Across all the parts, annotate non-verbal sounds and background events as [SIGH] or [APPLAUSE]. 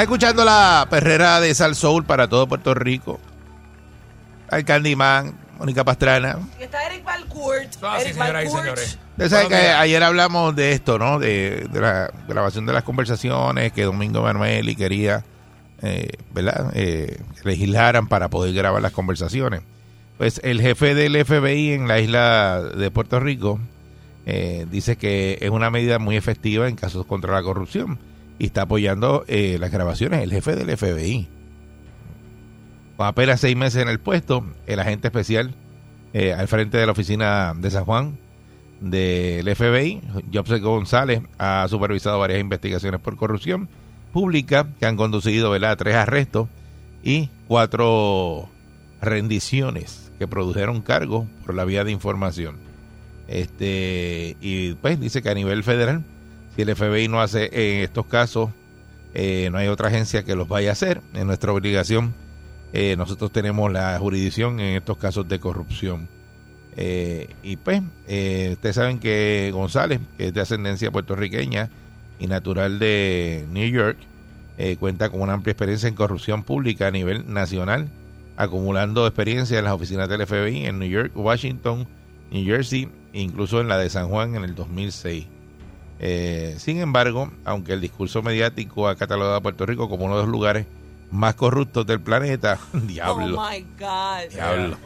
Estás escuchando la perrera de Sal Soul para todo Puerto Rico. Al Candyman, Mónica Pastrana. Y está Eric Valcourt. Ah, sí, señoras y señores. Ustedes saben que ayer hablamos de esto, ¿no? De, de la grabación de las conversaciones, que Domingo Manuel y quería, eh, ¿verdad? Eh, que legislaran para poder grabar las conversaciones. Pues el jefe del FBI en la isla de Puerto Rico eh, dice que es una medida muy efectiva en casos contra la corrupción y está apoyando eh, las grabaciones. El jefe del FBI. Con apenas seis meses en el puesto, el agente especial eh, al frente de la oficina de San Juan del FBI, Jobs González, ha supervisado varias investigaciones por corrupción pública que han conducido a tres arrestos y cuatro rendiciones que produjeron cargos por la vía de información. Este y pues dice que a nivel federal, si el FBI no hace en estos casos, eh, no hay otra agencia que los vaya a hacer. Es nuestra obligación. Eh, nosotros tenemos la jurisdicción en estos casos de corrupción. Eh, y pues, eh, ustedes saben que González, que es de ascendencia puertorriqueña y natural de New York, cuenta con una amplia experiencia en corrupción pública a nivel nacional, acumulando experiencia en las oficinas del FBI en New York, Washington, New Jersey, incluso en la de San Juan en el 2006. Eh, sin embargo, aunque el discurso mediático ha catalogado a Puerto Rico como uno de los lugares más corruptos del planeta, [LAUGHS] Oh diablo, my God. diablo.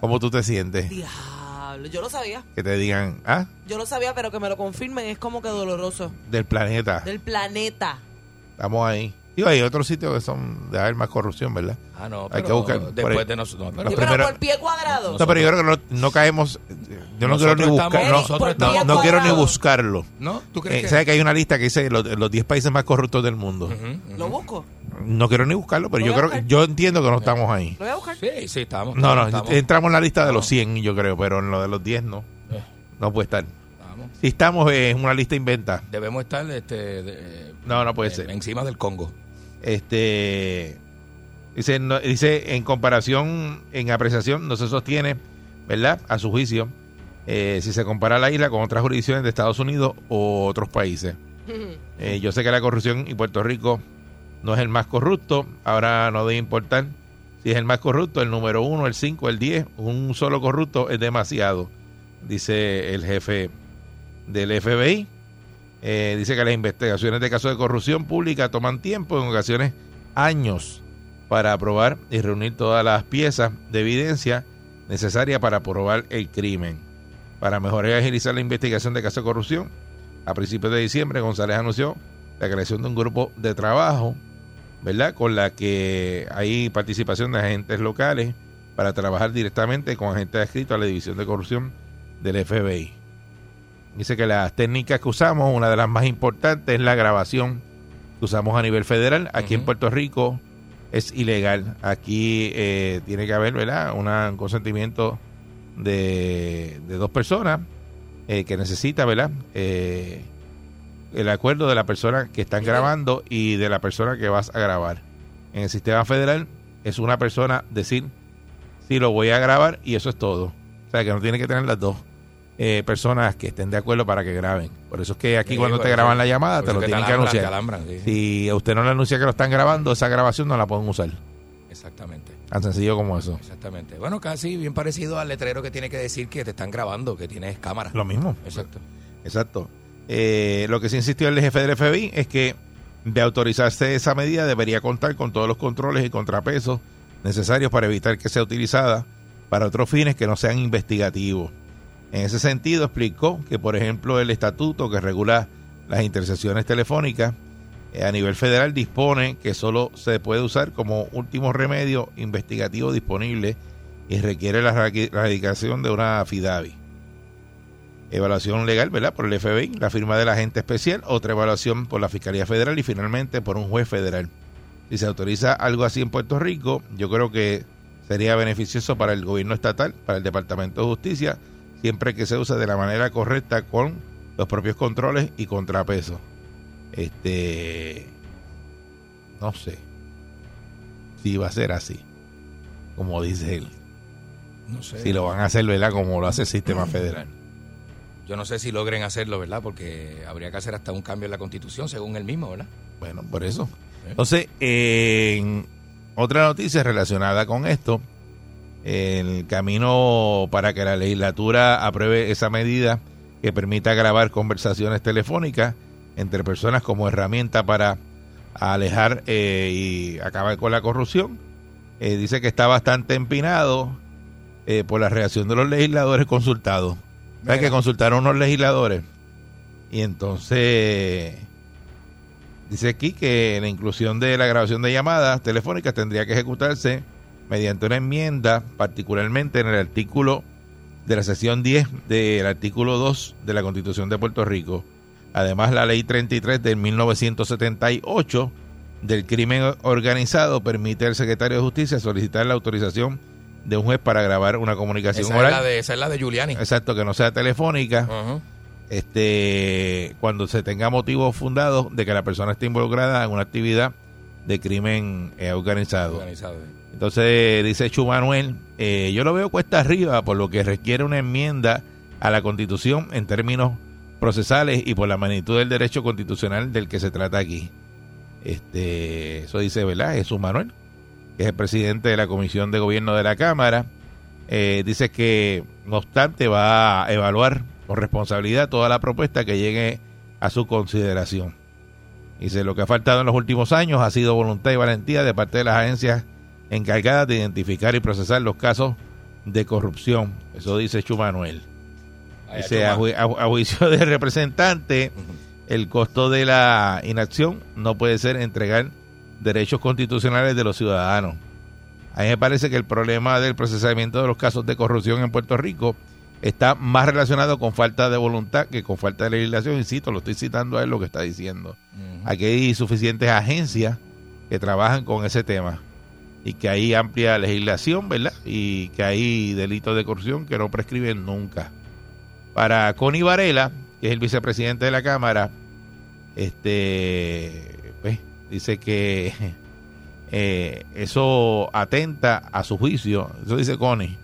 ¿Cómo tú te sientes? Diablo. Yo lo sabía. Que te digan, ah, Yo lo sabía, pero que me lo confirmen es como que doloroso. del planeta. Del planeta. Estamos ahí. Digo, hay otros sitios que son de haber más corrupción, ¿verdad? Ah, no, Hay pero que buscar después ahí. de nosotros. No, Los pero Sí, pero por pie cuadrado. No, pero yo creo que no, no caemos. Yo no quiero ni buscar. No, quiero ni buscarlo. ¿No? ¿Tú Eh, que...? ¿Sabes que hay una lista que dice los, los 10 países más corruptos del mundo? Lo busco. No quiero ni buscarlo, pero yo creo buscar. yo entiendo que no estamos ahí. Lo voy a buscar. Sí, sí, estamos. No, no, estamos, entramos en la lista de los No. 100, yo creo, pero en lo de los 10 no. Eh. No puede estar. Estamos. Si estamos eh, en una lista inventa. Debemos estar este, de- No, no puede ser. encima del Congo. Este dice, no- dice en comparación, en apreciación, no se sostiene, ¿verdad? A su juicio, eh, si se compara la isla con otras jurisdicciones de Estados Unidos o otros países. [LAUGHS] Eh, yo sé que la corrupción y Puerto Rico no es el más corrupto, ahora no debe importar si es el más corrupto, el número uno, el cinco, el diez, un solo corrupto es demasiado, dice el jefe del FBI. Eh, dice que las investigaciones de casos de corrupción pública toman tiempo, en ocasiones años, para aprobar y reunir todas las piezas de evidencia necesarias para probar el crimen. Para mejorar y agilizar la investigación de casos de corrupción, a principios de diciembre González anunció la creación de un grupo de trabajo, ¿verdad? Con la que hay participación de agentes locales para trabajar directamente con agentes adscritos a la División de Corrupción del FBI. Dice que las técnicas que usamos, una de las más importantes es la grabación que usamos a nivel federal. Aquí en. Puerto Rico es ilegal. Aquí eh, tiene que haber, ¿verdad? Una- un consentimiento de, de dos personas eh, que necesita, ¿verdad? Eh, el acuerdo de la persona que están grabando y de la persona que vas a grabar. En el sistema federal es una persona decir, sí, lo voy a grabar y eso es todo. O sea, que no tiene que tener las dos eh, personas que estén de acuerdo para que graben. Por eso es que aquí Sí, cuando te eso- graban la llamada te lo tienen que anunciar. alambran, sí. Si usted no le anuncia que lo están grabando, esa grabación no la pueden usar. Exactamente. Tan sencillo como eso. Exactamente. Bueno, casi bien parecido al letrero que tiene que decir que te están grabando, que tienes cámara. Lo mismo. Exacto. Exacto. Eh, lo que se insistió el jefe del FBI es que de autorizarse esa medida debería contar con todos los controles y contrapesos necesarios para evitar que sea utilizada para otros fines que no sean investigativos. En ese sentido, explicó que, por ejemplo, el estatuto que regula las intercepciones telefónicas eh, a nivel federal dispone que solo se puede usar como último remedio investigativo disponible y requiere la radi- radicación de una FIDAVI. Evaluación legal, ¿verdad? Por el FBI, la firma del agente especial, otra evaluación por la Fiscalía Federal y finalmente por un juez federal. Si se autoriza algo así en Puerto Rico, yo creo que sería beneficioso para el gobierno estatal, para el Departamento de Justicia, siempre que se use de la manera correcta con los propios controles y contrapesos. Este, no sé si va a ser así, como dice él. No sé. Si lo van a hacer, ¿verdad? Como lo hace el sistema [CLEARS THROAT] federal. Yo no sé si logren hacerlo, ¿verdad? Porque habría que hacer hasta un cambio en la constitución, según él mismo, ¿verdad? Bueno, por eso. Entonces, en otra noticia relacionada con esto, el camino para que la legislatura apruebe esa medida que permita grabar conversaciones telefónicas entre personas como herramienta para alejar eh, y acabar con la corrupción, eh, dice que está bastante empinado eh, por la reacción de los legisladores consultados. ¿Sabes que consultaron unos legisladores? Y entonces dice aquí que la inclusión de la grabación de llamadas telefónicas tendría que ejecutarse mediante una enmienda, particularmente en el artículo de la sección 10 del artículo 2 de la Constitución de Puerto Rico. Además, la ley 33 del 1978 del crimen organizado permite al secretario de Justicia solicitar la autorización de un juez para grabar una comunicación Esa es, oral. la de, esa es la de Giuliani. Exacto, que no sea telefónica este cuando se tenga motivos fundados de que la persona esté involucrada en una actividad de crimen eh, organizado. Organizado. Entonces dice Chu Manuel, eh, yo lo veo cuesta arriba por lo que requiere una enmienda a la constitución en términos procesales y por la magnitud del derecho constitucional del que se trata aquí. Este, eso dice, ¿verdad? Jesús Manuel, que es el presidente de la Comisión de Gobierno de la Cámara. Eh, dice que, no obstante, va a evaluar con responsabilidad toda la propuesta que llegue a su consideración. Dice, lo que ha faltado en los últimos años ha sido voluntad y valentía de parte de las agencias encargadas de identificar y procesar los casos de corrupción. Eso dice Chu Manuel. Ay, Dice, a, ju- juicio del representante, el costo de la inacción no puede ser entregar derechos constitucionales de los ciudadanos. A mí me parece que el problema del procesamiento de los casos de corrupción en Puerto Rico está más relacionado con falta de voluntad que con falta de legislación. Insisto, lo estoy citando a él lo que está diciendo. Aquí hay suficientes agencias que trabajan con ese tema y que hay amplia legislación, ¿verdad? Y que hay delitos de corrupción que no prescriben nunca. Para Connie Varela, que es el vicepresidente de la Cámara, este, pues, dice que [LAUGHS] eh, eso atenta a su juicio, eso dice Connie,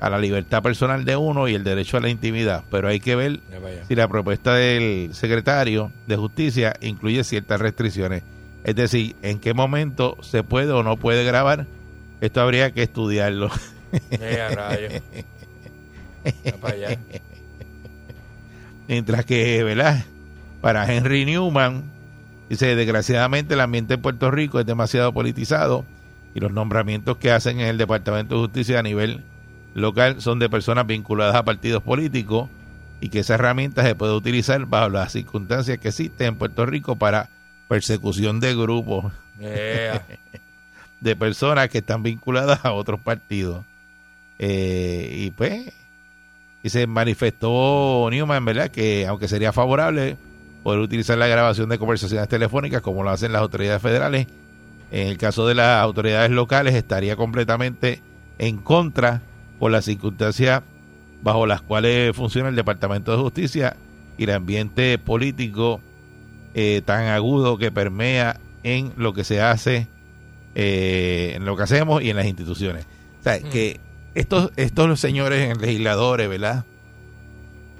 a la libertad personal de uno y el derecho a la intimidad. Pero hay que ver si la propuesta del secretario de justicia incluye ciertas restricciones. Es decir, en qué momento se puede o no puede grabar. Esto habría que estudiarlo. [LAUGHS] Allá. Mientras que, ¿verdad? Para Henry Newman, dice, desgraciadamente el ambiente en Puerto Rico es demasiado politizado y los nombramientos que hacen en el Departamento de Justicia a nivel local son de personas vinculadas a partidos políticos y que esa herramienta se puede utilizar bajo las circunstancias que existen en Puerto Rico para persecución de grupos [LAUGHS] de personas que están vinculadas a otros partidos. Eh, y pues, y se manifestó Newman, ¿verdad? Que aunque sería favorable poder utilizar la grabación de conversaciones telefónicas como lo hacen las autoridades federales, en el caso de las autoridades locales estaría completamente en contra por las circunstancias bajo las cuales funciona el Departamento de Justicia y el ambiente político eh, tan agudo que permea en lo que se hace, eh, en lo que hacemos y en las instituciones. O sea, que estos, estos señores legisladores, ¿verdad?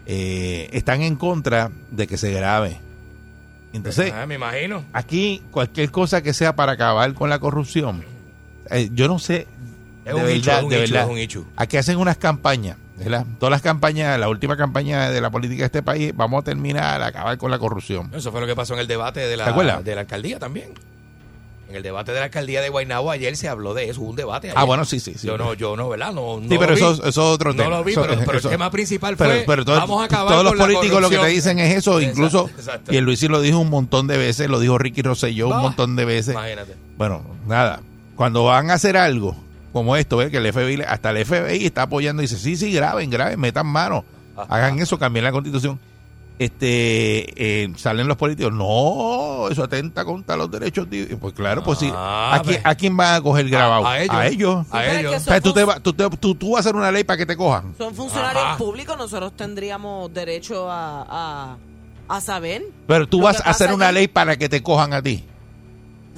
Eh, están en contra de que se grabe. Entonces, ah, me imagino. aquí cualquier cosa que sea para acabar con la corrupción, eh, yo no sé, Es de un hecho, verdad, de verdad. es un hecho. Aquí hacen unas campañas, ¿verdad? Todas las campañas, la última campaña de la política de este país, vamos a terminar a acabar con la corrupción. Eso fue lo que pasó en el debate de ¿Te la, de la alcaldía también. En el debate de la alcaldía de Guaynabo ayer se habló de eso, hubo un debate. Ah, bueno, sí, sí. sí. Yo no, yo no, ¿verdad? No, no Sí, pero eso, eso es otro No lo vi, Eso- pero, pero eso- el tema principal pero- fue pero todo- vamos a acabar todos los la políticos lo que te dicen es eso, incluso exacto. y el Luis lo dijo un montón de veces, lo dijo Ricky Rosselló un montón de veces. Imagínate. Bueno, nada, cuando van a hacer algo como esto, ¿ves? que el FBI, hasta el FBI está apoyando y dice, sí, sí, graben, graben, metan mano, Ajá. hagan eso, cambien la constitución. Este, eh, salen los políticos, no, eso atenta contra los derechos. de-". Pues claro, pues sí, Ah, ¿a quién, ve. a quién van a coger grabado? a ellos. A ellos. A pero es ellos. que O sea, tú, te vas- tú, te- tú- tú vas a hacer una ley para que te cojan. Son funcionarios Ajá. públicos, nosotros tendríamos derecho a, a, a saber. Pero tú vas a hacer una ley para que te cojan a ti.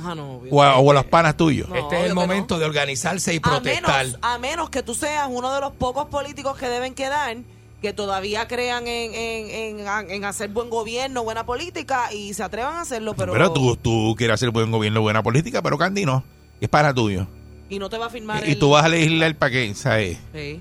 Ah, no. O a, o a los panas tuyos. No, este es el momento no. de organizarse y a protestar. menos, a menos que tú seas uno de los pocos políticos que deben quedar que todavía crean en, en, en, en hacer buen gobierno, buena política y se atrevan a hacerlo, pero, Pero, tú, tú quieres hacer buen gobierno, buena política, pero Candy no. Es para tuyo. y no te va a firmar Y, y el- tú vas a legislar para qué, ¿sabes? Sí.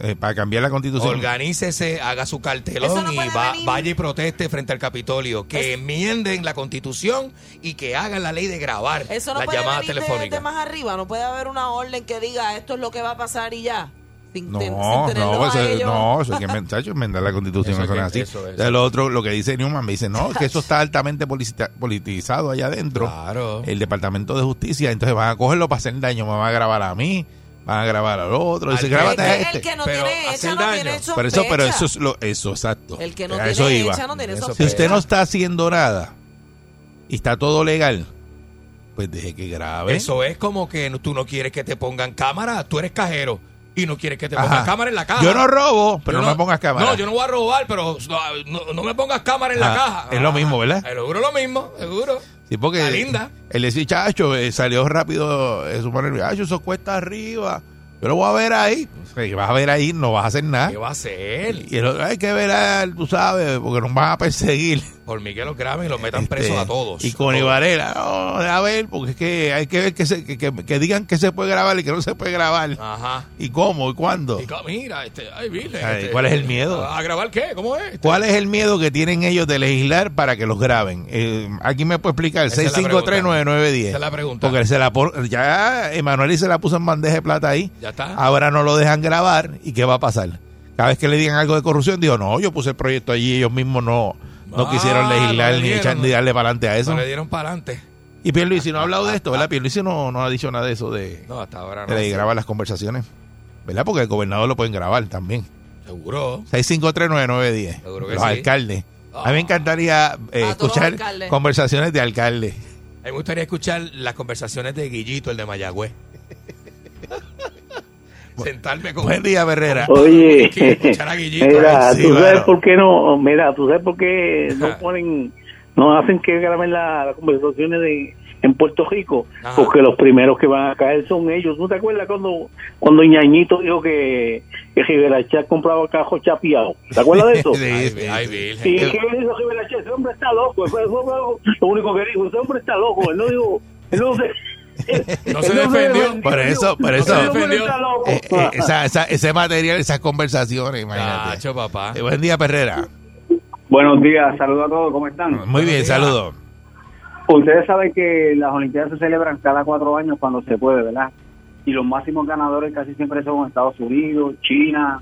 Eh, para cambiar la constitución. Organícese, haga su cartelón no y va- vaya y proteste frente al Capitolio. Que enmienden la constitución y que hagan la ley de grabar Eso no las puede llamadas venir telefónicas. de más arriba, no puede haber una orden que diga esto es lo que va a pasar y ya. Sin, No, sin no, eso, no, eso hay que enmendar, chacho, enmendar la constitución, Eso eso, es es así. eso es. Otro, lo que dice Newman, me dice, no, que eso está altamente politizado allá adentro. Claro. El Departamento de Justicia, entonces van a cogerlo para hacer daño, me van a grabar a mí, van a grabar al otro, dice, grábate a que este. el que no Pero tiene hecha no daño. tiene Pero eso, pero eso es lo, eso, exacto. El que no A tiene eso iba. hecha no tiene Eso sospecha. Si usted no está haciendo nada y está todo legal, pues deje que grabe. Eso es como que no- tú no quieres que te pongan cámara, tú eres cajero y no quieres que te Ajá. pongan cámara en la caja. Yo no robo, pero no, me pongas cámara. No, yo no voy a robar, pero no, no- me pongas cámara en la caja. es lo mismo, ¿verdad? Seguro lo mismo, seguro. Sí, porque Está linda. el decir, chacho, eh, salió rápido, eh, suponer, chacho, eso cuesta arriba. Yo lo voy a ver ahí. Si vas a ver ahí, no vas a hacer nada. ¿Qué va a hacer? Y el otro, hay que ver, tú sabes, porque nos van a perseguir. Por mí que los graben y los metan Este, presos a todos. Y con. Ibarela, no, a ver, porque es que hay que ver que, se, que, que- que digan que se puede grabar y que no se puede grabar. Ajá. ¿Y cómo? ¿Y cuándo? Y mira, este, ay, Virgen, Ay, este, ¿cuál es el miedo? ¿A grabar qué? ¿Cómo es? Este, ¿Cuál es el miedo que tienen ellos de legislar para que los graben? Eh, aquí me puede explicar, Esa es la 6539910. Esa es la pregunta. Porque se la pon- ya Emanuel se la puso en bandeja de plata ahí. Ya está. Ahora no lo dejan grabar. ¿Y qué va a pasar? Cada vez que le digan algo de corrupción, digo, no, yo puse el proyecto allí y ellos mismos no, no Ah, quisieron legislar no ni, dieron. echar, ni darle para adelante a eso. No le dieron para adelante. Y Pierluisi no ha hablado de esto, ¿verdad? Pierluisi no, no ha dicho nada de eso de, No, hasta ahora de no. grabar las conversaciones. ¿Verdad? Porque el gobernador lo pueden grabar también. Seguro. 6539910. Seguro que Los sí. alcaldes. A mí me Ah. encantaría eh, escuchar conversaciones de alcaldes. A mí me gustaría escuchar las conversaciones de Guillito, el de Mayagüez. [LAUGHS] Sentarme con... Buen día, Herrera. Oye, a Guillito. mira, sí, tú sabes por qué no, mira, tú sabes por qué no ponen, no hacen que graben la- las conversaciones de en Puerto Rico, Ajá. porque los primeros que van a caer son ellos. ¿No te acuerdas cuando cuando Ñañito dijo que, que Rivera compraba cajos chapeados? ¿Te acuerdas de eso? [LAUGHS] Sí, Ay, sí. ¿Y qué dijo Rivera? Ese hombre está loco. Eso fue lo único que dijo. Ese hombre está loco. Él no dijo, él no se, [LAUGHS] No se defendió. Por eso, por eso. defendió. Eh, eh, esa- esa- ese material, esas conversaciones, imagínate. Cacho, papá. Eh, buen día, Perrera. Buenos días, saludos a todos, ¿cómo están? Muy bien, saludos. Ustedes saben que las Olimpiadas se celebran cada cuatro años cuando se puede, ¿verdad? Y los máximos ganadores casi siempre son Estados Unidos, China,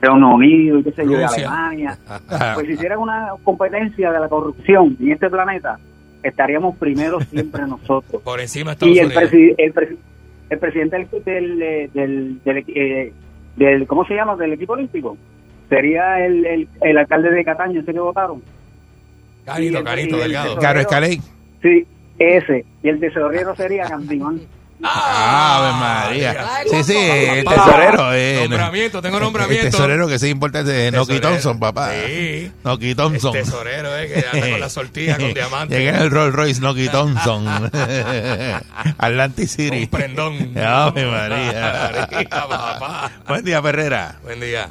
Reino Unido, y qué sé yo. Alemania. Ah, Pues si hicieran una competencia de la corrupción en este planeta, estaríamos primero siempre [LAUGHS] nosotros. Por encima Estados Y el, presi- el, presi- el presidente del, del, eh, del, del, eh, del- ¿cómo se llama? Del equipo olímpico. Sería el, el, el alcalde de Cataño, ese que votaron. Carito, carito, delgado. Caro Escaley. Sí, ese. Y el tesorero sería Cantimán. Ave María. Ay, Sí, sí, el tesorero. eh, Nombramiento, tengo nombramiento. El tesorero que sí importante es Noki Tesorero. Thompson, papá. Sí. Noki El Thompson. tesorero, eh, que anda con la sortija con diamantes. [LAUGHS] Llega en el Rolls Royce Noki Thompson. [LAUGHS] Atlantic City. Un prendón. Ave María. [LAUGHS] María, papá. Buen día, Perrera. Buen día.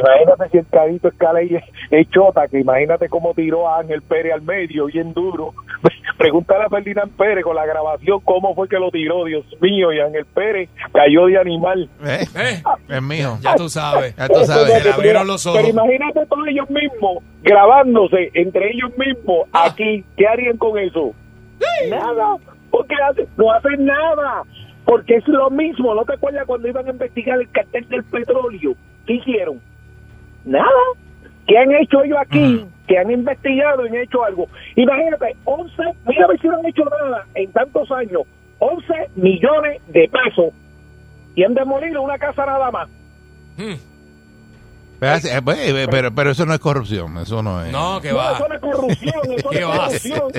Imagínate si el carito Escaley es, es chota, que imagínate cómo tiró a Ángel Pérez al medio, bien duro. [LAUGHS] Pregúntale a Ferdinand Pérez con la grabación cómo fue que lo tiró, Dios mío, y Ángel Pérez cayó de animal. ¿Eh? Eh, Es mío. ya tú sabes. Ya tú Se sabes. le abrieron los ojos. Pero imagínate todos ellos mismos grabándose entre ellos mismos aquí. ¿Qué harían con eso? Nada. Porque hace- no hacen nada. Porque es lo mismo. ¿No te acuerdas cuando iban a investigar el cartel del petróleo? ¿Qué hicieron? Nada. ¿Qué han hecho ellos aquí? Que han investigado y han hecho algo. Imagínate, 11, mira si no han hecho nada en tantos años. 11 millones de pesos. Y han demolido una casa nada más. Hmm. Pero, eh, pues, eh, pero, pero eso no es corrupción, eso no es. No, que no, va. eso no es corrupción, eso no [LAUGHS] ¿Qué es vas? corrupción.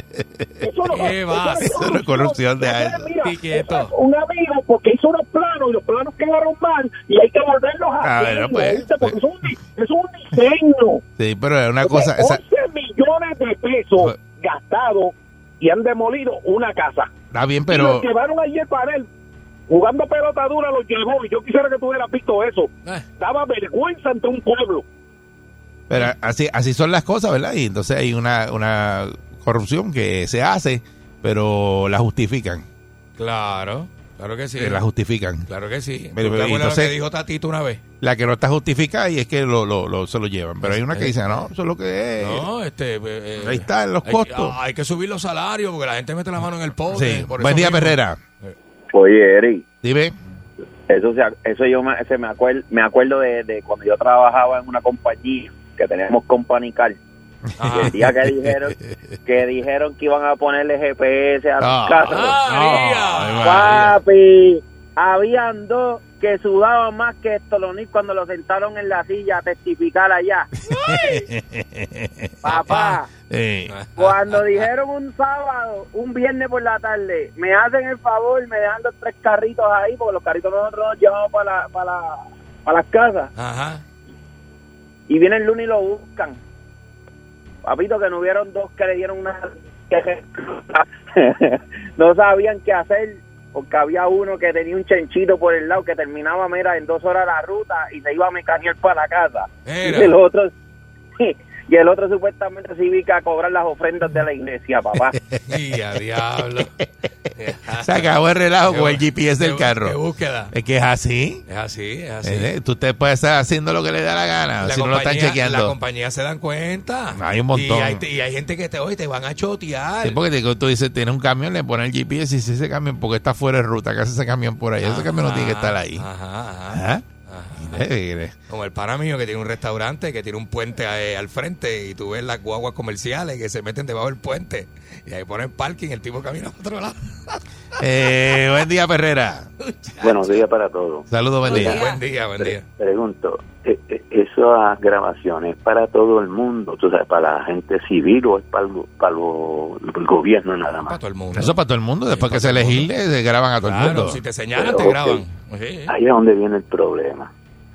Eso no, [LAUGHS] ¿Qué vas? Eso no es corrupción de algo. Sí, es un amigo porque hizo unos planos y los planos quedaron mal y hay que volverlos a Ah, hacer. bueno, pues, porque pues. eso es un, es un diseño. Sí, pero es una O sea, cosa. esa- 11 millones de pesos Pues- gastados y han demolido una casa. está bien, Y pero. los llevaron ayer para él. Jugando pelota dura los llevó y yo quisiera que tú hubieras visto eso. Eh, Daba vergüenza ante un pueblo. Pero así, así son las cosas, ¿verdad? Y entonces hay una, una corrupción que se hace, pero la justifican. Claro, claro que sí. que la justifican. Claro que sí. Pero- ¿Tú te pero, acuerdas lo entonces- que dijo Tatito una vez? La que no está justificada y es que lo, lo, lo- se lo llevan. Pero hay una que dice, no, eso es lo que es. No, este... eh, eh, Ahí están los costos. ah, Hay, que subir los salarios porque la gente mete la mano en el pobre. Sí. Buen día, mismo. Perrera. Oye, Eri, Dime. eso, se- eso yo me, se me, acuer- me acuerdo de, de cuando yo trabajaba en una compañía que teníamos company car. Ajá. El día que dijeron que dijeron que iban a ponerle GPS a los Ah, carros. ah. Papi, habían dos que sudaban más que Estoloní cuando lo sentaron en la silla a testificar allá. [LAUGHS] Papá, cuando dijeron un sábado, un viernes por la tarde, me hacen el favor, me dejan los tres carritos ahí, porque los carritos nosotros los llevamos para, la, para, la- para las casas, Ajá. y viene el lunes y lo buscan. Papito, que no hubieron dos que le dieron una... que- [LAUGHS] no sabían qué hacer, porque había uno que tenía un chanchito por el lado que terminaba, mira, en dos horas la ruta y se iba a mecanear para la casa. Y el otro... [LAUGHS] Y el otro supuestamente se iba a cobrar las ofrendas de la iglesia, papá. [LAUGHS] Y a diablo. [LAUGHS] se acabó el relajo con el GPS del Qué- Qué carro. búsqueda. Es que es así. Es así, es así. Eh, Tú usted puede estar haciendo lo que le da la gana, La si no lo están chequeando. compañía se dan cuenta. Hay un montón. Y hay, y hay gente que te, oye, te van a chotear. Sí, porque te- tú dices, tiene un camión, le pone el GPS y si ese camión, porque está fuera de ruta, que hace ese camión por ahí, ese camión no tiene que estar ahí. Ajá, ajá. Ajá. Eh, Como el pana mío que tiene un restaurante, que tiene un puente al frente y tú ves las guaguas comerciales que se meten debajo del puente y ahí ponen parking, el tipo camina a otro lado. [LAUGHS] eh, buen día, Perrera. [LAUGHS] Buenos días para todos. Saludos, buen Buen día. día. Buen día, buen día. Pregunto, eh, eh, ¿esas grabaciones para todo el mundo? ¿Tú sabes, para la gente civil o es para el, para lo- el gobierno nada Para más? todo el mundo. Eso para todo el mundo, después Sí, que se para todo el legisle, se graban a todo el mundo. si te señalan, Pero, te graban. Sí. Ahí es donde viene el problema.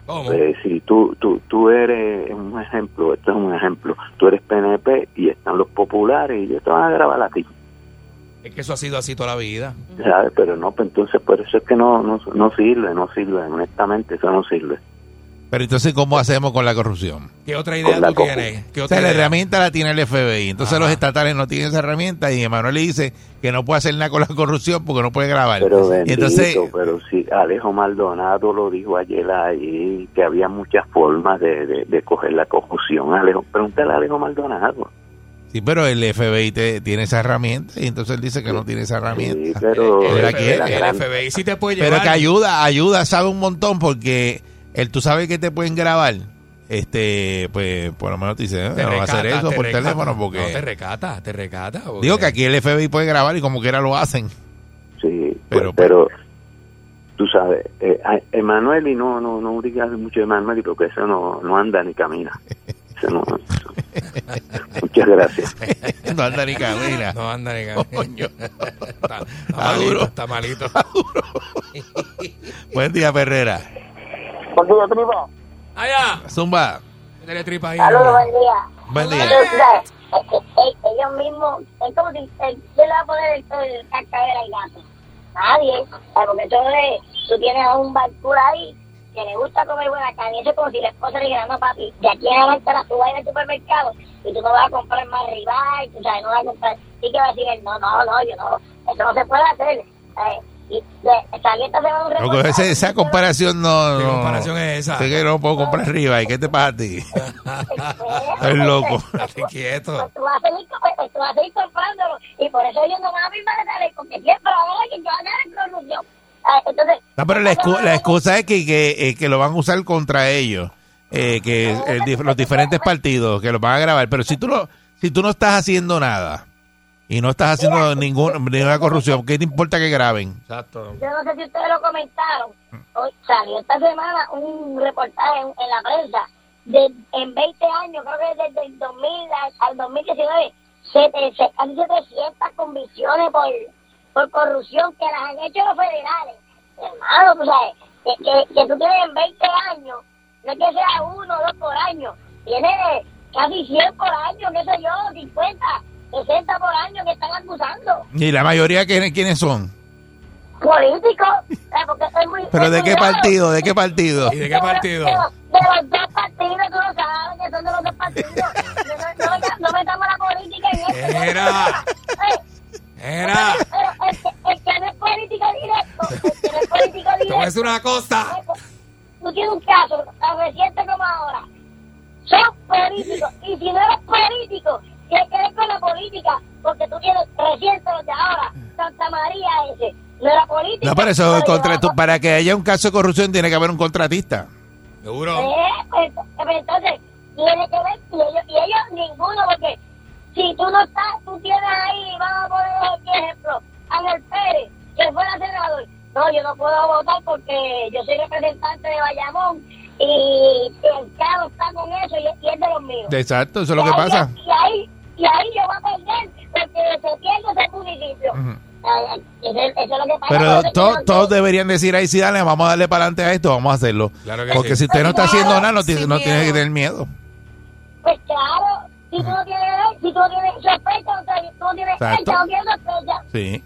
¿Cómo? Eh, si tú, tú, tú eres un ejemplo, esto es un ejemplo, tú eres PNP y están los populares y ellos te van a grabar a ti, Es que eso ha sido así toda la vida. ¿sabes? Pero no, pues entonces por eso es que no, no, no sirve, no sirve, honestamente eso no sirve. Pero entonces, ¿cómo hacemos con la corrupción? ¿Qué otra idea tú tienes? ¿Qué O otra la herramienta la tiene el FBI. Entonces Ajá. los estatales no tienen esa herramienta y Emanuel le dice que no puede hacer nada con la corrupción porque no puede grabar. Pero y bendito, entonces, pero sí, Alejo Maldonado lo dijo ayer ahí, que había muchas formas de, de, de coger la corrupción. Alejo, pregúntale a Alejo Maldonado. sí, pero el FBI te- tiene esa herramienta y entonces él dice que no tiene esa Sí, herramienta. pero Él la el, quiere. FBI, el FBI sí te puede Pero llevar. que ayuda, ayuda, sabe un montón porque el, tú sabes que te pueden grabar. Este, pues, por lo menos te dice, "Eh, te no va a hacer eso por recata. teléfono porque... No, te recata, te recata. porque- digo que aquí el FBI puede grabar y como quiera lo hacen. Sí, Pero- pero, pero tú sabes, eh, Emanuel y no, no, no digas mucho de Emanuel porque eso no, no anda ni camina. Eso no- eso- Muchas gracias. [LAUGHS] no anda ni camina. No anda ni camino. Coño. [LAUGHS] está, está Está malito, está malito. [LAUGHS] Buen día, Perrera. Allá. Zumba. Tripa ahí. Saludos, buen día. Buen día. Eh, eh, eh, ellos mismos, es como si, eh, ¿quién le va a poner el, el cascabel al gato? Nadie, porque todo es, tú tienes a un barcura ahí que le gusta comer buena carne, y eso es como si la esposa le dijera, no papi, de aquí en adelante ahora tú vas a ir al supermercado y tú no vas a comprar más rival, tú sabes, no vas a comprar, y que va a decir no, no, no, yo no, eso no se puede hacer, ¿sabes? Ese- esa comparación no. ¿Qué no- comparación es esa? Sé que no puedo comprar arriba. ¿Y qué te pasa a ti? [LAUGHS] Estás loco. Estate quieto. Pues tú vas a seguir, pues tú vas a seguir comprándolo. Y por eso yo no me voy a ley, porque siempre va a ver que yo haga la corrupción. Ah, Entonces, No, pero la, excu- la excusa es que, que, eh, que lo van a usar contra ellos. eh, que el los diferentes partidos que lo van a grabar. Pero si tú, no, si tú no estás haciendo nada y no estás haciendo ningún, ninguna corrupción, ¿qué te importa que graben? Exacto. yo no sé si ustedes lo comentaron. Hoy salió esta semana un reportaje en, en la prensa de en 20 años, creo que desde el 2000 al, al 2019, sete- se- casi 700 convicciones por, por corrupción que las han hecho los federales. Hermano, tú sabes, que, que, que tú tienes en 20 años, no es que sea uno o dos por año, tienes casi 100 por año, qué sé yo, 50, 60 por año que están acusando. Y la mayoría, ¿quiénes, quiénes son? políticos, eh. ¿Pero es de muy qué partido? ¿De qué partido? ¿Y de qué partido? De, los- de los dos partidos, tú lo sabes que son de los dos partidos. No, no, me- no metamos la política en esto. Era. Eh, Era. pero el, que- el que no es político directo, el que no es político Te voy a directo, decir una cosa. tú tienes un caso tan reciente como ahora. Son políticos. Y si no eres político, que ver con la política, porque tú tienes reciente los de ahora. Santa María ese. No era político. No, pero eso pero contra, llevaba- tú- para que haya un caso de corrupción tiene que haber un contratista. Seguro. Eh, pues, entonces, tiene que ver, y ellos, y ellos ninguno, porque si tú no estás, tú tienes ahí, vamos a poner aquí ejemplo, Ángel Pérez, que fuera senador. No, yo no puedo votar porque yo soy representante de Bayamón y el carro está con eso y, y es de los míos. Exacto, eso es lo que ahí- pasa. Y ahí, y ahí yo voy a perder porque se pierde ese municipio. Ujú. Ay, Eso, eso es lo que pasa. Pero por eso to- yo no- todos deberían decir ahí, sí, dale, vamos a darle para adelante a esto, vamos a hacerlo. Claro que Porque sí. si usted no está haciendo nada, no, tiene- no tiene que miedo. tener miedo. Pues claro, si tú no tienes, si tú no tienes sospecha, o sea, si tú no tienes fecha, no tienes sospecha. Sí.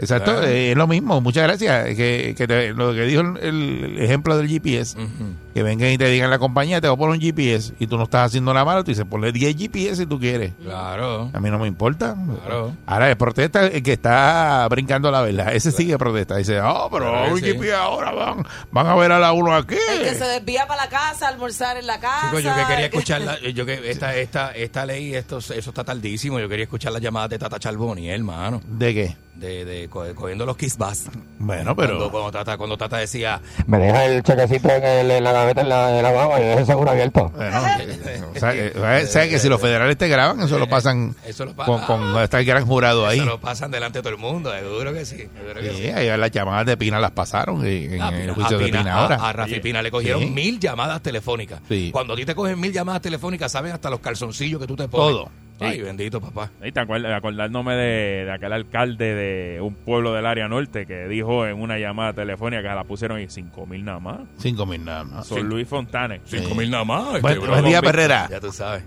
Exacto, Claro. eh, es lo mismo. Muchas gracias. Que, que te- lo que dijo el, el ejemplo del GPS, Ujú. que vengan y te digan la compañía, te voy a poner un GPS y tú no estás haciendo nada malo, tú dices, ponle 10 GPS si tú quieres. Claro. A mí no me importa. Claro. Ahora, el protesta el que está brincando la verdad. Ese sigue protesta. Dice, oh, pero Claro un sí. GPS ahora van, van a ver a la uno aquí. El que se desvía para la casa, almorzar en la casa. Chicos, yo que quería [LAUGHS] escuchar la- yo que esta, esta, esta ley, esto, eso está tardísimo. Yo quería escuchar las llamadas de Tata Charboni, hermano. ¿De qué? De, de co- cogiendo los kiss bus. Bueno, Cuando, pero... cuando, Tata, cuando Tata decía, Me deja el chequecito en, el- en la gaveta en la, en la guagua y deja el seguro abierto. Bueno, eh, o sea, eh, ¿sabes que si los federales te graban, eso lo pasan Eso lo pa- con, con está el gran jurado ahí. eso lo pasan delante de todo el mundo, seguro que sí. seguro que Sí, sí. ahí las llamadas de Pina las pasaron en, en A el Pina- juicio a de Pina- Pina a- ahora. A, Rafi Pina le cogieron Sí. mil llamadas telefónicas. Sí. Cuando a ti te cogen mil llamadas telefónicas, saben hasta los calzoncillos que tú te pones. Todo. Ay, bendito papá. Y te acuerdas, acordándome de, de aquel alcalde de un pueblo del área norte que dijo en una llamada telefónica que la pusieron en 5 mil nada más. Cinco mil nada más. Son Luis Fontane. Cinco mil nada más. este, Buen, buen día. Perrera. Ya tú sabes.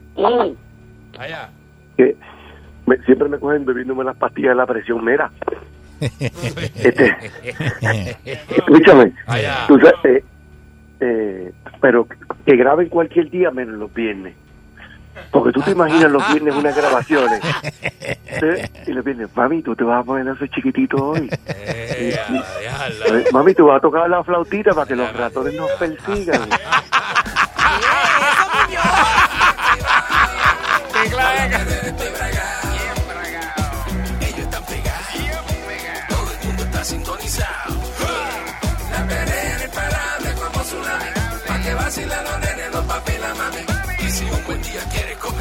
Allá. que me- siempre me cogen bebiéndome las pastillas de la presión. Mira, [LAUGHS] este, [LAUGHS] escúchame. Allá. Tú sabes, eh, eh, pero que graben cualquier día menos los viernes. Porque tú te imaginas los viernes unas grabaciones. [LAUGHS] ¿eh? Y los viernes, mami, tú te vas a poner esos chiquititos hoy. Eh. Eh, Mami, tú vas a tocar la flautita para que los ratones nos persigan. [LAUGHS] Ellos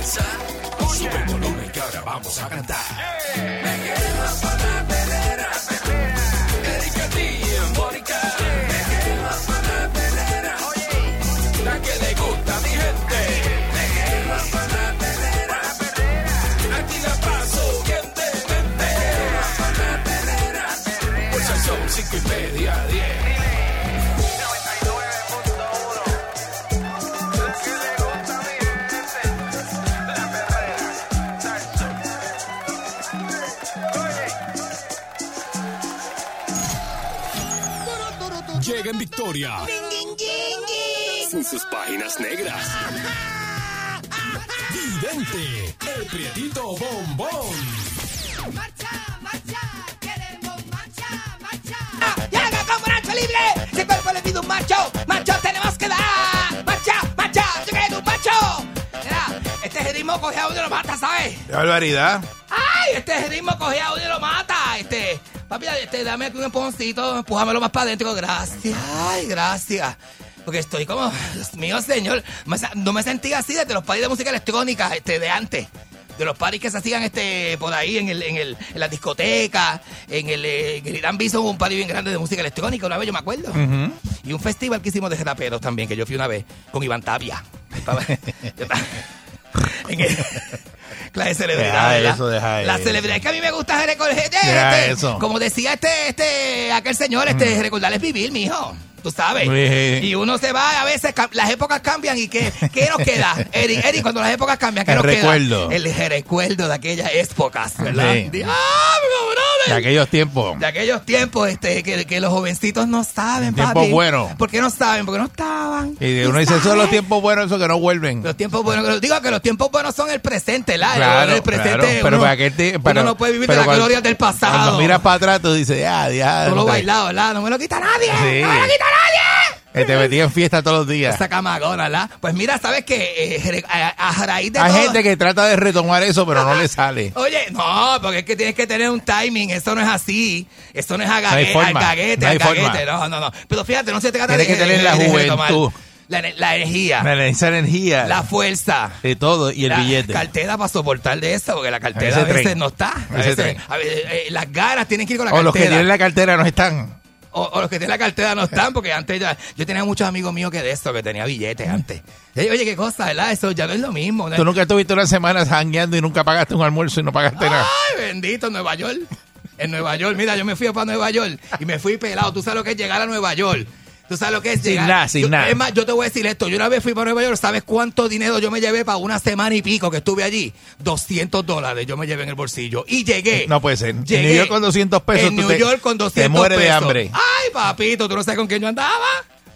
comenzar, sube el volumen que ahora vamos a cantar. En victoria. Con sus páginas negras. Vidente, el prietito bombón. Marcha, marcha, queremos marcha, marcha. pecho libre. Si el cuerpo le pide un macho, macho tenemos que dar. Marcha, marcha, yo quiero un macho. Mira, este ritmo coge a uno lo mata, ¿sabes? Qué barbaridad. ¡Ay! Este ritmo coge a uno y lo mata. Este, papi, este, dame aquí un empujoncito, empújamelo más para adentro. Gracias, ay, gracias. Porque estoy como, Dios mío, señor. no me sentía así desde los paris de música electrónica este, de antes. De los paris que se hacían este, por ahí en, el, en, el, en las discotecas, en el, en el Irán Bison, un party bien grande de música electrónica, una vez yo me acuerdo. Y un festival que hicimos de raperos también, que yo fui una vez, con Iván Tapia. [LAUGHS] En el- clase de celebridad, Deja eso, deja La eso. celebridad es que a mí me gusta recordar, este, como decía este, este, aquel señor, este, recordar es vivir, mijo. Tú sabes. Sí. Y uno se va, a veces las épocas cambian y ¿qué, qué nos queda? [LAUGHS] Eric, Eric, cuando las épocas cambian, ¿qué El nos recuerdo. queda? El recuerdo de aquellas épocas, ¿verdad? Sí. Diablo. De aquellos tiempos. De aquellos tiempos este, que, que los jovencitos no saben, Tiempos buenos. ¿Por qué no saben? Porque no estaban. Y uno dice, son los tiempos buenos, esos que no vuelven. Los tiempos buenos, que- digo que los tiempos buenos son el presente, ¿la? Claro, el presente, claro, pero uno, para que te- uno pero- no puede vivir de las glorias del pasado. Cuando miras para atrás, tú dices, ya, ya. Tú lo bailado, ¿verdad? No me lo quita nadie. Sí. No me lo quita nadie. Que te metí en fiesta todos los días. Esa camagona, ¿verdad? Pues mira, ¿sabes qué? Eh, a, a raíz de Hay todo- gente que trata de retomar eso, pero no le [LAUGHS] sale. Oye, no, porque es que tienes que tener un timing. Eso no es así. Eso no es a No al gaguete, no al gaguete. No, no, no. Pero fíjate, no se trata Tienes de... que tener de- la de juventud. La, la energía. La- Esa energía. La fuerza. de todo y el la billete. cartera para soportar de eso, porque la cartera Ese a veces tren. no está. A veces, tren. a veces, eh, las ganas tienen que ir con la O los que cartera. tienen la cartera no están. O, o los que tienen la cartera no están, porque antes ya. Yo tenía muchos amigos míos que de eso, que tenía billetes antes. Y, oye, qué cosa, ¿verdad? Eso ya no es lo mismo. Tú nunca estuviste una semana jangueando y nunca pagaste un almuerzo y no pagaste nada. Ay, bendito, Nueva York. En Nueva York, mira, yo me fui para Nueva York y me fui pelado. Tú sabes lo que es llegar a Nueva York. Tú sabes lo que es Sin llegar. nada, sin Yo- nada. Es más, yo te voy a decir esto. Yo una vez fui para Nueva York, ¿sabes cuánto dinero yo me llevé para una semana y pico que estuve allí? 200 dólares yo me llevé en el bolsillo. Y llegué. No puede ser. En Llegué. New York con 200 pesos En New te- York con 200 te mueres de pesos. hambre. Ay, papito, ¿tú no sabes con quién yo andaba?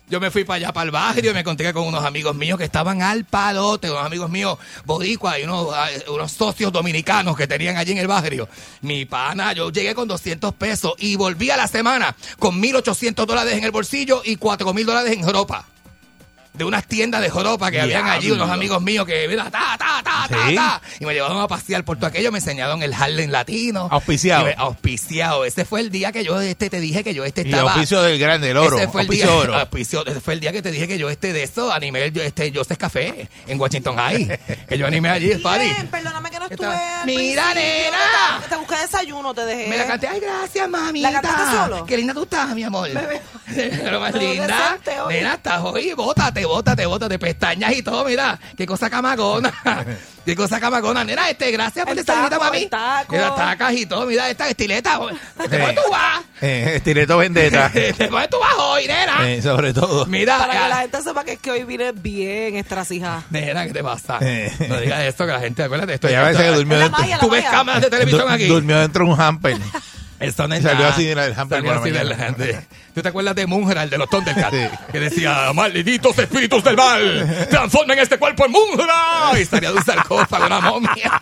Yo me fui para allá, para el barrio, y me encontré con unos amigos míos que estaban al palote, unos amigos míos boricuas y unos, ah, unos socios dominicanos que tenían allí en el barrio. Mi pana, yo llegué con 200 pesos y volví a la semana con 1.800 dólares en el bolsillo y 4.000 dólares en ropa. De unas tiendas de joropa que habían allí, unos amigos míos que, mira, ta, ta, ta, ta, Sí. ta. Y me llevaron a pasear por todo aquello, me enseñaron el Harlem latino. Auspiciado. Y me- auspiciado. Ese fue el día que yo este, te dije que yo este Y estaba. auspicio del grande, el oro. Ese fue el Auspicio día, oro. [LAUGHS] auspicio- ese fue el día que te dije que yo este de eso animé el yo este Joseph Café en Washington High. [LAUGHS] que yo animé allí. Bien, perdóname que no estuve. Mira, nena. Te, te busqué desayuno, te dejé. Me la canté, ay, gracias, mamita. ¿La cantaste solo? Qué linda tú estás, mi amor. [LAUGHS] Lo más Pero linda. Nena, estás hoy, bótate, bótate, bótate, pestañas y todo, mira. Qué cosa camagona. [LAUGHS] Qué cosa camagona. Nena, este, gracias por esta el taco. Mira, tacas y todo, mira, esta estileta. [LAUGHS] ¿De dónde tú vas? Eh, estileto vendetta. [LAUGHS] ¿De dónde tú vas hoy, nena? Eh, sobre todo. Mira, Para que la gente sepa que es que hoy vine bien estracijada. Nena, ¿qué te pasa? Eh. No digas esto, que la gente, acuérdate esto. Y a veces que durmió Es la dentro, malla, la Tú ves cámaras de televisión du- aquí. durmió dentro de un hamper. Eso no es Salió nada. así del hamper Salió por la así del de- ¿Tú te acuerdas de Munra, el de los Thundercats? Sí. Que decía, malditos espíritus del mal, transformen este cuerpo en Munra. Y salía de un sarcófago, una momia.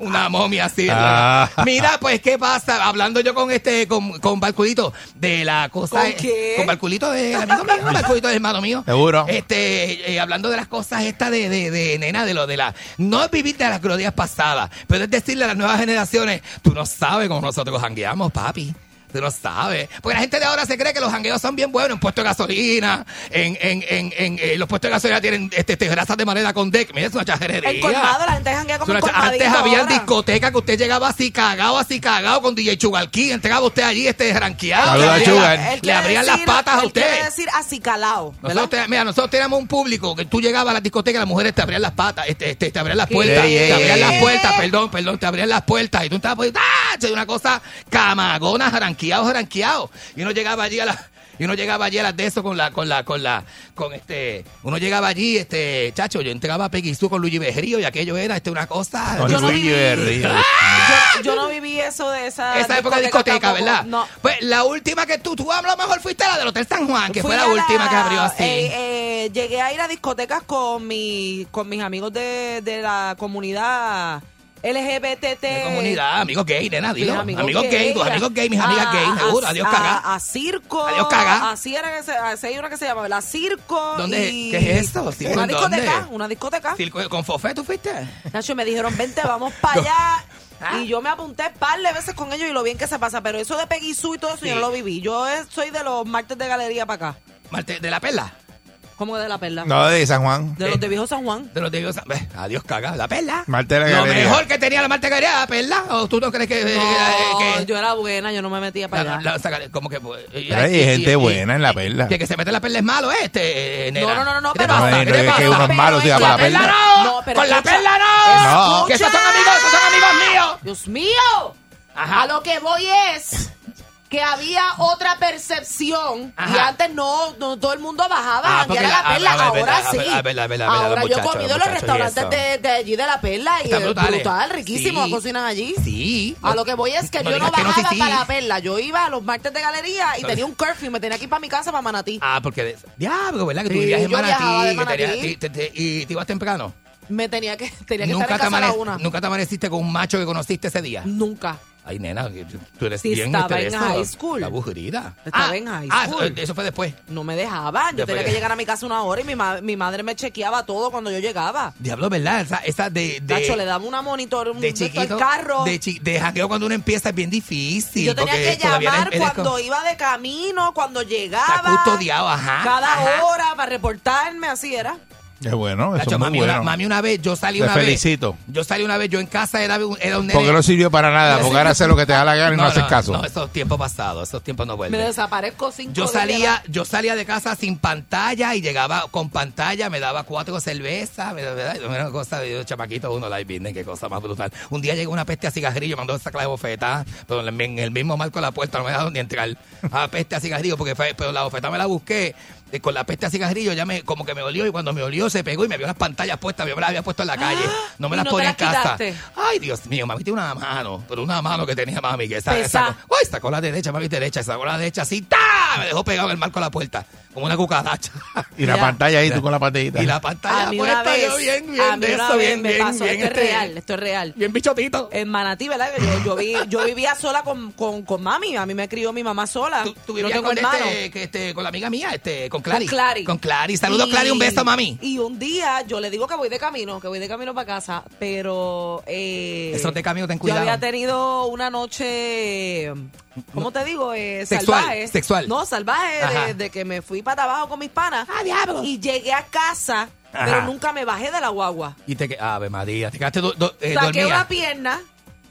Una momia así. Ah. Mira, pues, ¿qué pasa? Hablando yo con este, con, con Balculito, de la cosa... ¿Con qué? Con Balculito de amigo mío, Balculito es hermano mío. Seguro. Este, eh, hablando de las cosas estas de, de, de, nena, de lo de la... No es vivir de las glorias pasadas, pero es decirle a las nuevas generaciones, tú no sabes cómo nosotros jangueamos, papi. Tú no sabes. Porque la gente de ahora se cree que los jangueos son bien buenos en puestos de gasolina, en, en, en, en, eh, los puestos de gasolina tienen este, este, grasas de manera con deck. Mira, es una chajerería. El colmado, la gente janguea como Antes había discotecas que usted llegaba así cagado, así cagado con DJ Chugalquí, entregaba usted allí este ranqueado. Le-. Él Le abrían las patas a usted. Quiere decir acicalao. ¿verdad? Nosotros, mira, nosotros teníamos un público que tú llegabas a las discotecas, las mujeres te abrían las patas, este, este, te abrían las puertas, Ey, ey, te abrían ey. las puertas, perdón, perdón, te abrían las puertas y tú estabas pues, ¡ah! Una cosa camagona, jaranqueado, jaranqueado. Y uno llegaba allí a la y uno llegaba allí a las de eso con la, con la, con la, con este, uno llegaba allí, este, chacho, yo entregaba a Peggy Sue con Luigi Berrío y aquello era este una cosa. Con Yo no Luigi viví- Berrío. Yo, yo no viví eso de esa. esa época de discoteca, tampoco. ¿verdad? No. Pues la última que tú, tú a lo mejor fuiste la del Hotel San Juan, que Fui fue la última que abrió así. eh, eh, llegué a ir a discotecas con, mi, con mis amigos de, de la comunidad LGBTT. De comunidad, amigos gay, nena, dilo. Mis Amigos, gay, tus amigos gay, mis amigas a- gay, a- seguro. Adiós, a- caga. A, circo. Adiós, caga. Así era que se, así hay una que se llama, la circo. ¿Dónde? y- ¿Qué es esto? ¿Circo Una discoteca, dónde? una discoteca. Circo- ¿Con Fofé tú fuiste? Nacho, me dijeron, vente, vamos para allá. Y yo me apunté par de veces con ellos y lo bien que se pasa. Pero eso de Peggy Sue y todo eso Sí. yo no lo viví. Yo eh, soy de los martes de galería para acá. Marte- ¿De la perla? ¿Cómo de la perla? No, de San Juan. De los de Viejo San Juan. De los de Dios. ve, Adiós, caga. La perla. Marte de la Lo galería. mejor que tenía la Marte Galería era la perla. ¿O tú no crees que.? eh, No, que- yo era buena, yo no me metía para la- allá. la- saca- como que. pues, Pero hay y- gente y- buena en la perla. Que, que se mete la perla es malo, este. eh, nena. No, no, no, no, ¿Qué te pero- pasa? No, ¿Qué no, te es que pasa? uno es malo si va para la la perla no. No, pero Con la escucha. perla no. No. Que esos son amigos, esos son amigos míos. Dios mío. A lo que voy es que había otra percepción y Ajá. antes no, no todo el mundo bajaba Ah, a la- la perla. a Ahora sí. Ahora yo he comido en los y restaurantes de, de allí de la perla y es brutal, brutal, riquísimo, Sí. cocinan allí. Sí. A lo que voy es que No yo no que no, sí, bajaba sí. para la perla. Yo iba a los martes de galería y tenía un curfew. Me tenía que ir para mi casa para Manatí. Ah, porque. Diablo, ¿verdad? Que tú vivías en de Manatí. que tenías- Manatí. te- te- y te ibas temprano. Me tenía que, tenía que ¿Nunca estar en casa a la una. ¿Nunca te amaneciste con un macho que conociste ese día? Nunca. Ay, nena, tú- eres Sí, bien estaba en high school. La bujerida. Estaba en high Ah, school. eso fue después. No me dejaban. Yo Después tenía que- llegar a mi casa una hora y mi, ma- mi madre me chequeaba todo cuando yo llegaba. Diablo, ¿verdad? Esa, esa de, de, Tacho, le daba una monitor, un de chiquito, carro. De, chi- de jangueo cuando uno empieza es bien difícil. Y yo tenía que llamar eres- eres cuando como- iba de camino, cuando llegaba. Está custodiado, ajá, Cada ajá. hora para reportarme, así era. Es bueno, eso es muy mami, bueno. una, mami, una vez, yo salí Te una felicito. vez. Yo salí una vez, yo en casa era un, era un nene. Porque no sirvió para nada, Me porque ahora haces lo que te da la gana y no, haces caso. No, esos tiempos pasados, esos tiempos no Me vuelven. desaparezco cinco Yo días. salía, yo salía de casa sin pantalla y llegaba con pantalla, me daba cuatro cervezas, me daba una cosa de chamaquito, uno live business, qué cosa más brutal. Un día llegó una peste a cigarrillo, mandó a sacar la bofeta, pero en el mismo marco de la puerta no me dejaron ni entrar. A [LAUGHS] peste a cigarrillo, porque fue, pero la bofeta me la busqué. Con la peste a cigarrillo ya me, como que me olió y cuando me olió se pegó y me vio las pantallas puestas, yo me las había puesto en la calle. [GASPS] No me ¿Y las no ponía en casa. quitaste? Ay, Dios mío, mami tiene una mano, pero una mano que tenía mami que esa, esa- Uy, sacó la derecha, mami derecha, sacó la derecha así, ¡ta! Me dejó pegado en el marco de la puerta, como una cucaracha. [LAUGHS] Y la Mira. pantalla ahí, tú con la pantallita. Y la pantalla A mí una puesta, vez, yo bien, bien, a mí de una eso, vez bien, me bien, pasó, bien, esto es este, real, esto es real. Bien bichotito. En Manatí, ¿verdad? Yo, yo, vi- yo vivía sola con, con, con mami. A mí me crió mi mamá sola. Tú, tú no vivías tengo con, hermano. este, que este, con la amiga mía, este, con Clary. Con Clary. Con Clary. Saludos, Y- Clary, un beso, mami. Y un día yo le digo que voy de camino, que voy de camino para casa, pero... Eh, Esos de camino, ten Yo cuidado. había tenido una noche, ¿cómo te digo? Eh, Sexual, salvaje. sexual. No, salvaje, de, de que me fui para abajo con mis panas. ¡Ah, diablo! Y llegué a casa, Ajá. pero nunca me bajé de la guagua. Y te que- Ave María, te quedaste do- do- eh, saqué una pierna,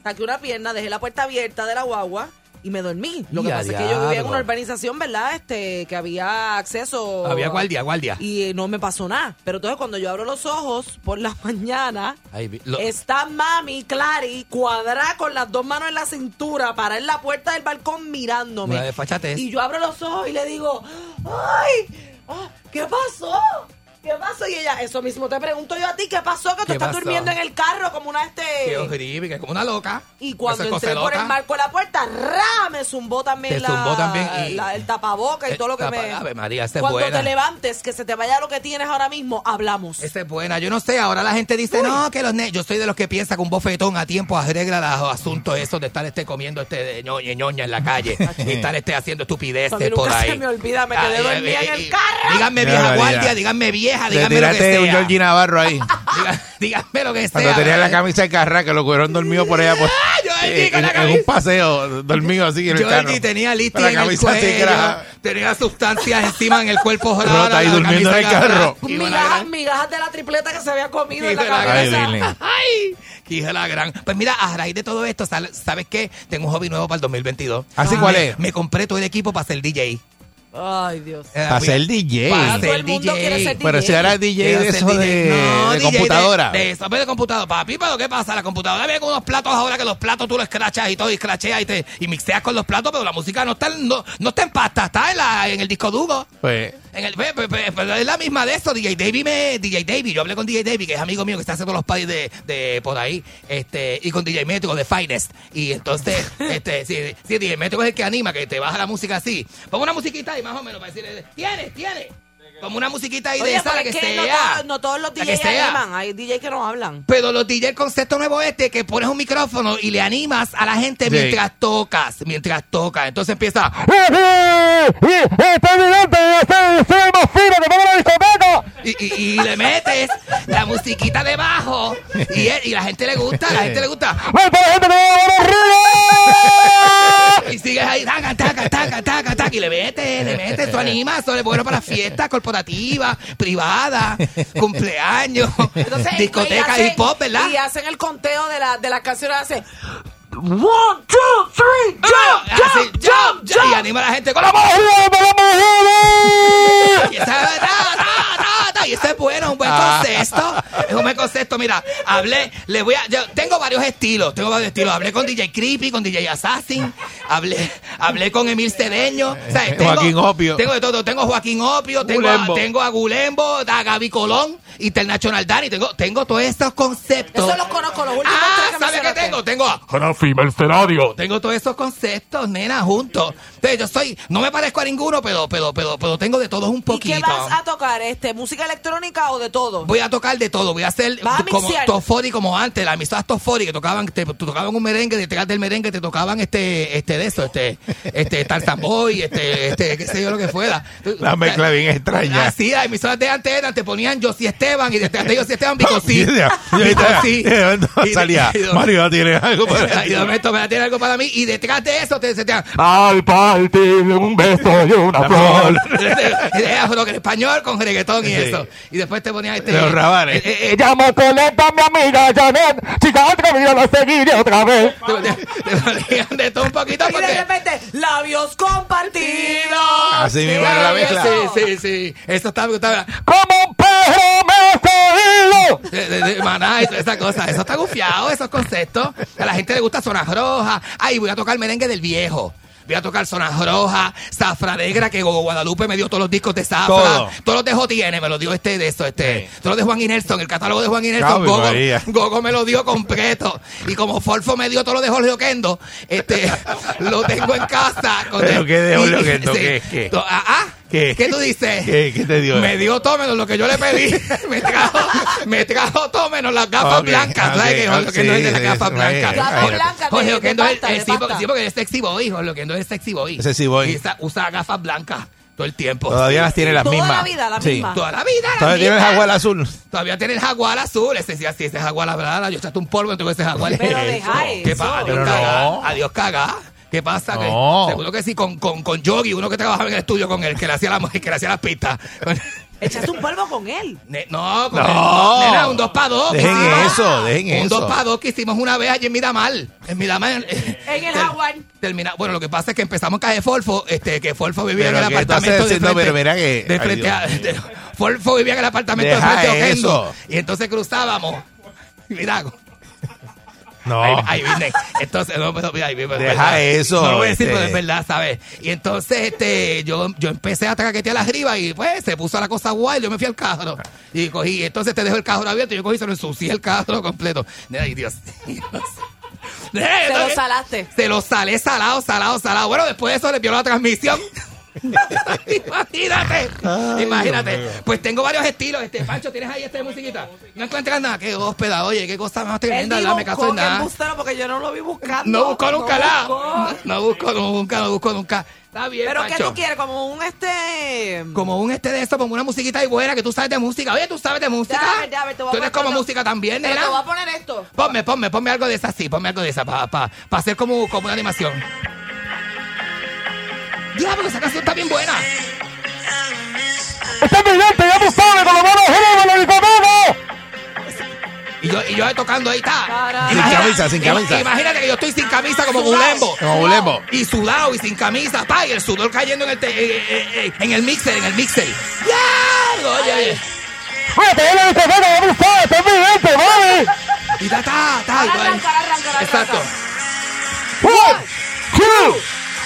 saqué una pierna, dejé la puerta abierta de la guagua y me dormí. Lo que pasa es que yo vivía en una urbanización, ¿verdad? Este, que había acceso. Había guardia, guardia. Y eh, no me pasó nada. Pero entonces cuando yo abro los ojos por la [LAUGHS] mañana, Ay, vi- lo- está mami, Clary, cuadrada con las dos manos en la cintura, para en la puerta del balcón mirándome. Y yo abro los ojos y le digo, ¡ay! ah, ¿Qué pasó? ¿Qué pasó? Y ella, eso mismo te pregunto yo a ti, ¿qué pasó? Que tú ¿Qué estás pasó? durmiendo en el carro como una este... Qué horrible, que es como una loca. Y cuando entré por el marco de la puerta, ¡ra! Me zumbó también, Te la, zumbó también y- la- el tapaboca y Eh, todo lo que tapa- me... Ave María, esa es Cuando buena. te levantes, que se te vaya lo que tienes ahora mismo, hablamos. Esa es buena. Yo no sé, ahora la gente dice, no, que los ne Yo soy de los que piensa que un bofetón a tiempo arregla los asuntos esos de estar este comiendo este de ñoña, ñoña en la calle [LAUGHS] y estar este haciendo estupideces por nunca ahí. se me olvida, me quedé dormida en el carro. Díganme vieja guardia, díganme vieja, Lo que tiraste un. Georgie Navarro ahí. [LAUGHS] Diga- díganme lo que sea. Cuando tenía la camisa de carra, que lo cubrieron dormido por allá. Por, [LAUGHS] yo allí eh, con en, la en camisa. un paseo, dormido así en el Yo carro. allí tenía la en el camisa así que cuello, era tenía sustancias encima en el cuerpo Rota ahí la durmiendo en el camisa carro. una Migajas, gran- migajas de la tripleta que se había comido en Hijo la de la Ay, cabeza. [LAUGHS] Ay, que de la gran. Pues mira, a raíz de todo esto, sal- ¿sabes qué? Tengo un hobby nuevo para el 2022. ¿Así Me- cuál es? Me compré todo el equipo para ser DJ. Ay, Dios. Eh, Para ser DJ. Para Todo ser el mundo DJ. quiere ser Pero si era DJ Quiero de eso DJ. de, No, de DJ computadora. De, de eso, de computadora. Papi, pero ¿qué pasa? La computadora viene con unos platos ahora que los platos tú los escrachas y todo, y escracheas y, te, y mixeas con los platos, pero la música no está, en- no, no está en pasta, está en, la, en el disco duro. Pues, En el, pe- pe- pe- pero es la misma de eso, DJ Davey me, DJ Davey, yo hablé con DJ Davey, que es amigo mío que está haciendo los parties de, de por ahí, este, y con DJ Métrico de Finest. Y entonces, [LAUGHS] este, sí, sí, DJ Métrico es el que anima, que te baja la música así. Pon una musiquita y más o menos para decirle, tienes, tienes. Como una musiquita ahí de Oye, esa, pero la que, es que no, sea. todos- no todos los que DJs sea. animan. Hay DJs que no hablan. Pero los DJ, el concepto nuevo este, que pones un micrófono y le animas a la gente Sí. mientras tocas, mientras tocas. Entonces empieza... Y, y- y le metes la musiquita debajo y, y la gente le gusta, la gente le gusta. Y sigues ahí, taca, taca, taca, taca, taca, y le metes, le metes, tú animas, eso es bueno para fiestas corporativas, privadas, cumpleaños, discotecas hip hop, ¿verdad? Y hacen el conteo de, la, de las canciones. Hacen. One, two, three, jump, Ah, jump, así, jump, jump, y anima a la gente con la mano y esa- ta, ta, ta, y este es bueno, es un buen Ah. concepto. Es un buen concepto. Mira, hablé, le voy a. Yo tengo varios estilos, tengo varios estilos. Hablé con DJ Creepy, con DJ Assassin, hablé, hablé con Emil Cedeño. o sea, tengo- Joaquín Opio. Tengo de todo. Tengo Joaquín Opio, tengo, Gulembo. a, tengo a Gulembo, a Gaby Colón, International Dani. Tengo, tengo todos estos conceptos. Eso los conozco, los últimos Ah, tres que ¿sabes qué tengo? Tengo a tengo todos esos conceptos, nena, juntos. Entonces, yo soy, no me parezco a ninguno, pero, pero, pero, pero tengo de todos un ¿Y poquito. qué vas a tocar? este ¿Música electrónica o de todo? Voy a tocar de todo, voy a hacer ¿Vas a como? Tofori como antes, las emisoras Tofori que tocaban, te, tocaban un merengue, detrás del merengue te tocaban este, este de eso, este, este Tarzan Boy, este, este, qué sé yo lo que fuera. La mezcla bien extraña. Así, las emisoras de antes eran, te ponían Josy Esteban y detrás de Esteban Bicosí. Y ya, y ahorita- Bicosí. y Y de- salía, y Mario, ¿tienes algo para y de momento me tiene algo para mí y detrás de eso te decían Al partirle un beso y una flor. [LAUGHS] Lo que en español con reggaetón y eso. Y después te ponía este. Los rabanes. eh, eh, eh, Llamo Coleta, mi amiga Janet. Chica, otra vida la seguiré otra vez. te, te- te ponían de todo un poquito Y de porque. repente, labios compartidos. Así mismo era la mezcla. Sí, sí, sí. Eso está, está Como un perro seguido. de, de- esa cosa. Eso está gufiado, esos conceptos. A la gente le gusta zonas rojas. Ay, voy a tocar merengue del viejo. Voy a tocar Zonas Rojas, Zafra Negra, que Gogo Guadalupe me dio todos los discos de Zafra. Todo. Todos los de JN me los dio este de eso, este. Todos los de Juan y Nelson, el catálogo de Juan y Nelson, Ave Gogo. [LAUGHS] Gogo me lo dio completo. Y como Forfo me dio todo lo de Jorge Oquendo, este, [LAUGHS] lo tengo en casa. con- ¿Pero qué de Jorge Oquendo? sí. ¿Qué, ah, ah, ¿Qué? ¿Qué tú dices? ¿Qué, qué te dio? Me dio todo menos lo que yo le pedí. [LAUGHS] me trajo, me trajo todo menos las gafas Ok, blancas. ¿Sabes ok, que Jorge Oquendo es el de las sí, gafas sí, blancas? sí, Jorge Oquendo es el, el sí, sí, porque es sexy boy. Jorge Oquendo es sexy boy. Es sexy boy. Y usa, usa gafas blancas todo el tiempo. Todavía las tiene las Toda mismas. la vida, la Sí. misma. Toda la vida. la Todavía tiene el misma. jaguar azul. Todavía tiene el jaguar azul. Ese sí, así, ese jaguar la verdad. Yo echaste un polvo entre ese jaguar. Pero deja ¿Qué eso. pasa? Adiós Pero caga. no. Adiós caga. ¿Qué pasa? Que- seguro que sí, con, con, con Yogi, uno que trabajaba en el estudio con él, que le hacía, la, [LAUGHS] que le hacía las pistas. [LAUGHS] [LAUGHS] Echaste un polvo con él. Ne- No, con No. nena, un 2 para 2. Dejen eso, dejen Un eso. 2 para 2 que hicimos una vez allí en Miramar. En Miramar. En el jaguar. Termina, bueno, lo que pasa es que empezamos en calle Folfo, este, que Folfo vivía Pero en el apartamento de diciendo, frente. pero mira que- de frente a, [LAUGHS] vivía en el apartamento Deja de frente a Oquendo. eso. Y entonces cruzábamos. Mira, No. Ahí, ahí viene. Entonces, no, pero mira, ahí viene. Deja ¿verdad? eso, No lo voy a decir, este. pero es verdad, ¿sabes? Y entonces, este, yo, yo empecé a traquetear arriba y pues se puso la cosa guay. Yo me fui al carro y cogí. Entonces te dejo el carro abierto y yo cogí y se lo ensucié el carro completo. Ay, Dios. [LAUGHS] Dios. Se lo salaste. Se lo salé salado, salado, salado. Bueno, después de eso le vio la transmisión. [LAUGHS] imagínate, imagínate. Pues tengo varios estilos. Este, Pancho, ¿tienes ahí esta musiquita? No encuentras nada. Qué hóspeda, oye, qué cosa más tremenda, ¿verdad? Me caso buscó, en nada. porque yo no lo vi buscando. No busco nunca No nada. buscó. No busco nunca, no busco nunca. Está bien, Pero ¿qué Pancho. tú quieres? Como un este... Como un este de esto, como una musiquita ahí buena que tú sabes de música. Oye, tú sabes de música. Ya, a ver, ya, a ver, te voy a tú eres poner como música también, Pero te voy a nena. poner esto. Ponme, ponme, ponme algo de esa, sí, ponme algo de esa para pa, pa hacer como, como una animación. Diablo, esa canción está bien buena. Está brillante, ya tú sabes, con la mano arriba en la discoteca. Y yo, y yo tocando ahí está. Sin camisa, sin camisa. Imagínate que yo estoy sin camisa como Sudado. Gulembo. Como Gulembo. Y sudado y sin camisa, pa, y el sudor cayendo en el, te- eh, eh, eh, en el mixer, en el mixer. ¡Ya! Oye, oye. Oye, te voy a la discoteca, ya tú sabes, está brillante, mami. Y ta, ta, ta. y Ahora todo ahí. arranca, arranca, ahora Exacto. arranca. One, two,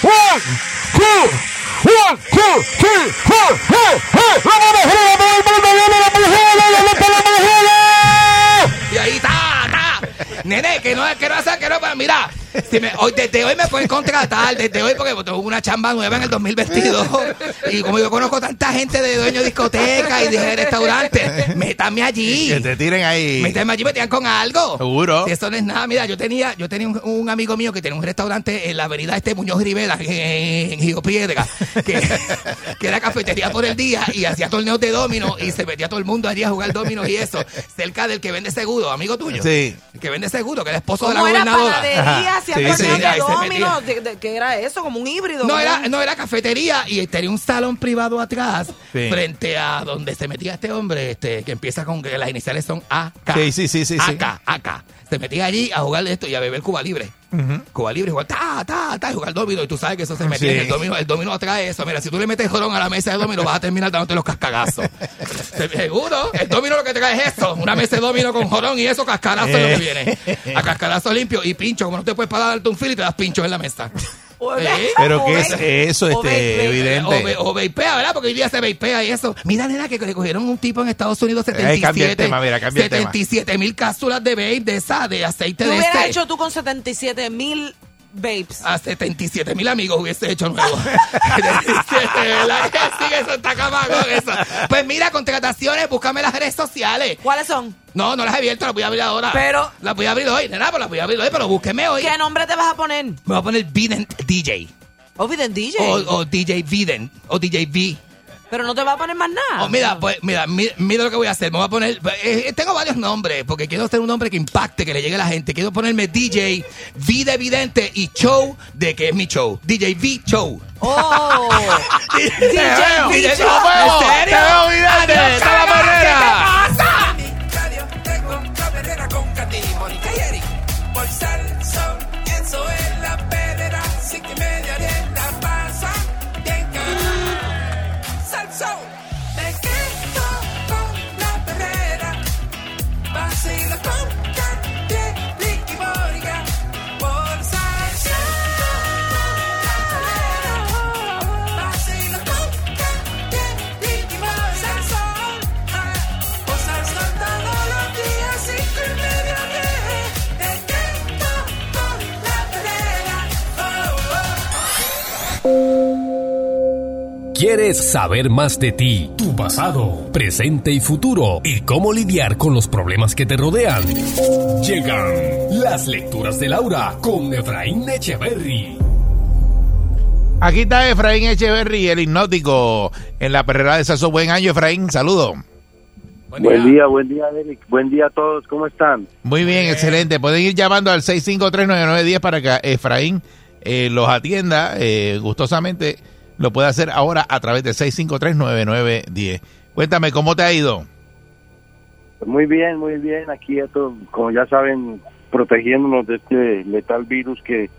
one, two, one, two, three, four, hey, hey. La arriba, todo el mundo viene la mujer, la levanta la mujer. Y ahí ta, ta. Nene, que no, que no que no, mira, Si me- hoy, desde hoy me pueden contratar, desde hoy, porque tengo una chamba nueva en el 2022. Y como yo conozco tanta gente de dueño de discoteca y de restaurantes, métame allí. Que te tiren ahí. Métame allí, me tiran con algo. Seguro. Si eso no es nada, mira, yo tenía, yo tenía un, un amigo mío que tenía un restaurante en la avenida este Muñoz Rivera, en, en Río Piedra, que, que era cafetería por el día y hacía torneos de domino y se metía todo el mundo allí a jugar dominos y eso, cerca del que vende seguro, amigo tuyo. Sí. El que vende seguro, que era esposo de la ¿Cómo era Sí, sí, de- de- ¿Qué era eso? Como un híbrido. No era, no era cafetería y tenía un salón privado atrás Sí. frente a donde se metía este hombre, este, que empieza con que las iniciales son AK. Sí, sí, sí, sí, sí. AK, AK. Se metía allí a jugar esto y a beber Cuba Libre. Ujú. Cuba Libre, jugar ta, ta, ta, y jugar domino. Y tú sabes que eso se Sí. en el domino. El domino atrae eso. Mira, si tú le metes jorón a la mesa de domino, vas a terminar dándote los cascagazos. [LAUGHS] Se- Seguro. El domino lo que te trae es eso. Una mesa de domino con jorón y eso, cascarazo es lo que viene. A cascarazo limpio y pincho. Como no te puedes parar darte un fil y te das pincho en la mesa. ¿Eh? Pero O ¿qué ve- es eso, o este, evidente? O, o vapea, ¿verdad? Porque hoy día se vapea y eso. Mira, nena, que le cogieron un tipo en Estados Unidos Ay, cambia el 77, tema, mira, cambia el tema. 77 mil cápsulas de vape de esa, de aceite ¿Qué de hubieras este. hecho tú con 77 mil vapes? A 77 mil amigos hubiese hecho nuevo. [LAUGHS] 77, ¿verdad que sí? Eso está con eso. Pues mira, contrataciones, búscame las redes sociales. ¿Cuáles son? No, no las he abierto, las voy a abrir ahora. Pero- Las voy a abrir hoy, nena, pues las voy a abrir hoy, pero búsqueme hoy. ¿Qué nombre te vas a poner? Me voy a poner Vident DJ. Oviden DJ. O, o DJ Vident. O DJ V. Pero no te vas a poner más nada. Oh, mira, pues, mira, mi- mira lo que voy a hacer. Me voy a poner. eh, tengo varios nombres, porque quiero hacer un nombre que impacte, que le llegue a la gente. Quiero ponerme DJ, vida evidente y show de que es mi show. DJ V Show. Oh. [LAUGHS] DJ DJ Show. Show. ¿En serio? Te veo, vidente. Está la manera. ¿Quieres saber más de ti, tu pasado, presente y futuro y cómo lidiar con los problemas que te rodean? Llegan las lecturas de Laura con Efraín Echeverry. Aquí está Efraín Echeverry, el hipnótico, en la perrera de Sasso. Buen año, Efraín. Saludo. Buen día, buen día, Eric. Buen día a todos. ¿Cómo están? Muy bien, excelente. Pueden ir llamando al 6539910 para que Efraín eh, los atienda eh, gustosamente. Lo puede hacer ahora a través de 6539910. Cuéntame, ¿cómo te ha ido? Muy bien, muy bien. Aquí, esto, como ya saben, protegiéndonos de este letal virus que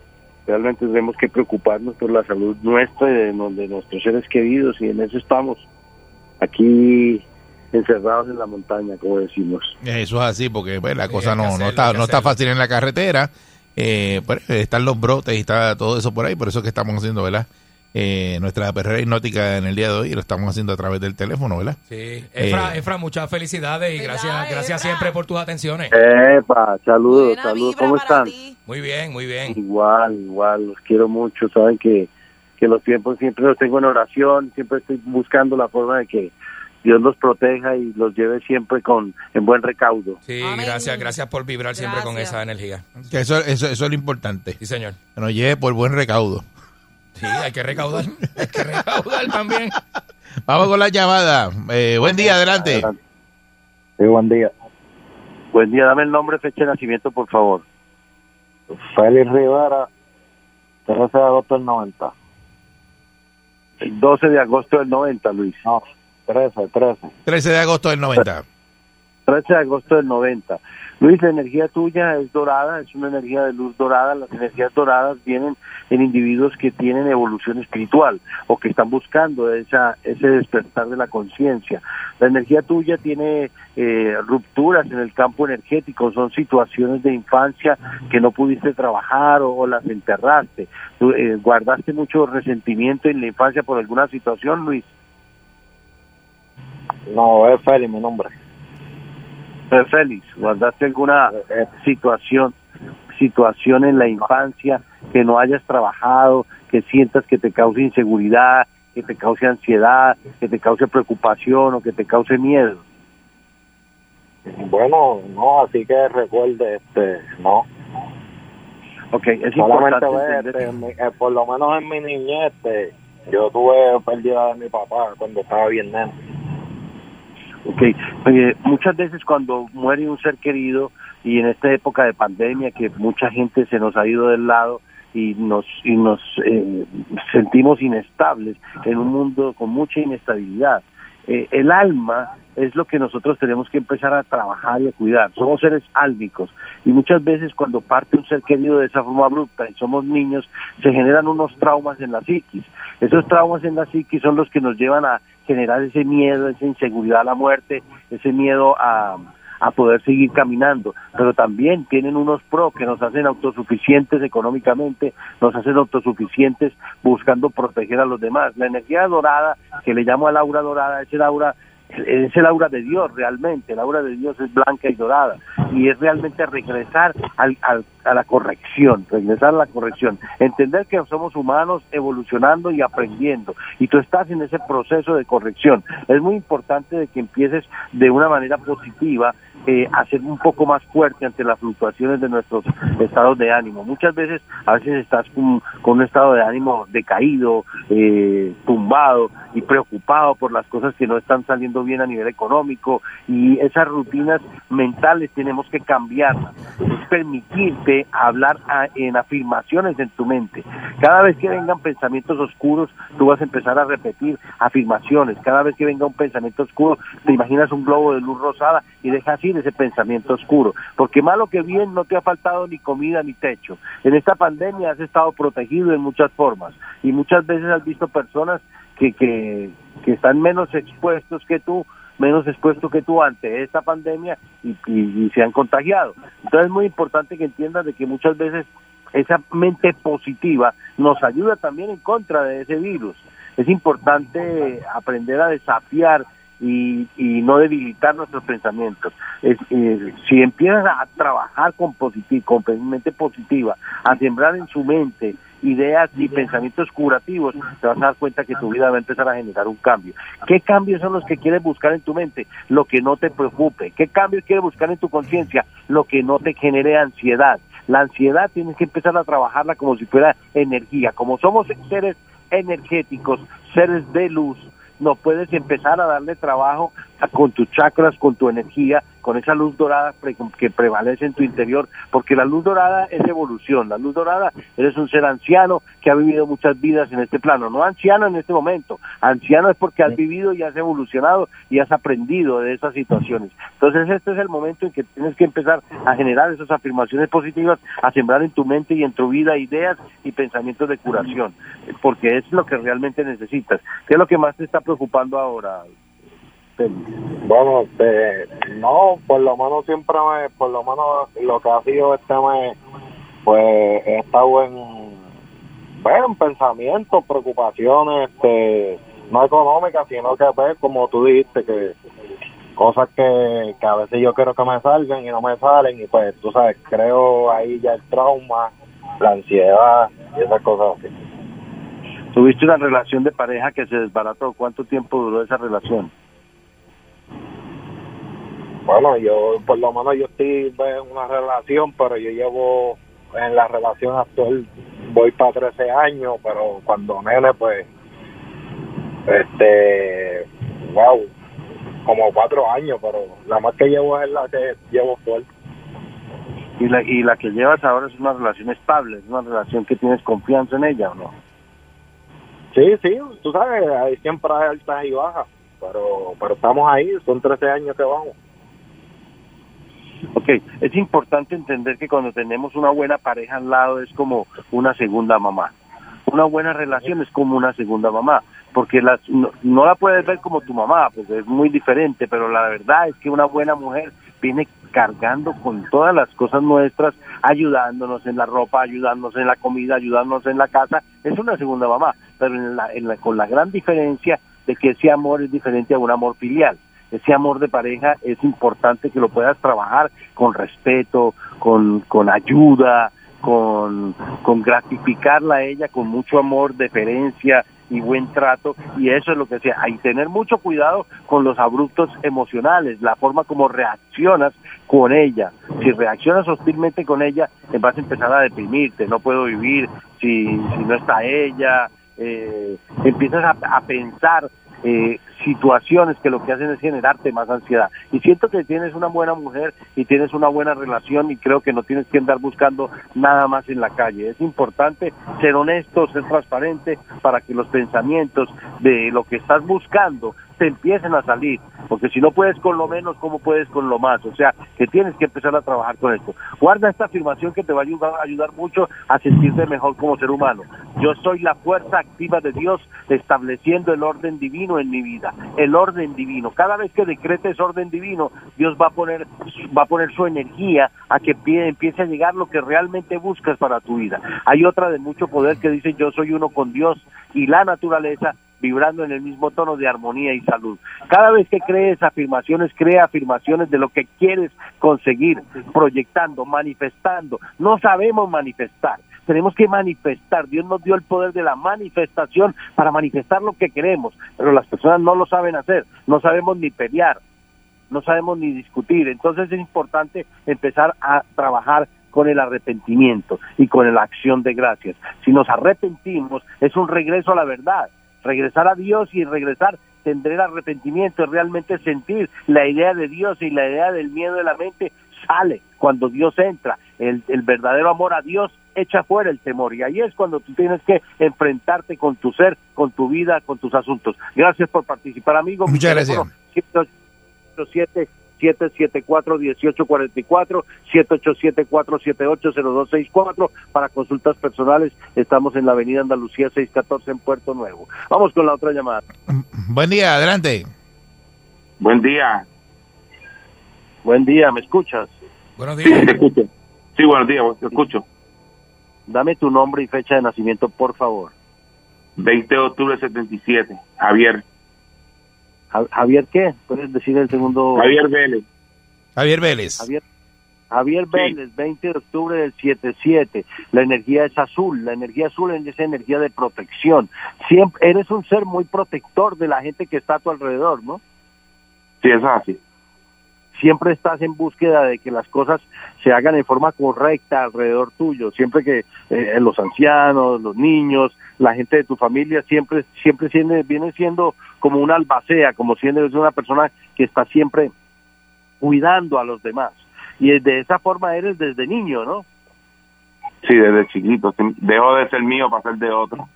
realmente tenemos que preocuparnos por la salud nuestra y de, nuestros seres queridos y en eso estamos. Aquí encerrados en la montaña, como decimos. Eso es así, porque pues, la cosa no, no está, no está fácil en la carretera. Eh, pues, están los brotes y está todo eso por ahí. Por eso es que estamos haciendo, ¿verdad? Eh, nuestra perrera hipnótica en el día de hoy y lo estamos haciendo a través del teléfono, ¿verdad? Sí, Efra, Eh, Efra, muchas felicidades y gracias, gracias Efra. siempre por tus atenciones. Epa, saludos, Buena saludos. ¿Cómo están? ti. Muy bien, muy bien. Igual, igual, los quiero mucho. Saben que, que los tiempos siempre los tengo en oración, siempre estoy buscando la forma de que Dios los proteja y los lleve siempre con en buen recaudo. Sí, Amén. gracias, gracias por vibrar siempre con esa energía. Que eso, eso, eso es lo importante. Sí, señor. Que nos lleve por buen recaudo. Sí, hay que recaudar. [LAUGHS] hay que recaudar también. Vamos con la llamada. Eh, buen día, adelante. Adelante. Sí, buen día. Buen día, dame el nombre, fecha de nacimiento, por favor. Félix Rivera, 13 de agosto del 90. El 12 de agosto del 90, Luis. No, 13, 13. 13 de agosto del 90. 13 de agosto del 90. Luis, la energía tuya es dorada, es una energía de luz dorada. Las energías doradas vienen en individuos que tienen evolución espiritual o que están buscando esa, ese despertar de la conciencia. La energía tuya tiene eh, rupturas en el campo energético, son situaciones de infancia que no pudiste trabajar o, las enterraste. Eh, guardaste mucho resentimiento en la infancia por alguna situación, Luis. No, es Félix mi nombre. Eh, Félix, ¿guardaste alguna situación? situación en la infancia que no hayas trabajado, que sientas que te cause inseguridad, que te cause ansiedad, que te cause preocupación o que te cause miedo? Bueno, no, así que recuerde, este, no. Ok, es Solamente importante ve, este, mi- eh, por lo menos en mi niñez, este, yo tuve pérdida de mi papá cuando estaba bien nene. Ok, muchas veces cuando muere un ser querido y en esta época de pandemia que mucha gente se nos ha ido del lado y nos y nos eh, sentimos inestables en un mundo con mucha inestabilidad. Eh, el alma es lo que nosotros tenemos que empezar a trabajar y a cuidar. Somos seres álmicos y muchas veces cuando parte un ser querido de esa forma abrupta y somos niños, se generan unos traumas en la psiquis. Esos traumas en la psiquis son los que nos llevan a generar ese miedo, esa inseguridad a la muerte, ese miedo a, a poder seguir caminando, pero también tienen unos pro que nos hacen autosuficientes económicamente, nos hacen autosuficientes buscando proteger a los demás. La energía dorada, que le llamo al aura dorada, es el aura es el aura de Dios realmente, el aura de Dios es blanca y dorada y es realmente regresar al, al- a la corrección, regresar a la corrección, entender que somos humanos evolucionando y aprendiendo y tú estás en ese proceso de corrección. Es muy importante de que empieces de una manera positiva eh, a ser un poco más fuerte ante las fluctuaciones de nuestros estados de ánimo. Muchas veces, a veces estás con, con un estado de ánimo decaído, eh, tumbado y preocupado por las cosas que no están saliendo bien a nivel económico y esas rutinas mentales tenemos que cambiarlas. Es permitirte hablar a- en afirmaciones en tu mente. Cada vez que vengan pensamientos oscuros, tú vas a empezar a repetir afirmaciones. Cada vez que venga un pensamiento oscuro, te imaginas un globo de luz rosada y dejas ir ese pensamiento oscuro. Porque malo que bien no te ha faltado ni comida ni techo. En esta pandemia has estado protegido en muchas formas y muchas veces has visto personas que, que, que están menos expuestos que tú menos expuestos que tú ante esta pandemia y, y- se han contagiado. Entonces es muy importante que entiendas de que muchas veces esa mente positiva nos ayuda también en contra de ese virus. Es importante aprender a desafiar y, y no debilitar nuestros pensamientos. Eh, si empiezas a trabajar con, positi- con mente positiva, a sembrar en su mente ideas y pensamientos curativos, te vas a dar cuenta que tu vida va a empezar a generar un cambio. ¿Qué cambios son los que quieres buscar en tu mente? Lo que no te preocupe. ¿Qué cambios quieres buscar en tu conciencia? Lo que no te genere ansiedad. La ansiedad tienes que empezar a trabajarla como si fuera energía. Como somos seres energéticos, seres de luz, no puedes empezar a darle trabajo con tus chakras, con tu energía, con esa luz dorada pre- que prevalece en tu interior, porque la luz dorada es evolución, la luz dorada eres un ser anciano que ha vivido muchas vidas en este plano, no anciano en este momento, anciano es porque has vivido y has evolucionado y has aprendido de esas situaciones. Entonces este es el momento en que tienes que empezar a generar esas afirmaciones positivas, a sembrar en tu mente y en tu vida ideas y pensamientos de curación, porque es lo que realmente necesitas. ¿Qué es lo que más te está preocupando ahora? Bueno, este, no, por lo menos siempre me, por lo menos lo que ha sido este mes, pues he estado en, bueno, en pensamientos, preocupaciones, este, no económicas, sino que pues, como tú dijiste, que cosas que, que a veces yo quiero que me salgan y no me salen y pues tú sabes, creo ahí ya el trauma, la ansiedad y esas cosas así. Tuviste una relación de pareja que se desbarató. ¿Cuánto tiempo duró esa relación? Bueno, yo por lo menos yo estoy en una relación, pero yo llevo en la relación actual, voy para 13 años, pero cuando nene, pues, este, wow, como cuatro años, pero la más que llevo es la que llevo fuerte. Y la, y la que llevas ahora es una relación estable, es una relación que tienes confianza en ella o no. Sí, sí, tú sabes, ahí siempre hay altas y bajas, pero, pero estamos ahí, son 13 años que vamos. Ok, es importante entender que cuando tenemos una buena pareja al lado es como una segunda mamá. Una buena relación es como una segunda mamá, porque las, no, la puedes ver como tu mamá, porque es muy diferente, pero la verdad es que una buena mujer viene cargando con todas las cosas nuestras, ayudándonos en la ropa, ayudándonos en la comida, ayudándonos en la casa, es una segunda mamá, pero en la- en la- con la gran diferencia de que ese amor es diferente a un amor filial. Ese amor de pareja es importante que lo puedas trabajar con respeto, con, con ayuda, con, con gratificarla a ella con mucho amor, deferencia y buen trato. Y eso es lo que sea, hay tener mucho cuidado con los abruptos emocionales, la forma como reaccionas con ella, si reaccionas hostilmente con ella, vas a empezar a deprimirte, no puedo vivir si, si no está ella, eh, empiezas a, a pensar eh, situaciones que lo que hacen es generarte más ansiedad. Y siento que tienes una buena mujer y tienes una buena relación y creo que no tienes que andar buscando nada más en la calle. Es importante ser honesto, ser transparente para que los pensamientos de lo que estás buscando te empiecen a salir, porque si no puedes con lo menos, ¿cómo puedes con lo más? O sea, que tienes que empezar a trabajar con esto. Guarda esta afirmación que te va a ayudar, ayudar mucho a sentirte mejor como ser humano. Yo soy la fuerza activa de Dios estableciendo el orden divino en mi vida, el orden divino. Cada vez que decretes orden divino, Dios va a poner va a poner su energía a que pie- empiece a llegar lo que realmente buscas para tu vida. Hay otra de mucho poder que dice yo soy uno con Dios y la naturaleza vibrando en el mismo tono de armonía y salud. Cada vez que crees afirmaciones, crea afirmaciones de lo que quieres conseguir, proyectando, manifestando. No sabemos manifestar, tenemos que manifestar. Dios nos dio el poder de la manifestación para manifestar lo que queremos, pero las personas no lo saben hacer, no sabemos ni pelear, no sabemos ni discutir. Entonces es importante empezar a trabajar con el arrepentimiento y con la acción de gracias. Si nos arrepentimos, es un regreso a la verdad regresar a Dios y regresar tendré el arrepentimiento, realmente sentir la idea de Dios y la idea del miedo de la mente sale cuando Dios entra. El, el, verdadero amor a Dios echa fuera el temor y ahí es cuando tú tienes que enfrentarte con tu ser, con tu vida, con tus asuntos. Gracias por participar, amigo. Muchas gracias. 774-1844, 787-478-0264. Para consultas personales, estamos en la Avenida Andalucía 614 en Puerto Nuevo. Vamos con la otra llamada. Mm, buen día, adelante. Buen día. Buen día, ¿me escuchas? Buenos días. Sí, te escucho. Sí, buenos días, te escucho. Dame tu nombre y fecha de nacimiento, por favor. 20 de octubre de 77, Javier. Ja- Javier, ¿qué? ¿Puedes decir el segundo? Javier Vélez. Javier Vélez. Javier, Javier Vélez, 20 de octubre del 77. La energía es azul. La energía azul es esa energía de protección. Siempre eres un ser muy protector de la gente que está a tu alrededor, ¿no? Sí, es así. Siempre estás en búsqueda de que las cosas se hagan en forma correcta alrededor tuyo. Siempre que eh, los ancianos, los niños, la gente de tu familia siempre siempre siendo- viene siendo como una albacea, como siendo una persona que está siempre cuidando a los demás. Y de esa forma eres desde niño, ¿no? Sí, desde chiquito. Dejo de ser mío para ser de otro.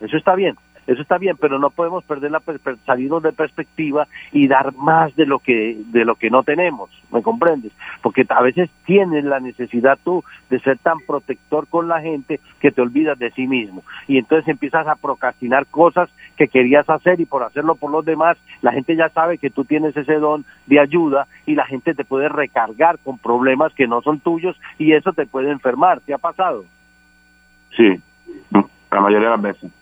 Eso está bien, eso está bien, pero no podemos perder la salirnos de perspectiva y dar más de lo que de lo que no tenemos, ¿me comprendes? Porque a veces tienes la necesidad tú de ser tan protector con la gente que te olvidas de sí mismo y entonces empiezas a procrastinar cosas que querías hacer y por hacerlo por los demás, la gente ya sabe que tú tienes ese don de ayuda y la gente te puede recargar con problemas que no son tuyos y eso te puede enfermar, ¿te ha pasado? Sí, la mayoría de las veces.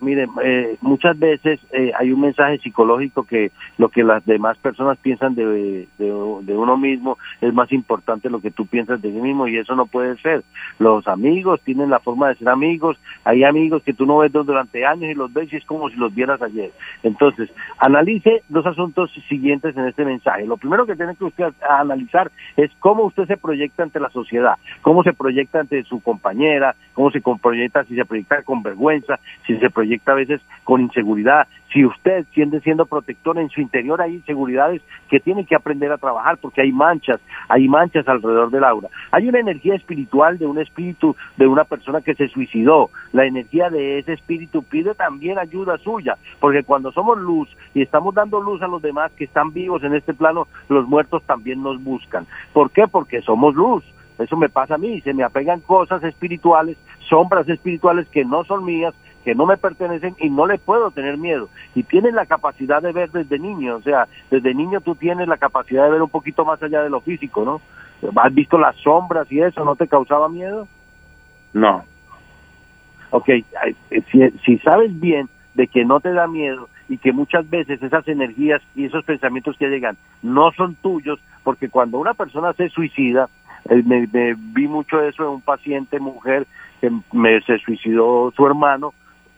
Miren, eh, muchas veces eh, hay un mensaje psicológico que lo que las demás personas piensan de, de, uno mismo es más importante lo que tú piensas de ti mismo y eso no puede ser. Los amigos tienen la forma de ser amigos, hay amigos que tú no ves durante años y los ves y es como si los vieras ayer. Entonces, analice los asuntos siguientes en este mensaje. Lo primero que tiene que usted analizar es cómo usted se proyecta ante la sociedad, cómo se proyecta ante su compañera, cómo se proyecta, si se proyecta con vergüenza, si se proyecta a veces con inseguridad. Si usted siente siendo protector en su interior, hay inseguridades que tiene que aprender a trabajar porque hay manchas, hay manchas alrededor del aura. Hay una energía espiritual de un espíritu, de una persona que se suicidó. La energía de ese espíritu pide también ayuda suya, porque cuando somos luz y estamos dando luz a los demás que están vivos en este plano, los muertos también nos buscan. ¿Por qué? Porque somos luz. Eso me pasa a mí, se me apegan cosas espirituales, sombras espirituales que no son mías, que no me pertenecen y no le puedo tener miedo. Y tienes la capacidad de ver desde niño, o sea, desde niño tú tienes la capacidad de ver un poquito más allá de lo físico, ¿no? ¿Has visto las sombras y eso? ¿No te causaba miedo? No. Ok, eh, si, si sabes bien de que no te da miedo y que muchas veces esas energías y esos pensamientos que llegan no son tuyos, porque cuando una persona se suicida, eh, me, me vi mucho eso en un paciente mujer que me, se suicidó su hermano,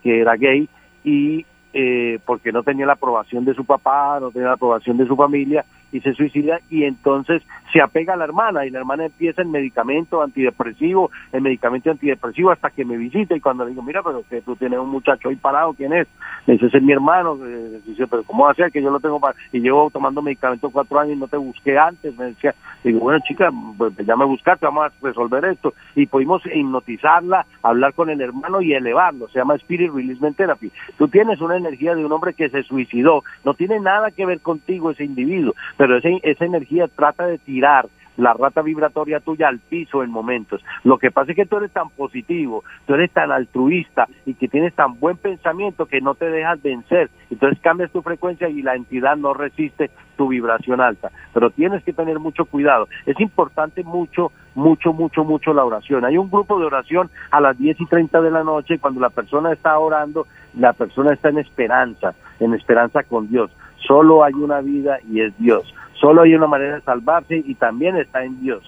que era gay, y eh, porque no tenía la aprobación de su papá, no tenía la aprobación de su familia, y se suicida y entonces se apega a la hermana y la hermana empieza el medicamento antidepresivo, el medicamento antidepresivo hasta que me visita y cuando le digo, mira, pero que tú tienes un muchacho ahí parado, ¿quién es? Me dice, ese es mi hermano, Eh, dice, pero ¿cómo va a ser que yo lo tengo para... y llevo tomando medicamento cuatro años y no te busqué antes? Me decía, digo, bueno chica, pues ya me buscaste, vamos a resolver esto y pudimos hipnotizarla, hablar con el hermano y elevarlo, se llama Spirit Releasement Therapy. Tú tienes una energía de un hombre que se suicidó, no tiene nada que ver contigo ese individuo, pero ese- esa energía trata de tirar la rata vibratoria tuya al piso en momentos. Lo que pasa es que tú eres tan positivo, tú eres tan altruista y que tienes tan buen pensamiento que no te dejas vencer. Entonces cambias tu frecuencia y la entidad no resiste tu vibración alta. Pero tienes que tener mucho cuidado. Es importante mucho, mucho, mucho, mucho la oración. Hay un grupo de oración a las 10 y 30 de la noche cuando la persona está orando, la persona está en esperanza, en esperanza con Dios. Solo hay una vida y es Dios. Solo hay una manera de salvarse y también está en Dios.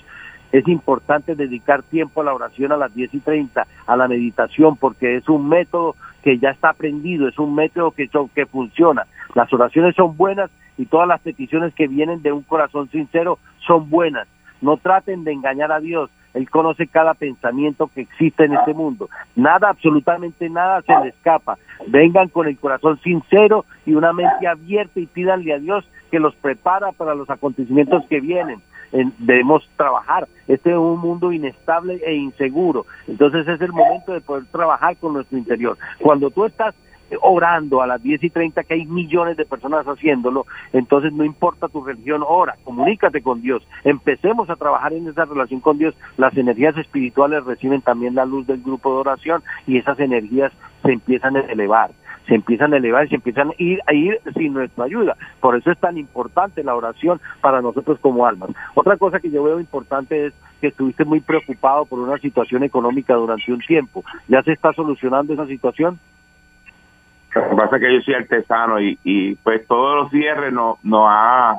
Es importante dedicar tiempo a la oración a las 10 y 30, a la meditación, porque es un método que ya está aprendido, es un método que, son- que funciona. Las oraciones son buenas y todas las peticiones que vienen de un corazón sincero son buenas. No traten de engañar a Dios. Él conoce cada pensamiento que existe en este mundo. Nada, absolutamente nada se le escapa. Vengan con el corazón sincero y una mente abierta y pídanle a Dios que los prepara para los acontecimientos que vienen. En- debemos trabajar. Este es un mundo inestable e inseguro. Entonces es el momento de poder trabajar con nuestro interior. Cuando tú estás orando a las 10 y 30 que hay millones de personas haciéndolo, entonces no importa tu religión, ora, comunícate con Dios, empecemos a trabajar en esa relación con Dios, las energías espirituales reciben también la luz del grupo de oración y esas energías se empiezan a elevar, se empiezan a elevar y se empiezan a ir, a ir sin nuestra ayuda. Por eso es tan importante la oración para nosotros como almas. Otra cosa que yo veo importante es que estuviste muy preocupado por una situación económica durante un tiempo. ¿Ya se está solucionando esa situación? Lo que pasa es que yo soy artesano y, y pues todos los cierres nos no ha,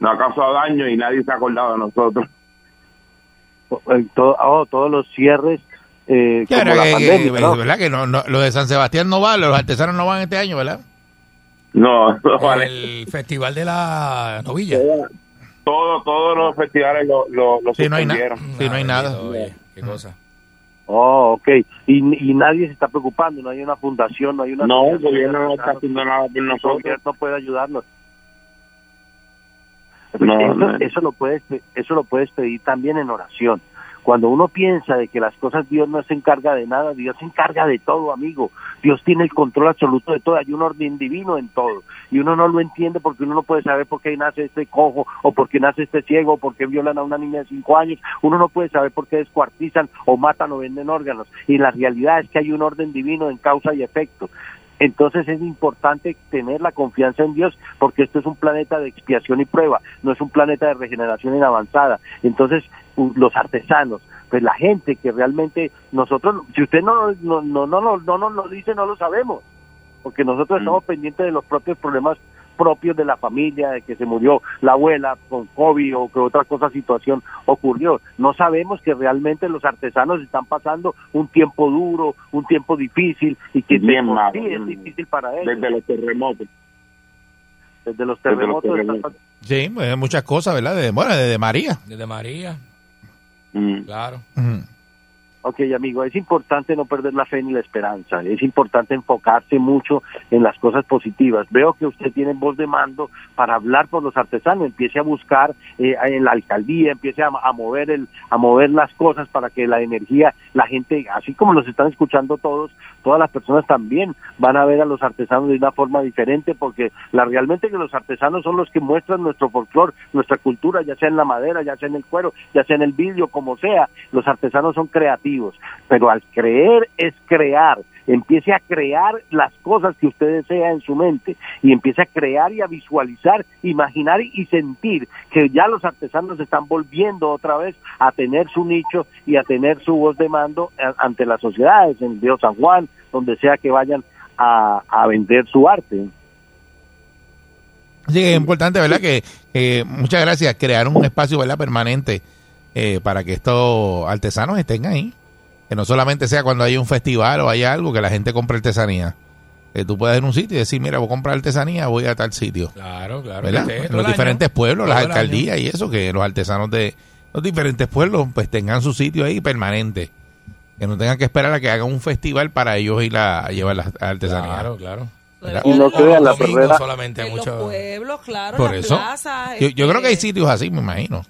nos ha causado daño y nadie se ha acordado de nosotros. [LAUGHS] Todo- oh, todos los cierres eh, como Claro, la que, pandemia, que- ¿no? ¿verdad? Que no, no- lo de San Sebastián no va, los artesanos no van este año, ¿verdad? No, [LAUGHS] no vale. El festival de la novilla. Todo, todos los festivales lo, lo, lo Sí, no hay nada. suspendieron. Sí, no hay nada. Qué cosa. Oh, ok. Y, y nadie se está preocupando, no hay una fundación, no hay una... No, el gobierno no está haciendo nada por El nosotros. gobierno puede ayudarnos. No, eso, no. eso lo puedes eso lo puedes pedir también en oración. Cuando uno piensa de que las cosas Dios no se encarga de nada, Dios se encarga de todo, amigo. Dios tiene el control absoluto de todo, hay un orden divino en todo. Y uno no lo entiende porque uno no puede saber por qué nace este cojo, o por qué nace este ciego, o por qué violan a una niña de cinco años. Uno no puede saber por qué descuartizan o matan o venden órganos. Y la realidad es que hay un orden divino en causa y efecto. Entonces es importante tener la confianza en Dios porque esto es un planeta de expiación y prueba, no es un planeta de regeneración en avanzada. Entonces los artesanos, pues la gente que realmente nosotros, si usted no no no no no, no nos lo dice, no lo sabemos, porque nosotros estamos pendientes de los propios problemas propios de la familia, de que se murió la abuela con COVID o que otra cosa situación ocurrió. No sabemos que realmente los artesanos están pasando un tiempo duro, un tiempo difícil y que Bien sí es difícil para ellos. Desde los terremotos. Desde los desde los terremotos. terremotos. Sí, pues, muchas cosas, ¿verdad? De, bueno, de María. Desde María. Mm. Claro. Ok, amigo, es importante no perder la fe ni la esperanza. Es importante enfocarse mucho en las cosas positivas. Veo que usted tiene voz de mando para hablar por los artesanos. Empiece a buscar eh, en la alcaldía, empiece a, mover el, a mover las cosas para que la energía, la gente, así como los están escuchando todos, todas las personas también van a ver a los artesanos de una forma diferente, porque la realmente que los artesanos son los que muestran nuestro folclore, nuestra cultura, ya sea en la madera, ya sea en el cuero, ya sea en el vidrio, como sea. Los artesanos son creativos, pero al creer es crear. Empiece a crear las cosas que usted desea en su mente y empiece a crear y a visualizar, imaginar y sentir que ya los artesanos están volviendo otra vez a tener su nicho y a tener su voz de mando a- ante las sociedades, en Río San Juan, donde sea que vayan a, a vender su arte. Que es importante, ¿verdad? Que eh, muchas gracias, crear un espacio, ¿verdad? Permanente eh, para que estos artesanos estén ahí. Que no solamente sea cuando hay un festival o hay algo que la gente compre artesanía. Que tú puedas ir a un sitio y decir, mira, voy a comprar artesanía, voy a tal sitio. Claro, claro. ¿verdad? que esté En los diferentes año. pueblos, las alcaldías año. y eso, que los artesanos de los diferentes pueblos pues tengan su sitio ahí permanente. Que no tengan que esperar a que hagan un festival para ellos ir a, a llevar las artesanías. Claro, claro. ¿Verdad? Y no crean la perrera. solamente En los mucho. pueblos, claro, Por las eso, plazas. yo, yo creo que hay este, sitios así, me imagino.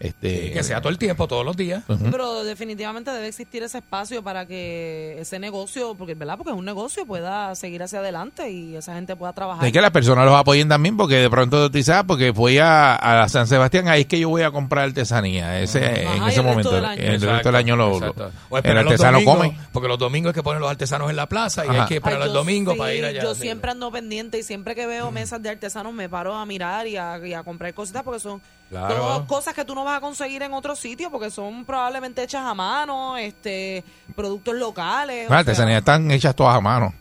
Este, Que sea todo el tiempo, todos los días. Pero definitivamente debe existir ese espacio para que ese negocio, porque verdad, porque es un negocio, pueda seguir hacia adelante y esa gente pueda trabajar. Es que las personas los apoyen también porque de pronto tú ah, porque voy a, a San Sebastián, ahí es que yo voy a comprar artesanía. Ese, en Ajá, ese el resto momento, del año. el resto del año lo, lo- el artesano domingos, come. Porque los domingos es que ponen los artesanos en la plaza y Ajá. hay que esperar Ay, el yo domingo sí, para ir allá. Yo siempre ando pendiente y siempre que veo mesas de artesanos me paro a mirar y a, y a comprar cositas porque son Claro. cosas que tú no vas a conseguir en otro sitio porque son probablemente hechas a mano, este productos locales. Las artesanías están hechas todas a mano.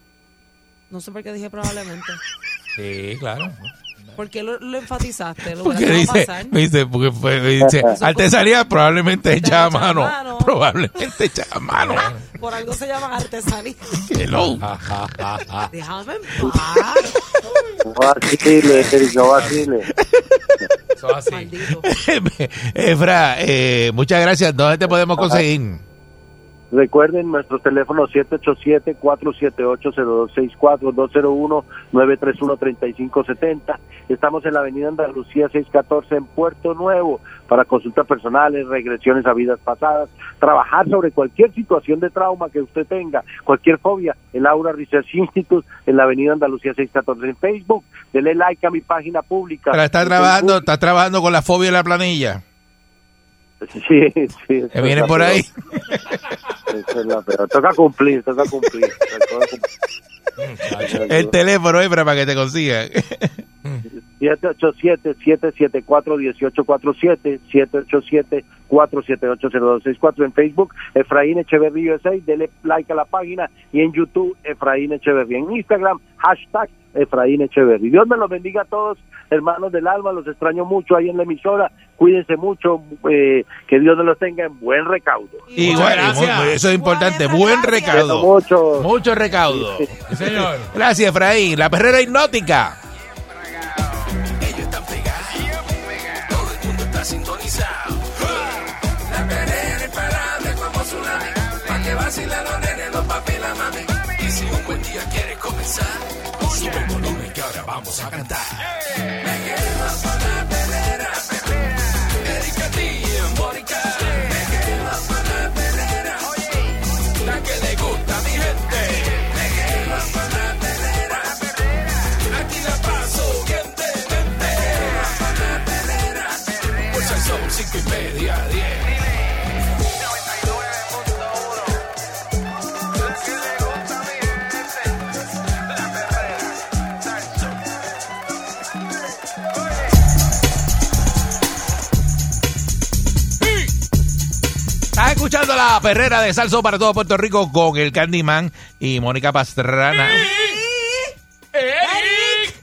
no sé por qué dije probablemente. [LAUGHS] Sí, claro. ¿Por qué lo, lo enfatizaste? Lo Porque dice, pasar. me dice, porque fue- me dice, artesanía probablemente hecha a mano. mano. Probablemente hecha a mano. [LAUGHS] Por algo se llaman artesanía. Hello. [LAUGHS] Déjame en paz. No vacile. [LAUGHS] Efra, eh, muchas gracias. ¿Dónde te podemos conseguir? Recuerden nuestro teléfono 787-478-0264, 201-931-3570. Estamos en la avenida Andalucía 614 en Puerto Nuevo para consultas personales, regresiones a vidas pasadas, trabajar sobre cualquier situación de trauma que usted tenga, cualquier fobia, el Aura Research Institute en la avenida Andalucía 614 en Facebook. Dele like a mi página pública. Pero está trabajando, está trabajando con la fobia de la planilla. Sí, sí. Que viene es por peor. ahí. Esa es la peor. Toca cumplir, toca cumplir. Toca cumplir. El teléfono, Efra, para que te consigan. 787-774-1847, 787-478-0264 en Facebook, Efraín Echeverría USA, dele like a la página y en YouTube, Efraín Echeverría, en Instagram, hashtag Efraín Echeverría. Dios me los bendiga a todos, hermanos del alma, los extraño mucho ahí en la emisora, cuídense mucho, eh, que Dios me los tenga en buen recaudo. Igual, gracias. muy- muy- eso es importante. Buen recaudo. mucho. Mucho recaudo. Sí, señor. Gracias, Efraín. La perrera hipnótica. Ellos están pegados. Todo el mundo está sintonizado. La perrera imparable como tsunami. Pa' que vacilan los nenes, los papi y la mami. Y si un buen día quieres comenzar, sube el volumen que ahora vamos a cantar. La perrera de Salso para todo Puerto Rico con el Candyman y Mónica Pastrana. Eric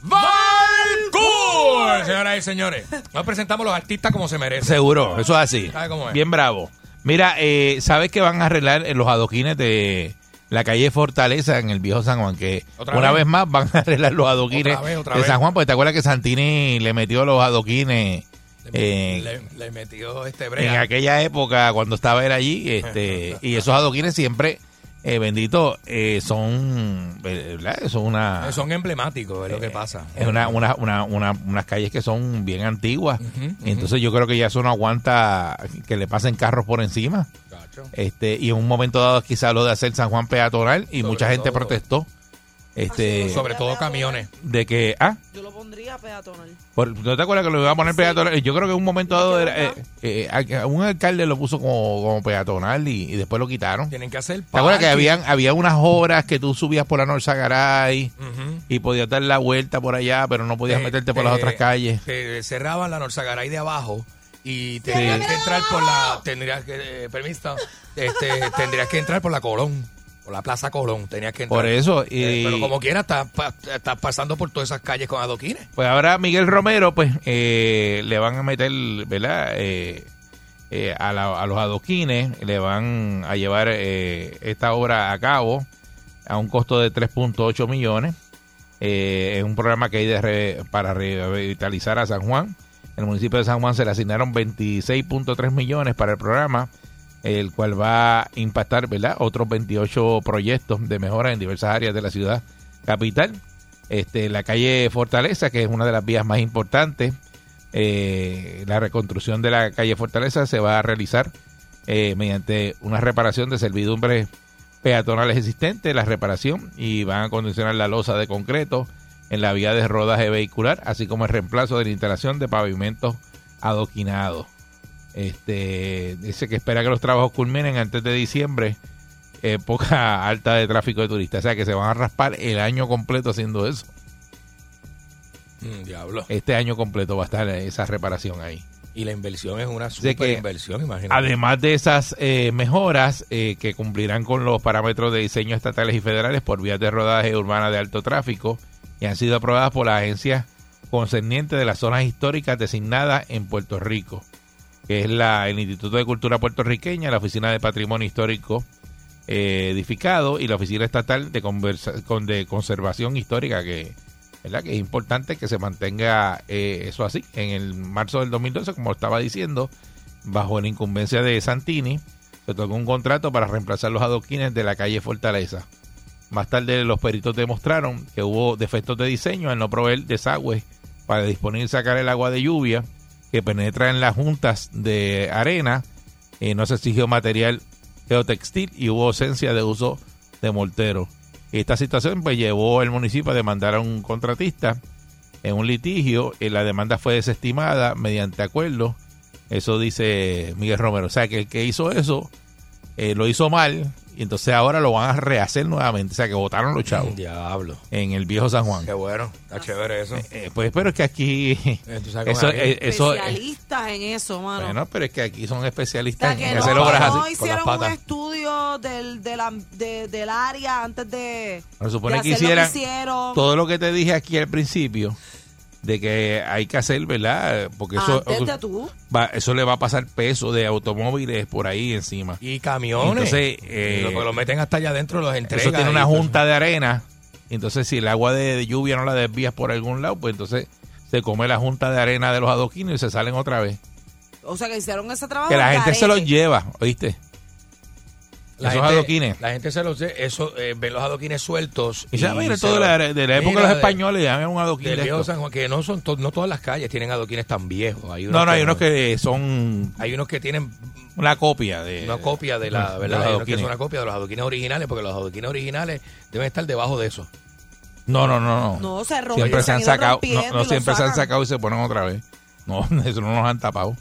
Valcour. Señoras y señores, nos presentamos los artistas como se merecen. Seguro, eso es así. ¿Sabe cómo es? Bien bravo. Mira, eh, ¿sabes que van a arreglar en los adoquines de la calle Fortaleza en el viejo San Juan? Que ¿Otra una vez? vez más van a arreglar los adoquines Otra vez, otra de. San Juan, porque te acuerdas que Santini le metió los adoquines eh, le, le metió este en aquella época cuando estaba él allí, este, [LAUGHS] y esos adoquines siempre, eh, bendito, eh, son, eh, ¿verdad? Son una... Son emblemáticos, es lo que pasa. Es una, una, una, una- unas calles que son bien antiguas. Entonces yo creo que ya eso no aguanta que le pasen carros por encima. Este, y en un momento dado quizá lo de hacer San Juan peatonal y Sobre mucha gente todo. protestó. Este, Sobre todo camiones. de que, ah, Yo lo pondría peatonal. por- ¿no te acuerdas que lo iba a poner peatonal? Yo creo que en un momento dado era, eh, eh, a- un alcalde lo puso como, como peatonal y, y después lo quitaron. Tienen que hacer ¿Te acuerdas que habían, había unas horas que tú subías por la Norzagaray y podías dar la vuelta por allá, pero no podías Eh, meterte por las eh, otras calles? Te cerraban la Norzagaray de abajo y tendrías que entrar por la tendrías que eh, permiso este tendrías que entrar por la Colón Por la Plaza Colón tenías que entrar. Por eso, y- Eh, pero como quiera, estás estás pasando por todas esas calles con adoquines. Pues ahora Miguel Romero, pues eh, le van a meter, ¿verdad? Eh, eh, a, la- a los adoquines, le van a llevar eh, esta obra a cabo a un costo de 3.8 millones. Es un programa que hay de re- para revitalizar a San Juan. En el municipio de San Juan se le asignaron 26.3 millones para el programa, el cual va a impactar, ¿verdad? Otros 28 proyectos de mejora en diversas áreas de la ciudad capital. Este, la calle Fortaleza, que es una de las vías más importantes, eh, la reconstrucción de la calle Fortaleza se va a realizar eh, mediante una reparación de servidumbres peatonales existentes, la reparación y van a acondicionar la losa de concreto en la vía de rodaje vehicular, así como el reemplazo de la instalación de pavimentos adoquinados. Este, dice que espera que los trabajos culminen antes de diciembre, época [LAUGHS] alta de tráfico de turistas, o sea que se van a raspar el año completo haciendo eso. Mm, diablo. Este año completo va a estar esa reparación ahí. Y la inversión es una super que, inversión, imagínate. Además de esas eh, mejoras eh, que cumplirán con los parámetros de diseño estatales y federales por vías de rodaje urbana de alto tráfico y han sido aprobadas por la agencia concerniente de las zonas históricas designadas en Puerto Rico, que es la, el Instituto de Cultura Puertorriqueña, la Oficina de Patrimonio Histórico eh, Edificado y la Oficina Estatal de, Conversa- con- de Conservación Histórica, que, que es importante que se mantenga eh, eso así. En el marzo del 2012, como estaba diciendo, bajo la incumbencia de Santini, se tocó un contrato para reemplazar los adoquines de la calle Fortaleza. Más tarde los peritos demostraron que hubo defectos de diseño al no proveer desagüe para disponer y sacar el agua de lluvia que penetra en las juntas de arena. Eh, no se exigió material geotextil y hubo ausencia de uso de mortero. Esta situación pues llevó al municipio a demandar a un contratista en un litigio. y la demanda fue desestimada mediante acuerdo. Eso dice Miguel Romero. O sea que el que hizo eso eh, lo hizo mal y entonces ahora lo van a rehacer nuevamente. O sea que votaron los chavos. Diablo. En el viejo San Juan. Qué bueno, está chévere eso. Eh, pues pero es que aquí tú sabes eso, eh, eso eh, Especialistas en eso, mano. bueno pero es que aquí son O especialistas en que hacer no, obras no así hicieron un estudio del, de la- de- del área antes de, Se supone de que hacer lo hicieran hicieron. todo lo que te dije aquí al principio de que hay que hacer, ¿verdad? Porque eso Antes de tú. va- eso le va a pasar peso de automóviles por ahí encima. Y camiones. Entonces, Y eh, lo, lo meten hasta allá adentro, los entregan. eso tiene una todo junta de arena. Entonces, si el agua de, de lluvia no la desvías por algún lado, pues entonces se come la junta de arena de los adoquines y se salen otra vez. O sea, que hicieron ese trabajo. Que la gente se los lleva, ¿oíste? La Esos gente- adoquines. La gente se los eso, eh, ven los adoquines sueltos. Y ya, mira, todo de la, de la época de los españoles, ya un adoquín Del viejo estos. San Juan, que no son to- no todas las calles tienen adoquines tan viejos. Hay unos No, no, hay unos que son Hay unos que tienen una copia de una copia de la, de ¿verdad? los Hay unos que son una copia de los adoquines originales, porque los adoquines originales deben estar debajo de eso. No, no, no, no. No, se rompen, Siempre se se han han sacado, no, no siempre se han sacado y se ponen otra vez. No, [LAUGHS] eso no nos han tapado.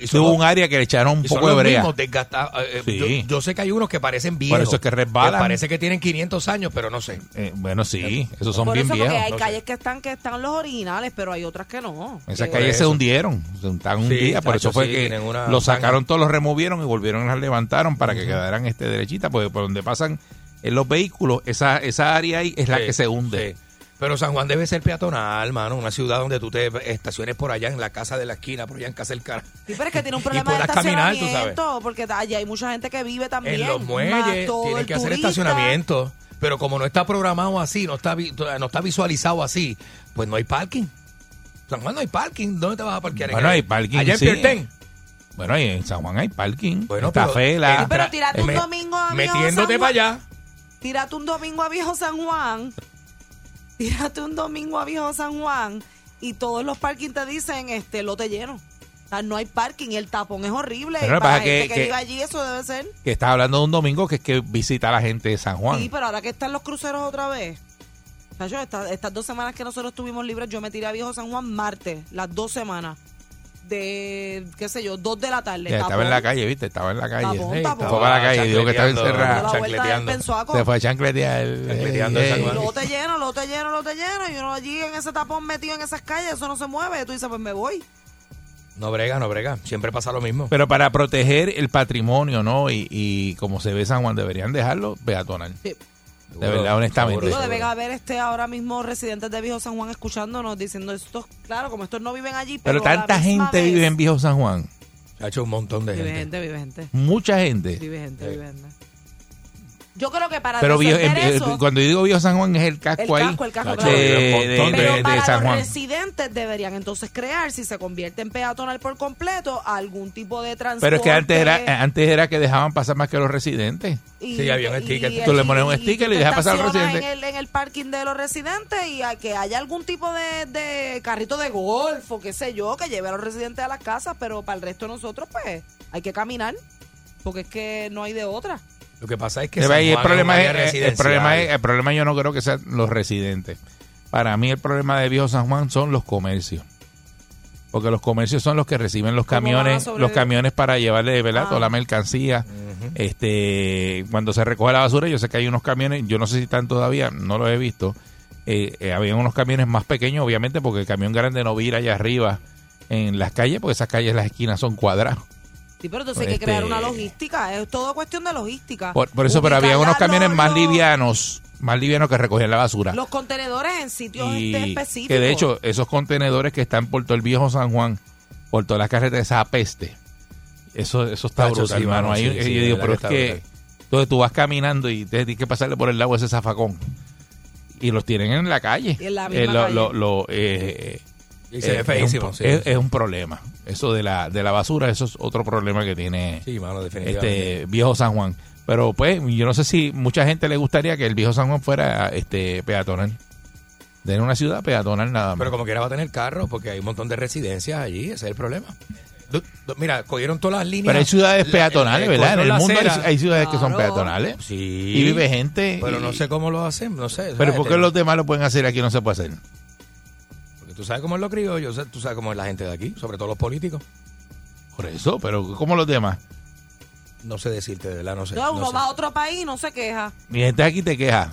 Y Hubo los- un área que le echaron un y son poco de los brea. mismos desgastados. Eh, eh, Sí. yo, yo sé que hay unos que parecen viejos. Por eso es que resbalan. parece que tienen 500 años, pero no sé. Eh, bueno, sí, esos son Por bien eso, porque viejos. hay no sé. calles que están que están los originales, pero hay otras que no. Esas Que- calles se eso. hundieron, se están un Sí, día, por chacho, eso fue sí, que tienen una los sacaron todos, los removieron y volvieron y las levantaron para que quedaran este derechitas, porque por donde pasan en los vehículos, esa, esa área ahí es la Sí, que se hunde. sí. Pero San Juan debe ser peatonal, mano. Una ciudad donde tú te estaciones por allá en la casa de la esquina, por allá en casa del cara. Sí, pero es que tiene un [LAUGHS] Y problema de puedas caminar, tú estacionamiento, porque allá hay mucha gente que vive también. En los muelles tienen que hacer turista. estacionamiento. Pero como no está programado así, no está, no está visualizado así, pues no hay parking. San Juan no hay parking. ¿Dónde te vas a parquear? Bueno, En- hay parking, Allá en sí. Pierten. Bueno, ahí en San Juan hay parking, Bueno, está pero- Fela. eh, Pero tírate un Me- domingo a Viejo Metiéndote para allá. Tírate un domingo a Viejo San Juan. Tírate un domingo a Viejo San Juan y todos los parkings te dicen este lote lleno. O sea, no hay parking, el tapón es horrible. Pero y que para la gente que- que, que- vive allí eso debe ser. que estás hablando de un domingo que es que visita a la gente de San Juan. Sí, pero ahora que están los cruceros otra vez. Chacho, esta- estas dos semanas que nosotros estuvimos libres, yo me tiré a Viejo San Juan martes, las dos semanas. De, qué sé yo, dos de la tarde. Ya, estaba en la calle, ¿viste? Estaba en la calle. Tapón, Sí, tapón. Fue para la calle, dijo que estaba chancleteando, Pensuaco. Se fue a chancletear. Chancleteando en San Juan. Lote lleno, lote lleno, lote lleno. Y uno allí en ese tapón metido en esas calles, eso no se mueve. Tú dices, pues me voy. No brega, no brega. Siempre pasa lo mismo. Pero para proteger el patrimonio, ¿no? Y, y como se ve San Juan, deberían dejarlo peatonal. Sí. De verdad, honestamente. Deben haber este ahora mismo residentes de Viejo San Juan escuchándonos diciendo esto, claro, como estos no viven allí, pero, tanta gente vez- vive en Viejo San Juan. Ha hecho un montón de Vive gente. gente, vive gente. Mucha gente. Vive gente, vive gente. Yo creo que para Pero eh, eso, cuando yo digo Viejo San Juan es el casco el ahí. casco, el casco, claro. de- de- pero de para San los residentes deberían entonces crear, si se convierte en peatonal por completo, algún tipo de transporte. Pero es que antes era, eh, antes era que dejaban pasar más que los residentes. y- Sí, había un sticker. y- Tú le pones un y- sticker y tú dejas pasar a los estacionas residentes. En el, en el parking de los residentes y a que haya algún tipo de, de carrito de golf o qué sé yo, que lleve a los residentes a las casas, pero para el resto de nosotros, pues, hay que caminar, porque es que no hay de otra. Lo que pasa es que San el Juan problema es el problema es, el problema yo no creo que sean los residentes. Para mí el problema de Viejo San Juan son los comercios. Porque los comercios son los que reciben los ¿Cómo van a camiones, los camiones para llevarle, ¿verdad? Ah. Toda la mercancía. Este, cuando se recoge la basura, yo sé que hay unos camiones, yo no sé si están todavía, no los he visto. Eh, eh, habían unos camiones más pequeños, obviamente, porque el camión grande no vira allá arriba en las calles, porque esas calles, las esquinas son cuadradas. Sí, pero entonces hay que Este- crear una logística, es todo cuestión de logística. Por, por eso, pero había unos camiones los- más livianos, más livianos que recogían la basura. Los contenedores en sitios este, y específicos. que de hecho esos contenedores que están por todo el viejo San Juan, por todas las carreteras, esa peste, eso, eso está brutal, sí, hermano. sí, eh, sí, yo digo, pero es que brutal. entonces tú vas caminando y te tienes que pasarle por el lado ese zafacón. Y los tienen en la calle. Y en la Eh, misma lo- calle. lo- lo, eh, Y se ve feísimo, Es un, sí, es- sí. es un problema. Eso de la, de la basura, eso es otro problema que tiene Sí, mano, definitivamente. este viejo San Juan. Pero pues, yo no sé si mucha gente le gustaría que el viejo San Juan fuera este peatonal. De una ciudad peatonal nada más. Pero como quiera va a tener carro, porque hay un montón de residencias allí, ese es el problema. Du- du- Mira, cogieron todas las líneas. Pero hay ciudades la- peatonales, eh, ¿verdad? En el la mundo hay, acera. hay ciudades que son Claro. peatonales. Sí. Y vive gente. Pero y- no sé cómo lo hacen, no sé. Pero. ¿por qué los demás lo pueden hacer y aquí no se puede hacer? Tú sabes cómo es lo criollo, tú sabes cómo es la gente de aquí, sobre todo los políticos. Por eso, pero ¿cómo los demás? No sé decirte, de verdad, no sé. No uno sé. va a otro país y no se queja. Mi gente aquí te queja.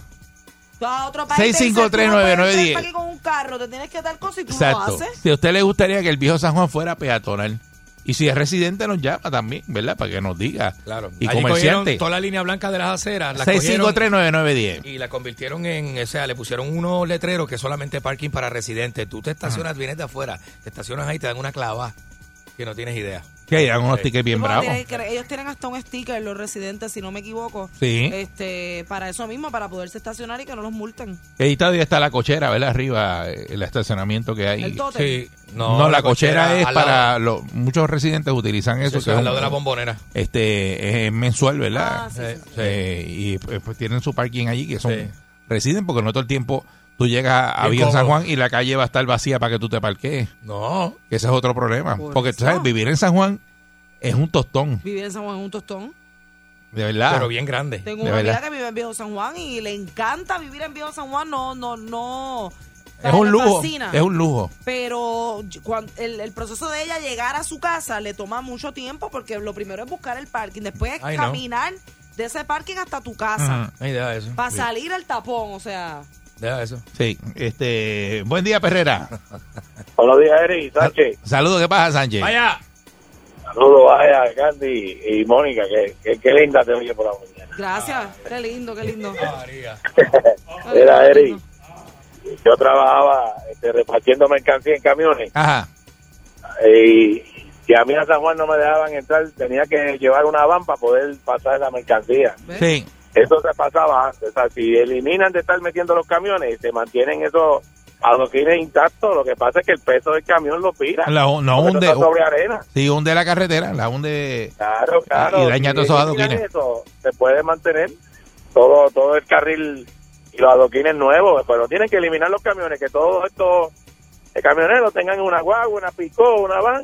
Tú vas a otro país. te dicen, 6539910. tú no con un carro, te tienes que dar cosas y tú Exacto. lo haces. Si a usted le gustaría que el viejo San Juan fuera peatonal. Y si es residente nos llama también, ¿verdad? Para que nos diga. Claro. Y Allí comerciante. toda la línea blanca de las aceras, la cogieron 6539910. y la convirtieron en, o sea, le pusieron unos letreros que solamente parking para residentes. Tú te estacionas, vienes de afuera, te estacionas ahí, te dan una clava que no tienes idea. Que hay unos Sí. tickets bien bravos. ellos tienen hasta un sticker, los residentes, si no me equivoco. Sí. Este, para eso mismo, para poderse estacionar y que no los multen. Que ahí todavía está la cochera, ¿verdad? Arriba, eh, el estacionamiento que hay. El tótem. Sí. No, la, cochera, es para los muchos residentes utilizan eso. Sí, sí, que es al un- lado de la bombonera. Este es mensual, ¿verdad? Ah, sí, sí, sí. Eh, y pues, pues, tienen su parking allí que son Sí. residen porque no todo el tiempo tú llegas a Viejo San. Juan y la calle va a estar vacía para que tú te parquees. No. Ese es otro problema. Por porque tú eso. sabes, vivir en San Juan es un tostón, Vivir en San Juan es un tostón. de verdad. Pero bien grande. Tengo De una amiga verdad. que vive en Viejo San Juan y le encanta vivir en Viejo San Juan. No, no, no. es un le lujo, fascina. es un lujo. Pero cuan- el, el proceso de ella llegar a su casa le toma mucho tiempo porque lo primero es buscar el parking, después es Ay, no. caminar de ese parking hasta tu casa Ujú. Ay, deja eso. para Sí. salir al tapón, o sea. Deja eso. Sí, este, buen día Perrera. [LAUGHS] Buenos días, Eri, Sánchez. Saludos, ¿qué pasa, Sánchez? Vaya. Saludos, vaya, Candy y Mónica, que, que, que linda te oye por la mañana. Gracias, qué lindo, qué lindo. María. [LAUGHS] Mira, Eri, yo trabajaba este, repartiendo mercancía en camiones Ajá. y, y a mí a San Juan no me dejaban entrar, tenía que llevar una van para poder pasar la mercancía. Sí. Eso se pasaba antes, o sea, si eliminan de estar metiendo los camiones y se mantienen esos adoquines intactos, lo que pasa es que el peso del camión lo pira. La- no hunde, está sobre arena. sí, hunde la carretera, la hunde. Claro, claro. Y daña Si todos esos adoquines. Eso, se puede mantener todo todo el carril y los adoquines nuevos, pero tienen que eliminar los camiones, que todos estos eh, camioneros tengan una guagua, una picó, una van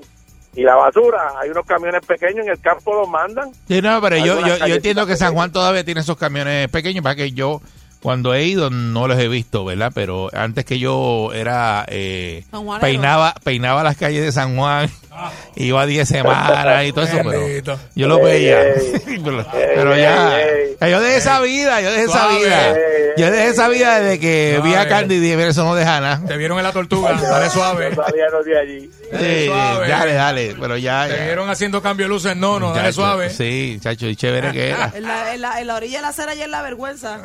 y la basura. Hay unos camiones pequeños en el campo los mandan. Sí, no, pero yo, yo, yo entiendo que San. Juan todavía tiene esos camiones pequeños, para que yo cuando he ido no los he visto, ¿verdad? Pero antes que yo era eh, peinaba peinaba las calles de San Juan Iba 10 semanas y todo eso, pero yo lo veía. ey. pero, [LAUGHS] pero ya, yo dejé esa vida, yo dejé esa vida. Yo dejé esa vida desde que vi a. Candy y dije, mira, eso no deja nada. Te vieron en la tortuga, dale suave. No salíamos de allí. Sí, suave. dale, dale, pero ya, Te vieron haciendo cambio de luces, no, no, dale suave. Sí, chacho, y chévere que era. En la, en, la, en la orilla de la acera y en la vergüenza.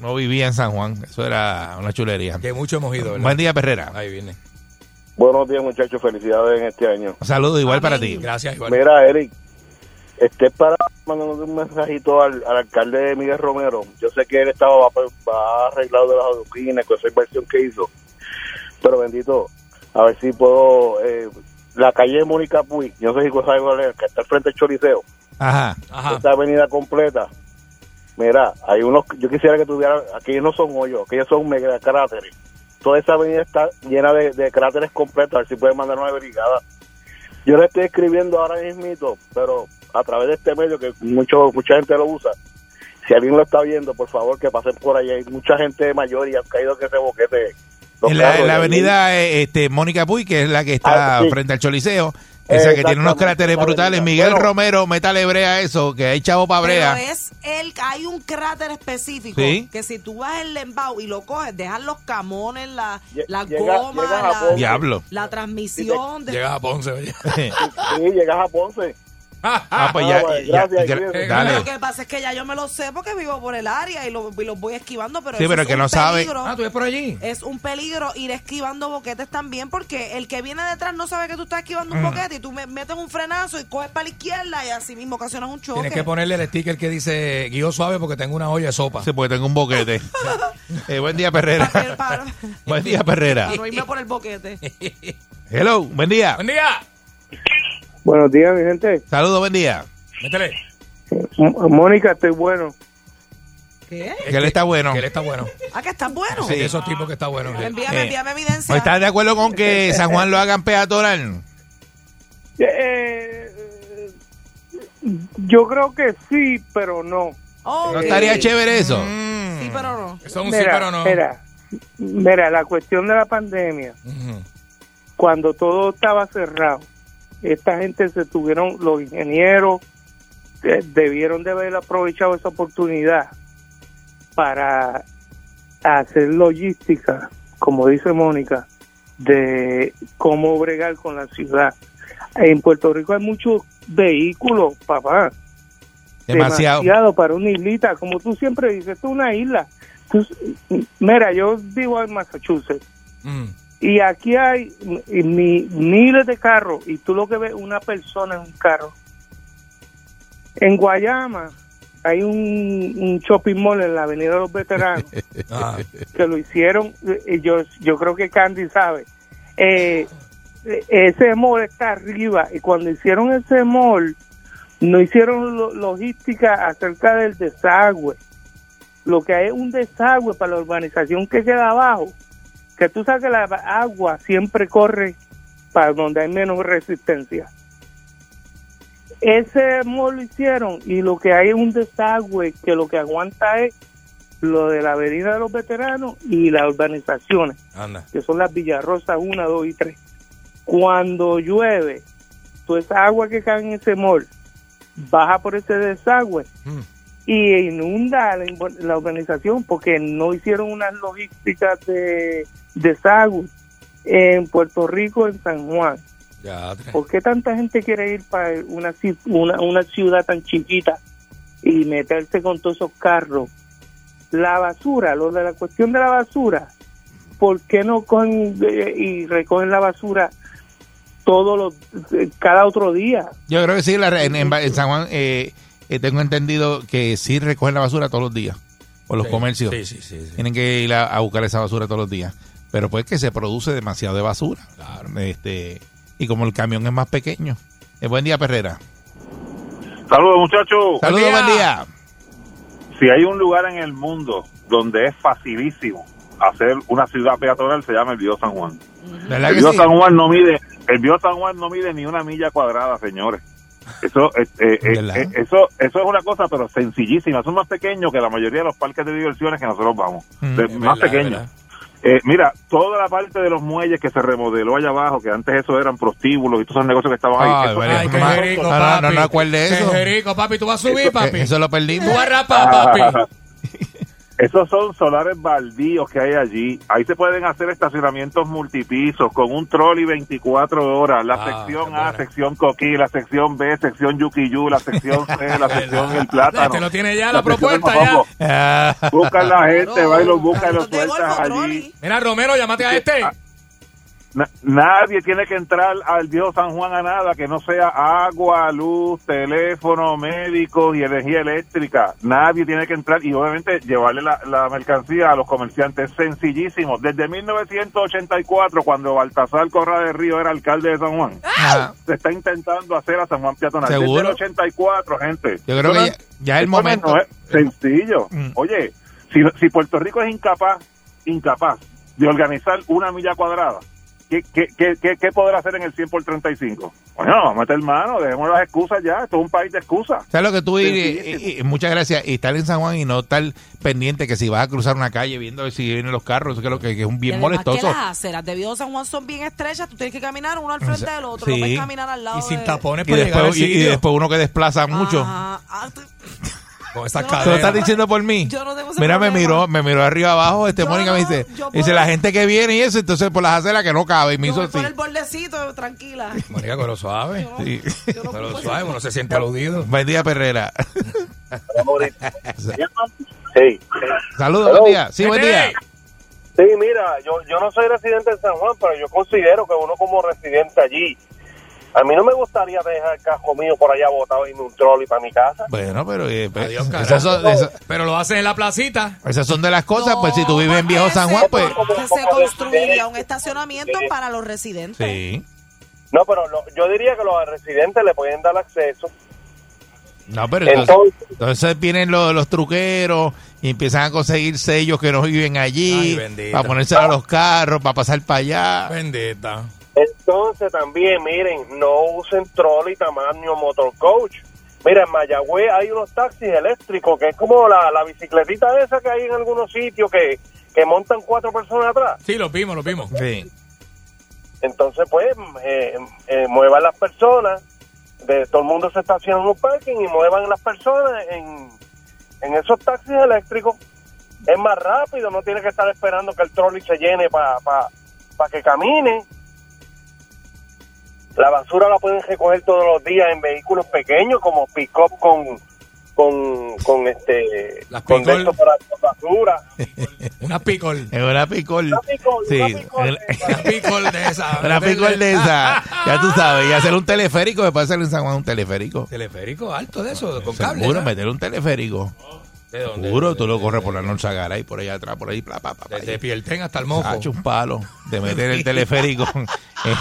No vivía en San Juan, eso era una chulería. Que mucho hemos ido, ¿verdad? Buen día, Perrera. Ahí viene. Buenos días, muchachos. Felicidades en este año. Un saludo igual para ti. Gracias, igual. Mira, Eric, este para mandando un mensajito al, al alcalde Miguel Romero. Yo sé que él estaba va, va arreglado de las aduquinas con esa inversión que hizo. Pero bendito, a ver si puedo. Eh, la calle Mónica Puy, yo no sé si sabes cuál es, que está al frente del Choriceo. Ajá. Ajá. Esta avenida completa. Mira, hay unos. Yo quisiera que tuvieran. Aquellos no son hoyos, aquellos son mega cráteres. Toda esa avenida está llena de, de cráteres completos. A ver si pueden mandar una brigada. Yo le estoy escribiendo ahora mismo, pero a través de este medio que mucho mucha gente lo usa. Si alguien lo está viendo, por favor, que pasen por allá. Hay mucha gente mayor y han caído que ese boquete. En la, en avenida eh, este, Mónica Puy, que es la que está Ah, sí. frente al Choliseo, esa que tiene unos cráteres brutales. Miguel Bueno. Romero, métale brea a eso, que hay chavo para Pero brea. es el, hay un cráter específico Sí. que si tú vas el lembao y lo coges, dejan los camones, la, la llega- goma, llegas a la. Diablo. la transmisión. De, Llegas a Ponce, oye. Sí, llegas a Ponce. Ah, pues Ah, ya, bueno, ya- gracias, gra- cuídate. dale. Lo que pasa es que ya yo me lo sé porque vivo por el área y, lo- los voy esquivando, pero Sí, pero es que un no sabe. peligro. Ah, tú ves por allí. Es un peligro ir esquivando boquetes también porque el que viene detrás no sabe que tú estás esquivando un boquete y tú me- metes un frenazo y coges para la izquierda y así mismo ocasionas un choque. Tienes que ponerle el sticker que dice guío suave porque tengo una olla de sopa. Sí, porque tengo un boquete. [LAUGHS] Eh, buen día, Perrera. Para- para- buen día, Perrera. para no irme por el boquete. [LAUGHS] Hello, buen día. Buen día. Buenos días, mi gente. Saludos, buen día. Métele. Mónica, estoy bueno. ¿Qué? Que él está bueno. Que él está bueno. Ah, que estás bueno. Sí. Esos tipos que está bueno. Envíame, Eh, envíame evidencia. ¿O ¿Estás de acuerdo con que San Juan lo hagan peatonal? [LAUGHS] Eh, yo creo que sí, pero no. Oh, ¿No estaría chévere eso? Sí, pero no. Eso es un sí, Mira, pero no. mira, mira, la cuestión de la pandemia, cuando todo estaba cerrado, esta gente se tuvieron, los ingenieros eh, debieron de haber aprovechado esa oportunidad para hacer logística, como dice Mónica, de cómo bregar con la ciudad. En Puerto Rico hay muchos vehículos, papá. Demasiado. para una islita, como tú siempre dices, es una isla. Tú- mira, yo vivo en Massachusetts Mm. Y aquí hay mi- mi- miles de carros y tú lo que ves una persona en un carro. En Guayama hay un, un shopping mall en la Avenida de los Veteranos [LAUGHS] Ah, que lo hicieron, y yo, yo creo que Candy sabe. Eh, ese mall está arriba y cuando hicieron ese mall no hicieron lo- logística acerca del desagüe. Lo que hay es un desagüe para la urbanización que queda abajo, que tú sabes que la agua siempre corre para donde hay menos resistencia. Ese mall lo hicieron y lo que hay es un desagüe que lo que aguanta es lo de la avenida de los veteranos y las urbanizaciones, anda. que son las Villarrosas 1, 2 y 3. Cuando llueve, toda esa agua que cae en ese mall baja por ese desagüe Mm. y inunda la, la urbanización porque no hicieron unas logísticas de desagüe en Puerto Rico, en San Juan. Ya, ¿Por qué tanta gente quiere ir para una, ci- una, una ciudad tan chiquita y meterse con todos esos carros? La basura, lo de la cuestión de la basura, ¿por qué no cogen eh, y recogen la basura todos los, eh, cada otro día? Yo creo que sí, la- en, en- en San Juan eh, eh, tengo entendido que sí recogen la basura todos los días. Por los Sí, comercios. sí, sí, sí, sí. Tienen que ir a, a buscar esa basura todos los días. Pero pues que se produce demasiado de basura. Este, y como el camión es más pequeño. Eh, buen día, Perrera. Saludos, muchachos. Saludos, buen día. Si hay un lugar en el mundo donde es facilísimo hacer una ciudad peatonal, se llama el Bio San Juan. ¿Verdad El sí? San Juan no mide, el Bio San Juan no mide ni una milla cuadrada, señores. Eso, eh, eh, eh, [LAUGHS] eh, eso, eso es una cosa, pero sencillísima. Son más pequeños que la mayoría de los parques de diversiones que nosotros vamos. Mm, más verdad, pequeños. Eh, mira, toda la parte de los muelles que se remodeló allá abajo, que antes eso eran prostíbulos y todos esos negocios que estaban ahí. Ay, eso- Ay, qué no, jerico, no, no, papi. no, no acuerde eso. Qué jerico, papi. Tú vas a subir, Eso- papi. Eso lo perdimos. Tú vas a rapar, papi. Esos son solares baldíos que hay allí. Ahí se pueden hacer estacionamientos multipisos con un trolley 24 horas. La Ah, sección A, buena. sección Coquí, la sección B, sección Yuquiyú, la sección C, [LAUGHS] la sección El Plátano. Te lo tiene ya la propuesta, ya. Ah, Buscan la gente, va y los busca y los sueltas allí. Mira, Romero, llámate a este. Na- nadie tiene que entrar al viejo San Juan a nada que no sea agua, luz, teléfono, médicos y energía eléctrica. Nadie tiene que entrar y obviamente llevarle la, la mercancía a los comerciantes. Sencillísimo. Desde 1984, cuando Baltasar Corra de Río era alcalde de San Juan, ah, se está intentando hacer a San Juan peatonal. ¿Seguro? Desde el 84, gente. Yo creo que ya, ya es el momento. no es sencillo. Mm. Oye, si, si Puerto Rico es incapaz, incapaz de organizar una milla cuadrada, ¿qué, qué, qué, podrá hacer en el 100 por 35? Bueno, vamos a meter mano, dejemos las excusas ya. Esto es un país de excusas. ¿Sabes lo que tú y, Sencillísimo. y- y muchas gracias y estar en San Juan y no estar pendiente que si vas a cruzar una calle viendo a ver si vienen los carros, eso que, lo que, que es un Y bien que molestoso. las aceras de Viejo San Juan son bien estrechas, tú tienes que caminar uno al frente Sí. del otro, no puedes caminar al lado Y sin de- tapones Y para llegar al después, y, y uno que desplaza mucho. Ajá. Ah, tú- Con esas Yo- ¿Tú lo estás diciendo por mí? Yo no tengo ese Mira, me problema. miró, me miró arriba abajo, este Yo Mónica me no, dice, yo dice puedo- la gente que viene y eso, entonces por las aceras que no cabe, y me Yo hizo voy así. por el bordecito, tranquila. Mónica, pero suave. Sí. Pero suave, uno se siente aludido. Buen día, Perrera. Sí. Saludos, Hello. buen día. Sí, buen día. Sí, mira, yo, yo no soy residente de San Juan, pero yo considero que uno como residente allí, a mí no me gustaría dejar el casco mío por allá botado en un trolley para mi casa. Bueno, pero eh, pues, Adiós, esas, carajo. son, esas- Pero lo haces en la placita. esas son de las cosas, No, pues si tú vives en Viejo porque San se- Juan, pues... que se construiría un estacionamiento para los residentes. Sí. No, pero lo- yo diría que los residentes le pueden dar acceso. No, pero entonces, Entonces- entonces vienen los, los truqueros y empiezan a conseguir sellos que no viven Ay, allí bendito. para ponerse a los carros, para pasar para allá. Bendita. Entonces también, miren, no usen trolley tamaño motorcoach. Mira, en Mayagüez hay unos taxis eléctricos que es como la, la bicicletita esa que hay en algunos sitios que, que montan cuatro personas atrás. Sí, lo vimos, lo vimos. Sí. Entonces, pues, eh, eh, muevan las personas, de todo el mundo se estaciona en un parking y muevan las personas en, en esos taxis eléctricos. Es más rápido, no tiene que estar esperando que el trolley se llene para que camine. La basura la pueden recoger todos los días en vehículos pequeños como pick-up con, con, con este Las con para basura. [LAUGHS] Una picol. Es una picol. Una Sí. una picol de esa. Una picol de esa. Ya tú sabes. Y hacer un teleférico. Me puede hacer en San Juan un teleférico. Teleférico alto de eso, con cable. Seguro, meter un teleférico. ¿De dónde? Seguro, tú lo corres por la Norzagara y por allá atrás, por ahí, bla, bla. Desde Pielten hasta el mojo. Ha hecho un palo de meter el teleférico. [LAUGHS] Eh,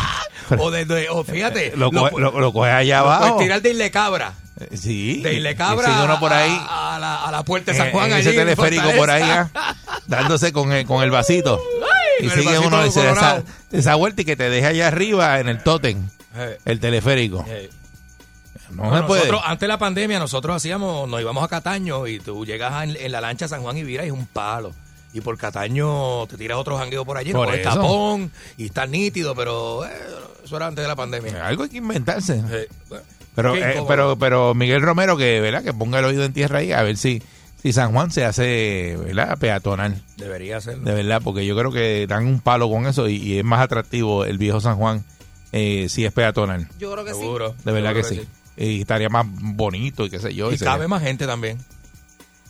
O desde, o fíjate. [LAUGHS] lo, coge, lo, lo coge allá lo puedes abajo. tirar de Isle Cabra. Eh, Sí. De Isle Cabra uno por ahí. A, a la, a la puerta de San Juan. en ese allí, teleférico por ahí, ah, dándose con el, con el vasito. [LAUGHS] y el sigue vasito uno esa, esa vuelta y que te deje allá arriba en el tótem, Eh, el teleférico. eh. No No, se puede. nosotros, antes de la pandemia, nosotros hacíamos, nos íbamos a Cataño y tú llegas en, en la lancha a San Juan y Vira y es un palo. Y por Cataño te tiras otro jangueo por allí, no Por el tapón y está nítido, pero eh, eso era antes de la pandemia. Algo hay que inventarse. Bueno, Pero, eh, pero, pero Miguel Romero, que, ¿verdad? que ponga el oído en tierra ahí, a ver si, si San Juan se hace ¿verdad? peatonal. Debería ser. De verdad, porque yo creo que dan un palo con eso y, y es más atractivo el viejo San Juan eh, si es peatonal. Yo creo que sí. Seguro. De verdad que sí. Y estaría más bonito y qué sé yo. Y se- cabe más gente también.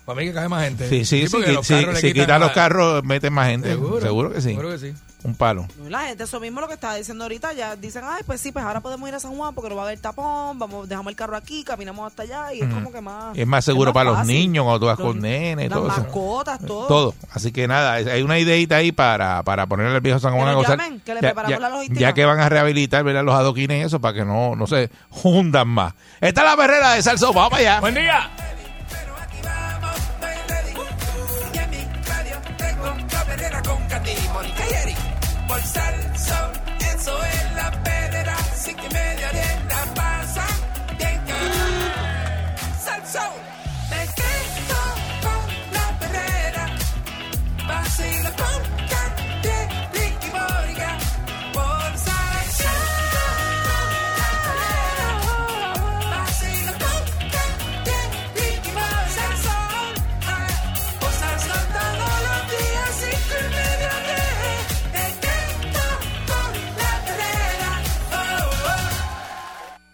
Para mí que cabe más gente. Sí, sí, sí. porque Si los quitan los carros, meten más gente. Seguro. Seguro, que sí. Seguro que sí. Un palo. La gente, eso mismo lo que estaba diciendo ahorita, ya dicen, ay, pues sí, pues ahora podemos ir a San Juan porque no va a haber tapón, vamos, dejamos el carro aquí, caminamos hasta allá y es Ujú. como que más... Es más seguro para los fácil. niños cuando tú vas Los- con nenes, Las todo eso. mascotas, todo. Todo. Así que nada, hay una ideita ahí para, para ponerle al viejo San Juan Que a gozar. llamen, que le ya, preparamos ya- la logística. ya que van a rehabilitar ¿verdad? los adoquines y eso para que no, no se [LAUGHS] hundan más. Esta es la perrera de Salso. Vamos para allá. Buen día.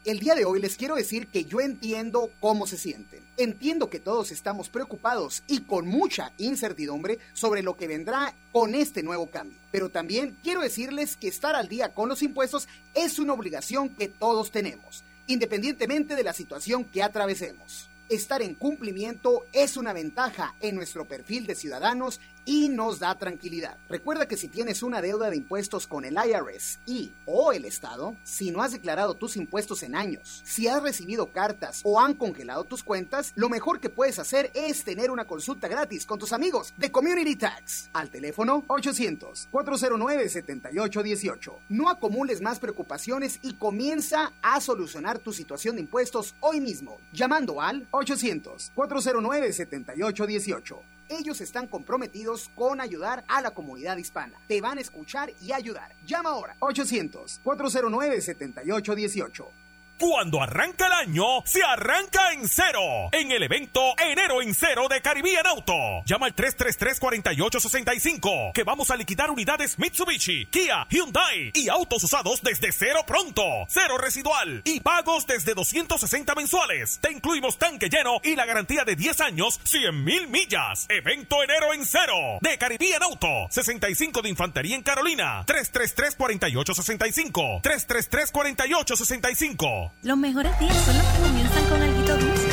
El día de hoy les quiero decir que yo entiendo cómo se sienten. Entiendo que todos estamos preocupados y con mucha incertidumbre sobre lo que vendrá con este nuevo cambio. Pero también quiero decirles que estar al día con los impuestos es una obligación que todos tenemos, independientemente de la situación que atravesemos. Estar en cumplimiento es una ventaja en nuestro perfil de ciudadanos y nos da tranquilidad. Recuerda que si tienes una deuda de impuestos con el IRS y o el Estado, si no has declarado tus impuestos en años, si has recibido cartas o han congelado tus cuentas, lo mejor que puedes hacer es tener una consulta gratis con tus amigos de Community Tax al teléfono 800-409-7818. No acumules más preocupaciones y comienza a solucionar tu situación de impuestos hoy mismo, llamando al 800-409-7818. Ellos están comprometidos con ayudar a la comunidad hispana. Te van a escuchar y ayudar. Llama ahora 800-409-7818. Cuando arranca el año, se arranca en cero. En el evento Enero en Cero de Caribbean Auto. Llama al 333-4865 que vamos a liquidar unidades Mitsubishi, Kia, Hyundai y autos usados desde cero pronto, cero residual y pagos desde 260 mensuales. Te incluimos tanque lleno y la garantía de 10 años, 100 mil millas. Evento Enero en Cero de Caribbean Auto. 65 de Infantería en Carolina. 333-4865. 333-4865. Los mejores días son los que comienzan con algo dulce,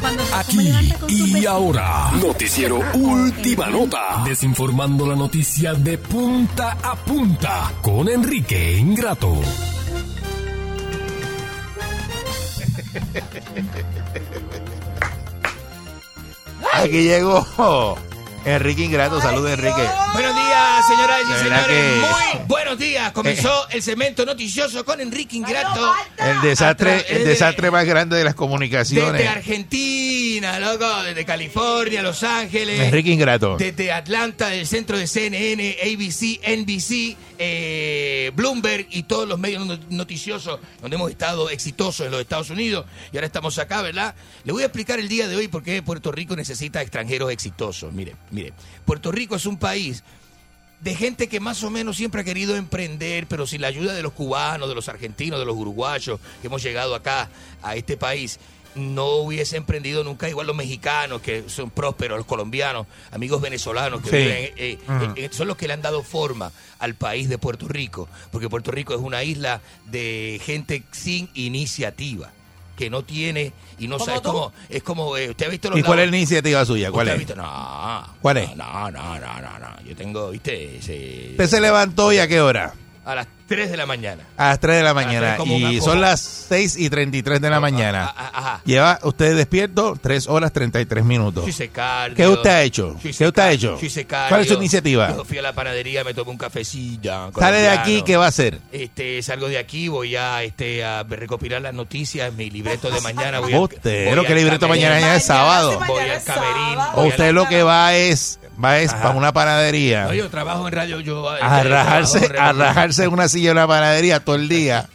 cuando Aquí con y ahora, noticiero Última Nota, desinformando la noticia de punta a punta con Enrique Ingrato. Aquí llegó Enrique Ingrato. Saludos, Enrique. Buenos días, señoras y señores. que- Muy buenos días. Comenzó el cemento noticioso con Enrique Ingrato. El desastre, el de- desastre más grande de las comunicaciones. Desde Argentina, loco, desde California, Los Ángeles. Enrique Ingrato. Desde Atlanta, del centro de CNN, ABC, NBC, eh, Bloomberg y todos los medios not- noticiosos donde hemos estado exitosos en los Estados Unidos. Y ahora estamos acá, ¿verdad? Le voy a explicar el día de hoy por qué Puerto Rico necesita extranjeros exitosos. Mire, mire. Puerto Rico es un país de gente que más o menos siempre ha querido emprender, pero sin la ayuda de los cubanos, de los argentinos, de los uruguayos que hemos llegado acá a este país, no hubiese emprendido nunca igual los mexicanos que son prósperos, los colombianos, amigos venezolanos que Sí. viven, eh, Ujú. eh, son los que le han dado forma al país de Puerto Rico, porque Puerto Rico es una isla de gente sin iniciativa que no tiene y no ¿Como sabe cómo es como eh, usted ha visto los ¿Y cuál es la iniciativa suya? ¿Cuál Usted ha es? visto- no. ¿Cuál es? No, no, no, no, no. Yo tengo, ¿viste? Ese- Usted se levantó y a qué hora? A las 3 de la mañana. A las 3 de la mañana. como Y una- son como- las 6 y 33 de la mañana. Ajá. Lleva usted despierto 3 horas 33 minutos. Yo hice cardio. ¿Qué usted ha hecho? ¿Qué usted ha hecho? yo hice cardio. ¿Cuál es su iniciativa? Yo fui a la panadería, me tomé un cafecillo. Sale de aquí, ¿qué va a hacer? Este, salgo de aquí, voy a, este, a recopilar las noticias, mi libreto de mañana. Voy al- Usted, voy lo que libreto camerino. mañana es sábado. Voy al camerino. O voy usted al- lo que va es, va es para una panadería. No, yo trabajo en radio, yo... a rajarse, en a rajarse en una silla en una panadería todo el día.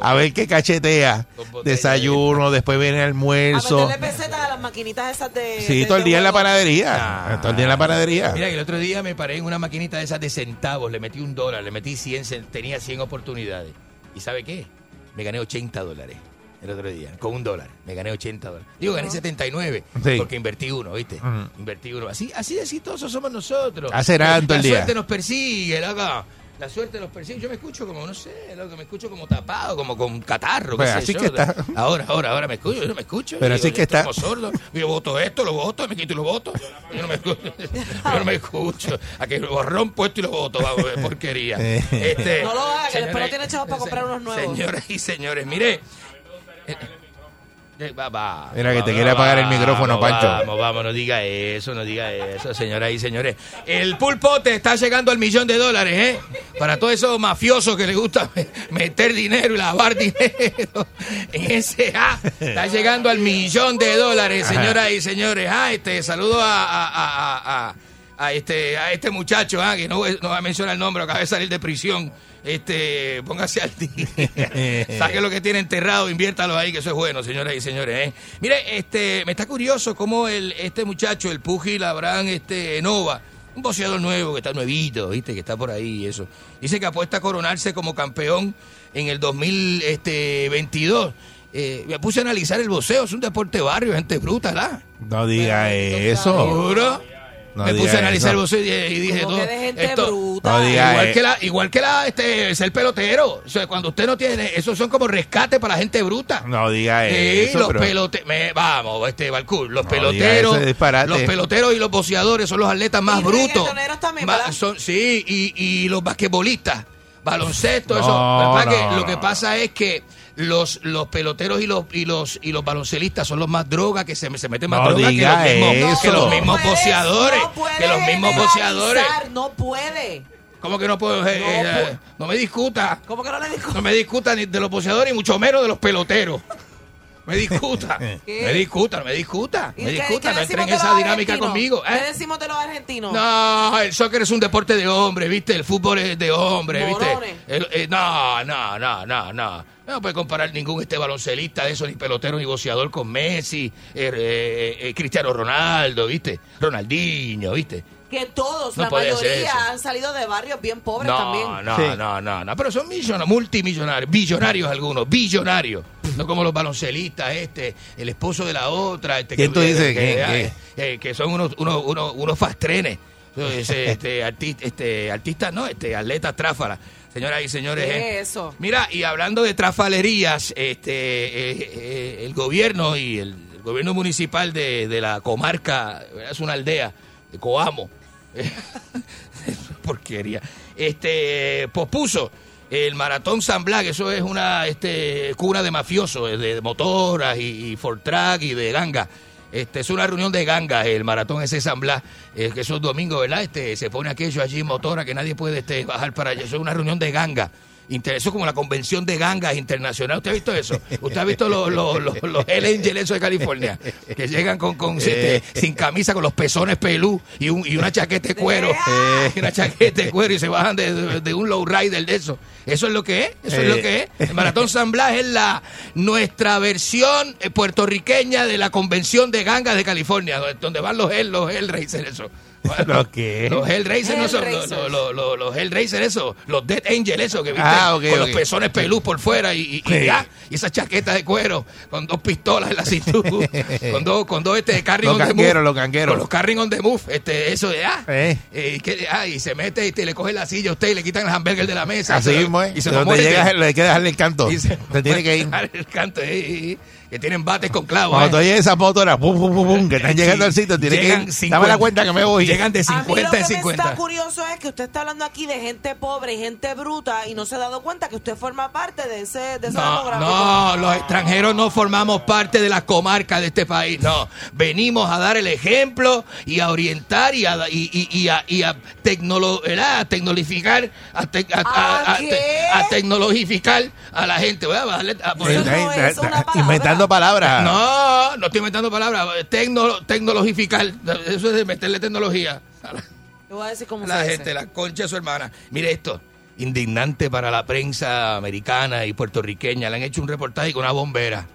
A ver qué cachetea. Desayuno, después viene el A almuerzo. meterle pesetas a las maquinitas esas de. Sí, de- todo el día en la panadería. Todo el día en la panadería. Mira, que el otro día me paré en una maquinita de esas de centavos, le metí un dólar, le metí 100, cen- tenía 100 oportunidades. ¿Y sabe qué? Me gané 80 dólares el otro día, con un dólar. Me gané 80 dólares. Digo, gané 79, Sí. porque invertí uno, ¿viste? Invertí uno. Así, así de exitosos somos nosotros. Hace La el día. suerte nos persigue, loco. La suerte nos persigue. Yo me escucho como, no sé, loco, me escucho como tapado, como con catarro. Pues qué sé así yo. que está. Ahora, ahora, ahora me escucho, yo no me escucho. Pero Yo así digo, que estoy está. como sordo. Yo voto esto, lo voto, me quito y lo voto. Yo no me escucho. [LAUGHS] Yo no me escucho. A que lo borrón puesto y lo voto, vamos, porquería. [LAUGHS] Este, No lo haga, que después tiene chavos para comprar unos nuevos. Señoras y señores, mire. Eh, eh, va, va, Mira, que va, te va, quiere apagar el micrófono, Pancho. Vamos, vamos, no diga eso, no diga eso, señoras y señores. El pulpote está llegando al millón de dólares, ¿eh? Para todos esos mafiosos que les gusta me- [LAUGHS] meter dinero y lavar [LAUGHS] dinero en ese ah, está llegando al millón de dólares, Ajá. señoras y señores. Ah, este, saludo a, a, a, a- a- a este, a este muchacho, ah, que no, no va a mencionar el nombre, acaba de salir de prisión. Este, póngase al día. [LAUGHS] Saque lo que tiene enterrado, inviértalo ahí, que eso es bueno, señoras y señores. ¿eh? Mire, este, me está curioso cómo el, este muchacho, el pugil Abraham este, Nova, Un boxeador nuevo que está nuevito, ¿viste? Que está por ahí y eso. Dice que apuesta a coronarse como campeón en el 2022. Eh, me puse a analizar el boxeo, es un deporte barrio, gente bruta, ¿verdad? No diga eso. ¿Seguro? No me puse a analizar el boxeo y, y dije Como todo. que de gente esto- bruta. No igual eh. que la, igual que la, este, ser pelotero. O sea, cuando usted no tiene, esos son como rescate para la gente bruta. No diga Sí, eso. los pero- peloteros, vamos, este Balcour, los No peloteros, los peloteros y los boxeadores son los atletas más Y brutos. también, ¿verdad? son- sí, y, y los basquetbolistas, baloncesto, No, eso. Lo que lo que pasa es que los, los peloteros y los y los y los baloncelistas son los más drogas que se, se meten más No drogas que los mismos, eso. que los No mismos boxeadores, no puede que los mismos boxeadores. No puede. ¿Cómo que no puedo? eh, No eh, no me discuta. ¿Cómo que no le dijo? No me discuta ni de los boxeadores y mucho menos de los peloteros. [LAUGHS] Me discuta. Me discuta, no me discuta. ¿Y Me discuta, qué no entren en esa dinámica conmigo. ¿eh? ¿Qué decimos de los argentinos? No, el soccer es un deporte de hombre, ¿viste? El fútbol es de hombre, ¿viste? El- eh, no, no, no, no, no. No puede comparar ningún este baloncelista de eso, ni pelotero, ni boxeador con Messi, eh, eh, eh, Cristiano Ronaldo, ¿viste? Ronaldinho, ¿viste? Que todos, No la mayoría, han salido de barrios bien pobres No, también. no, Sí. no, no, no, pero son millonarios, multimillonarios, billonarios algunos, billonarios, no como los baloncelistas, este, el esposo de la otra, este, ¿Quién tú dices? que, ¿Quién, eh, eh, que son unos, unos, unos, unos fastrenes, [LAUGHS] este, artista, este, artistas, no, este, atletas tráfalas, señoras y señores. ¿Qué eh. es eso? Mira, y hablando de trafalerías, este, eh, eh, el gobierno y el, el gobierno municipal de, de la comarca, es una aldea, de Coamo, [LAUGHS] porquería, este, pospuso el Maratón San Blas, eso es una este, cuna de mafiosos, eh, de motoras y, y Fortrack y de ganga. Este, es una reunión de gangas, el maratón ese San Blas, eh, que esos domingos, ¿verdad? Este, se pone aquello allí motora que nadie puede este, bajar para allá. Eso es una reunión de gangas. Eso es como la convención de gangas internacional. ¿Usted ha visto eso? ¿Usted ha visto los, los, los, los Hell Angels de California? Que llegan con, con este, sin camisa, con los pezones pelú y, un, y una chaqueta de cuero. Eh. Y una chaqueta de cuero y se bajan de, de- un lowrider de eso. Eso es lo que es. Eso es lo Eh. que es. El Maratón San Blas es la nuestra versión eh, puertorriqueña de la convención de gangas de California, donde- donde van los Hell, los eso. ¿Lo qué? Los Hellraiser no son los, los, los, los Hellraiser, eso, los Dead Angel, eso, que viste, Ah, con los pezones pelú por fuera y, y, y ya, y esa chaqueta de cuero, con dos pistolas en la cintura, [LAUGHS] con dos, con dos este Los on the move, los cangueros. Con los carring on the move, este, eso de ah, Eh. eh, que, ah, y se mete y le coge la silla a usted y le quitan el hamburger de la mesa. Así mismo, ¿eh? Y se De lo donde muerde. llegas, hay que dejarle el canto. [LAUGHS] Y se Te tiene que ir. [LAUGHS] el canto, eh, eh, eh, que tienen bates con clavos. Cuando eh. esa motora, pum, pum, pum, pum, que están Sí. llegando al sitio, tienes que Llegan ir. 50. Dame la cuenta que me voy. Llegan de A mí lo 50 que en me 50. está curioso es que usted está hablando aquí de gente pobre y gente bruta y no se ha dado cuenta que usted forma parte de ese, de No, demográfico. no, los extranjeros no formamos parte de las comarcas de este país, no. Venimos a dar el ejemplo y a orientar y a, y, y- y a, y a, tecnolo- a tecnologificar, a, te- a- a- ¿A a- qué? a tecnologificar a la gente. Voy a bajarle- a poner- no está- es una está palabra. Inventando palabras. [LAUGHS] No, no estoy inventando palabras. Tecno, tecnologificar. Eso es de meterle tecnología la, Te voy a decir cómo a la se gente, dice. la concha de su hermana. Mire esto. Indignante para la prensa americana y puertorriqueña. Le han hecho un reportaje con una bombera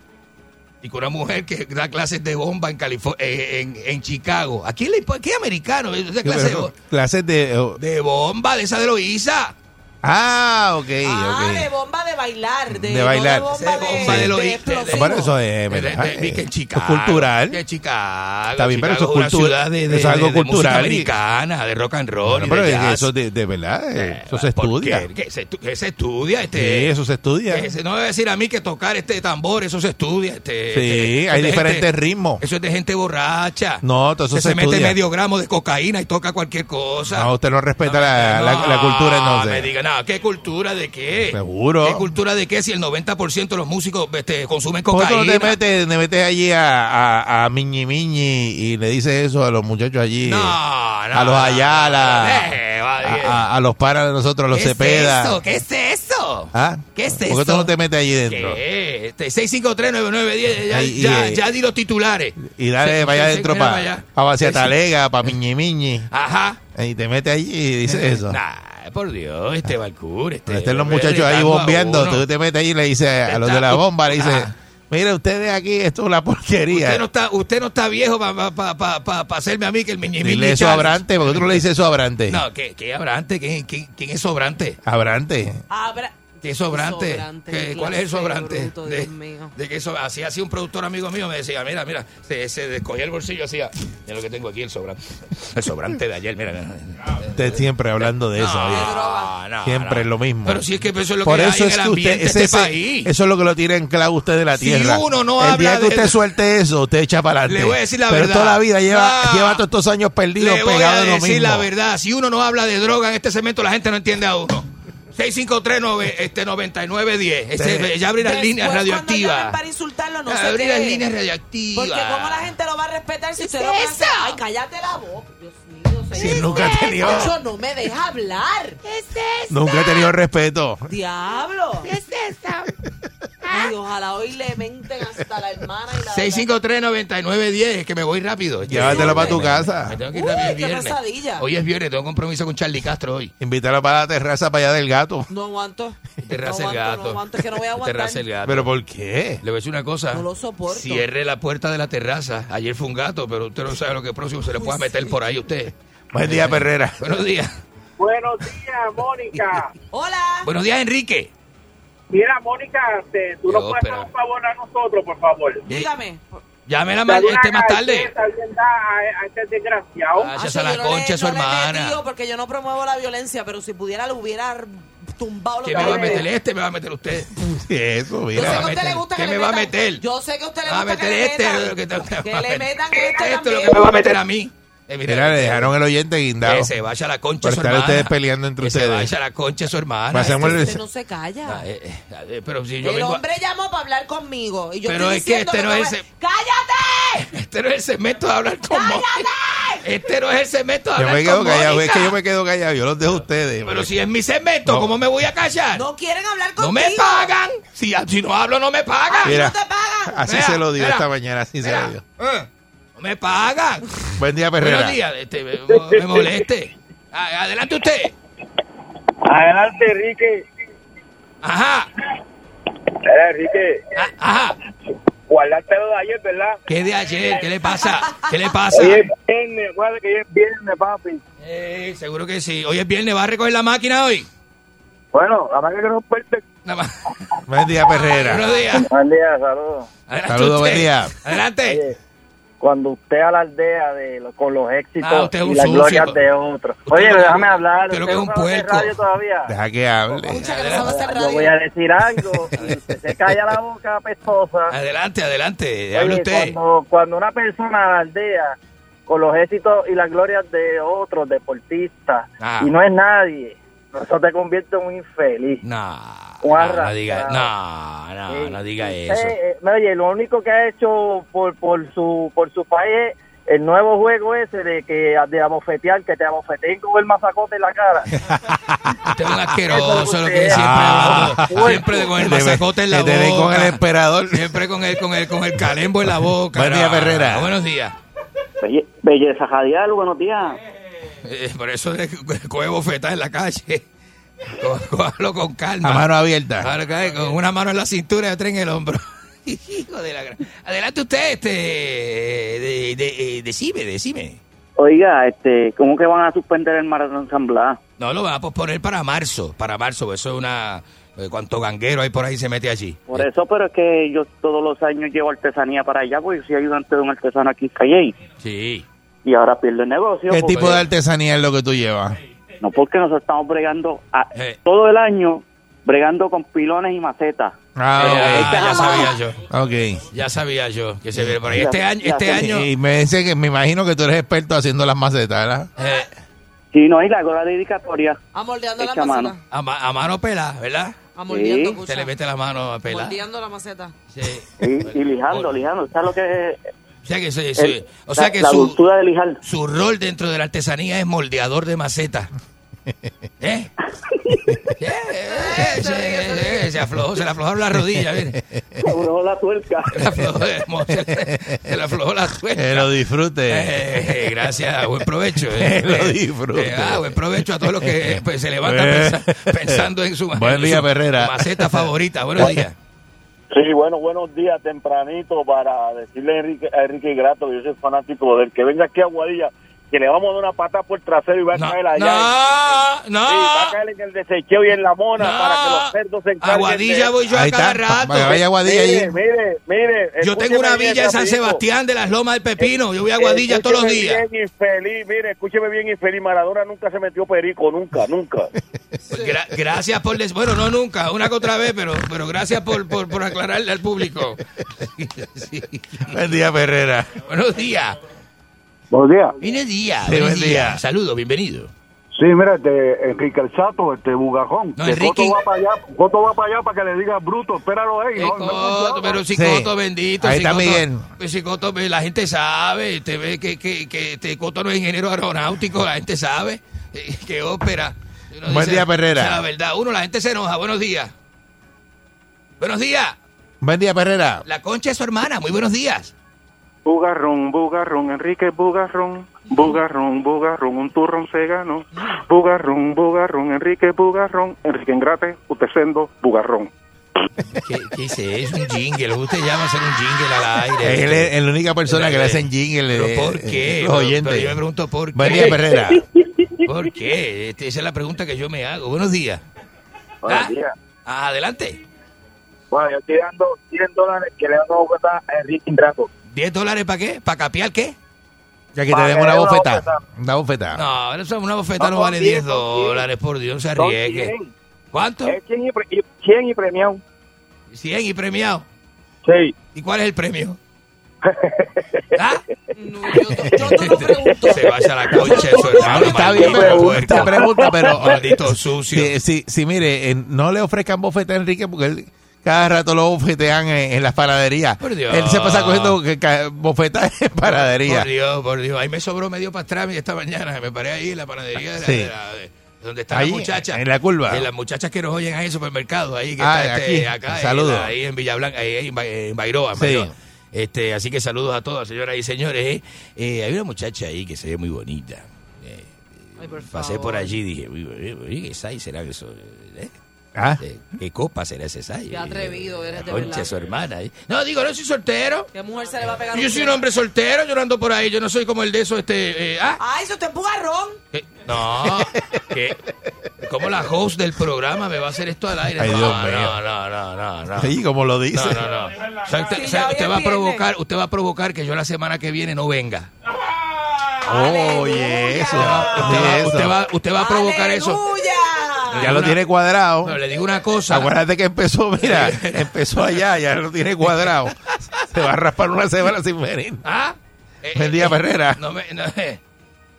y con una mujer que da clases de bomba en California, en, en Chicago. ¿A quién le importa? ¿Qué americano? Esa Sí, clase de, bo- Clases de. oh, de bomba, de esa de Loíza. Ah, ok, Ah, ok. de bomba de bailar. De, De bailar. no de bomba De de, bomba de de lo- de- explosivo. Bueno, eso es. De- ¿verdad? de- de- que en Chicago. es cultural. Que Chicago. Está bien, pero eso es Chicago una cultura- ciudad de, de- eso es algo de- de música cultural y- americana, de rock and roll. Bueno, y pero de es que jazz. eso de, de verdad, eh, eso se ¿Por estudia. qué? ¿Qué se, estu- qué se estudia? Este, Sí, eso se estudia. que se- no me va a decir a mí que tocar este tambor, eso se estudia. Este, Sí, este, eso hay es de diferentes gente- ritmos. Eso es de gente borracha. No, todo eso Que se se mete estudia. medio gramo de cocaína y toca cualquier cosa. No, usted no respeta la, la- la cultura, No, entonces. me diga, no, ¿qué cultura de qué? Seguro. ¿Qué cultura de qué si el 90% de los músicos este, consumen ¿Por qué cocaína? te metes, te metes allí a, a, a Miñi Miñi y le dices eso a los muchachos allí? No, no, a los Ayala, eh, a, eh. los paras de nosotros, a los ¿Qué es Cepeda. eso? ¿Qué es eso? ¿Ah? ¿Qué es ¿Por qué tú eso? no te metes allí dentro? ¿Qué? Este, 6539910, ya, Ay, ya, eh, ya di los titulares. Y dale Sí, sí, adentro, para pa sí. Talega, para Miñi Miñi. Ajá. Y te metes allí y dices eso. Nah, por Dios, este Balcur. Este, estén los muchachos ahí bombeando, tú te metes allí y le dices a los de la bomba, le dices. Mire, ustedes aquí, esto es una porquería. Usted no está, usted no está viejo para pa, pa, pa, pa hacerme a mí que el miñi Dile eso a Abrante, porque tú no le dices eso a Abrante. No, ¿qué, qué Abrante? ¿Quién, quién, quién es Sobrante? Abrante. Abra- ¿Qué Sobrante? Sobrante, ¿Qué- ¿Cuál es el Sobrante? bruto, de, Dios mío. de que eso, así hacía un productor amigo mío, me decía, mira, mira, se, se descogía el bolsillo, hacía, mira lo que tengo aquí, el Sobrante. El Sobrante de ayer, mira. mira. Usted siempre hablando de eso. No, no, siempre no. es lo mismo. Pero si es que eso es lo Por que eso hay en es el que usted, ambiente ese- este país. eso es lo que lo tira en clavo usted de la Si tierra. uno no el habla día que de- usted suelte eso, usted echa para adelante. Le voy a decir la Pero verdad. toda la vida lleva, No. lleva todos estos años perdidos Le voy pegado a en lo decir mismo. la verdad, si uno no habla de droga en este segmento, la gente no entiende a uno. 653 nove- este 9910. Este, Sí. ya abrí las líneas radioactivas. para insultarlo, no Ya sé qué las líneas radioactivas. Porque cómo la gente lo va a respetar si ¿Qué usted es lo eso? Ay, cállate la boca. Dios mío, Si señor. nunca ha tenido- Eso no me deja hablar. ¿Qué es eso? Nunca he tenido respeto. Diablo. ¿Qué es eso? [LAUGHS] Ay, ojalá hoy le menten hasta la hermana y la 653-9910, que me voy rápido. Llévatelo para tu casa. Me tengo que ir Uy, rápido, es qué viernes. pesadilla. Hoy es viernes, tengo compromiso con Charlie Castro hoy. Invítalo para la terraza para allá del gato. No aguanto. Terraza no el aguanto, gato. No aguanto, es que no voy a aguantar. Terraza el gato. ¿Pero por qué? Le voy a decir una cosa. No lo soporto. Cierre la puerta de la terraza. Ayer fue un gato, pero usted no sabe lo que próximo se le pueda meter por ahí a usted. Buen día, Perrera. Buenos días. Buenos días, Mónica. [LAUGHS] Hola. Buenos días, Enrique. Mira, Mónica, te- tú nos puedes hacer un favor a nosotros, por favor. Dígame. Llámela más, este, más tarde. a, a este desgraciado. Ah, Ay, a la concha su hermana. porque yo no promuevo la violencia, pero si pudiera le hubiera tumbado lo ¿Qué me va a meter este? ¿Me va a meter usted? [LAUGHS] Eso, Yo sé que mira. a usted le gusta que ¿Qué le me va a metan- meter? Yo sé que a usted le Va a gusta que meter le este. metan. lo que a le metan este Esto es lo que me va a meter a mí. Eh, mira, Mira, le dejaron el oyente guindado. Que se vaya a la concha Por su estar hermana. ustedes peleando entre que se ustedes. vaya a la concha su hermana. Pasemos el- Usted no se calla. Ah, eh, eh, eh, pero si yo el vengo... hombre llamó para hablar conmigo. Y yo Pero estoy es que diciendo este no es ese- [LAUGHS] ¡Cállate! Este no es el segmento de hablar con Mónica. Este no es el segmento de Yo hablar me quedo con callado. Mónica. Es que yo me quedo callado. Yo los dejo a ustedes. Pero si es mi segmento, No. ¿cómo me voy a callar? No quieren hablar No contigo. me pagan. Si, si no hablo, no me pagan. Mira, No te pagan. así Mira, se lo dio mira, esta mañana. Así se lo dio. Eh, No me pagan. Buen día, Perrera. Buenos días. Este, me, me moleste. Adelante usted. Adelante, Enrique. Ajá. Eh, Enrique, Ah, Ajá. guardarte lo de ayer, ¿verdad? ¿Qué de ayer? ¿Qué le pasa? ¿Qué le pasa? Hoy es viernes, acuérdate que hoy es viernes, papi. Eh, seguro que sí. Hoy es viernes. ¿Va a recoger la máquina hoy? Bueno, la más que. Nada más. Buen día, Perrera. Buenos días. Buen día, saludos. Adelante Saludos, buen día. Adelante. Oye, cuando usted alardea de lo- con los éxitos Ah, y las sucio. glorias de otros. Usted Oye, lo déjame hablar. ¿Usted que es no un puerco. radio todavía? Deja que hable. No Yo radio. voy a decir algo y usted se calla la boca apestosa. Adelante, adelante. Hable Oye, usted. Cuando, cuando una persona alardea con los éxitos y las glorias de otros deportistas Ah. y no es nadie, eso te convierte en un infeliz. No, no, diga, no, no, Sí. no diga Eh, eso. eh, oye, lo único que ha hecho por, por su por su país es el nuevo juego ese de que de abofetear, que te abofeteen con el mazacote en la cara. [LAUGHS] Usted es un asqueroso, lo es que usted. siempre Ah. siempre con el mazacote en la que te den boca. con el emperador. Siempre con el, con el, con el calembo en la boca. Buen día, Perrera. Buenos días. Belle- Belleza Jadial, buenos días. Eh, por eso es que coge bofetada en la calle. [LAUGHS] Có- Cójalo con calma. A mano abierta. Con una mano en la cintura y otra en el hombro. [LAUGHS] Hijo de la gran- Adelante usted, este. De, de, eh, decime, decime. Oiga, este, ¿cómo que van a suspender el maratón San Blas? No, lo van a posponer para marzo. Para marzo, eso es una. eh, ¿Cuánto ganguero hay por ahí se mete allí? Por eso, pero es que yo todos los años llevo artesanía para allá, porque yo soy ayudante de un artesano aquí en Calle. Sí. Y ahora pierdo el negocio. ¿Qué porque- tipo de artesanía es lo que tú llevas? No, porque nosotros estamos bregando a- Eh. todo el año, bregando con pilones y macetas. Ah, Eh, ok. ya sabía yo. Ok. Ya sabía yo que se viene por ahí. Este año, este año. Y me dice que me imagino que tú eres experto haciendo las macetas, ¿verdad? eh, Sí, no, y la la dedicatoria. Amoldeando la maceta. mano. a, ma- a mano pela, ¿verdad? Amoldeando, Sí. Se le mete la mano a pela. Moldeando la maceta. Sí. Y, y lijando, lijando. ¿Sabes lo que es? O sea que, se- el- se- o sea la- que la su, de rol dentro de la artesanía es moldeador de maceta. [LAUGHS] ¿Eh? Eh, eh, [LAUGHS] se, eh, se aflojó, se le aflojaron las rodillas, mire. La tuerca. [LAUGHS] Se le aflojó, se le- se le aflojó la tuerca. Que lo disfrute. Eh, eh, gracias, buen provecho. eh. Que lo disfrute. Eh, ah, buen provecho a todos los que eh, pues, se levantan Eh. pensa- pensando en su, Buen en día, su Perrera. maceta favorita. Buenos días. Sí, bueno, buenos días, tempranito, para decirle a Enrique, a Enrique Grato, yo soy fanático del que venga aquí a Guadilla, que le vamos a dar una pata por el trasero y va a caer allá. no, no. Sí, va a caer en el desecheo y en la mona para que los cerdos se encarguen. Aguadilla de- voy yo a Ahí cada rato. vaya a Aguadilla Mire, allí. mire, mire. Yo tengo una villa en San rapidito. Sebastián de las Lomas del Pepino. Yo voy a Aguadilla todos los Escúcheme días. Bien infeliz, mire, escúcheme bien infeliz. Maradona nunca se metió perico, nunca, nunca. Pues gra- gracias por... des- Bueno, no nunca, una que otra vez, pero, pero gracias por, por, por aclararle al público. [LAUGHS] Sí. Buen día. Buenos días. Buenos días. Buenos días. Sí, buen días. día. Saludos, bienvenido. Sí, mira, este, Enrique el Sato, este Bugajón. No, que Enrique- Coto va para allá, Coto va para allá para que le diga bruto, espéralo ahí. Eh, no, no, Coto, no, pero Sí. Cicoto, bendito. Ahí está Miguel. pues Cicoto, pues, la gente sabe, te ve que, que, que este Coto no es ingeniero aeronáutico, la gente sabe eh, que ópera. Uno Buen dice- día, Perrera. La verdad, uno, la gente se enoja. Buenos días. Buenos días. Buen día, Perrera. La concha es su hermana. Muy buenos días. Bugarrón, bugarrón, Enrique Bugarrón, bugarrón, bugarrón, un turrón se ganó. Bugarrón, bugarrón, Enrique Bugarrón, Enrique Engrate, usted sendo, bugarrón. ¿Qué, qué dice? Es un jingle. Usted llama a hacer un jingle al aire. Él es la única persona que le hacen jingle. ¿Pero eh, por qué? eh, Pero- Los pero oyentes. yo me pregunto por qué. Buen día, Perrera. ¿Por qué? Este, esa es la pregunta que yo me hago. Buenos días. Buenos Ah, días. adelante. Bueno, yo estoy dando 100 dólares que le dan una bofetada a Enrique Ingrato. ¿10 dólares para qué? ¿Para capiar qué? Ya que te Para demos una bofetada. Una bofeta. No, eso, una bofeta no Son vale 10, 10 son 10. dólares, por Dios, no se arriesgue. 100. ¿Cuánto? Es 100 y, pre- y- 100 y premiado. 100 y premiado. Sí. ¿Y cuál es el premio? [LAUGHS] ¿Ah? Yo no lo pregunto. Se vaya a la concha de su hermano. Está bien, te pregunta, pero Maldito sucio. Si, si, si, mire, eh, no le ofrezcan bofeta a Enrique porque él cada rato lo bofetean en, en las panaderías. Por Dios. Él se pasa cogiendo bofetas en panadería. Por Dios, por Dios. Ahí me sobró medio pastrami esta mañana. Me paré ahí en la panadería de la, Sí. de la- de- donde está Ahí, la muchacha. en la curva. De las muchachas que nos oyen ahí en el supermercado. Ahí que Ah, está este, aquí. acá. Saludos. la- Ahí en Villablanca, ahí en, en Bairoa. en Sí. Este, así que saludos a todas, señoras y señores. ¿eh? Eh, hay una muchacha ahí que se ve muy bonita. Eh, Ay, por pasé favor. por allí y dije, uy, uy, uy, ¿qué será eso? ¿Eh? Ah. Eh, ¿Qué copa será ese size? Qué atrevido eres, de Concha, verdad. su hermana. ¿eh? No, digo, no soy soltero. ¿Qué mujer se le va a pegar Yo soy un hombre soltero, yo no ando por ahí, yo no soy como el de eso, este... eh, ah, Ay, si usted es bugarrón. ¿qué? no, que como la host del programa me va a hacer esto al aire. Ay, no, Dios no, mío. no, no, no, no. Ahí, como lo dice. No, no, no. O sea, usted, Sí, o sea, va a provocar, usted va a provocar que yo la semana que viene no venga. Oye, eso. Usted va, eso. usted va, usted va a provocar eso. Ya lo Una- tiene cuadrado. Le digo una cosa. Acuérdate que empezó, mira, [LAUGHS] [LAUGHS] empezó allá, ya lo tiene cuadrado. Se va a raspar una semana sin venir. ¿Ah? Eh, Buen día, eh, Perrera. No me, no, eh,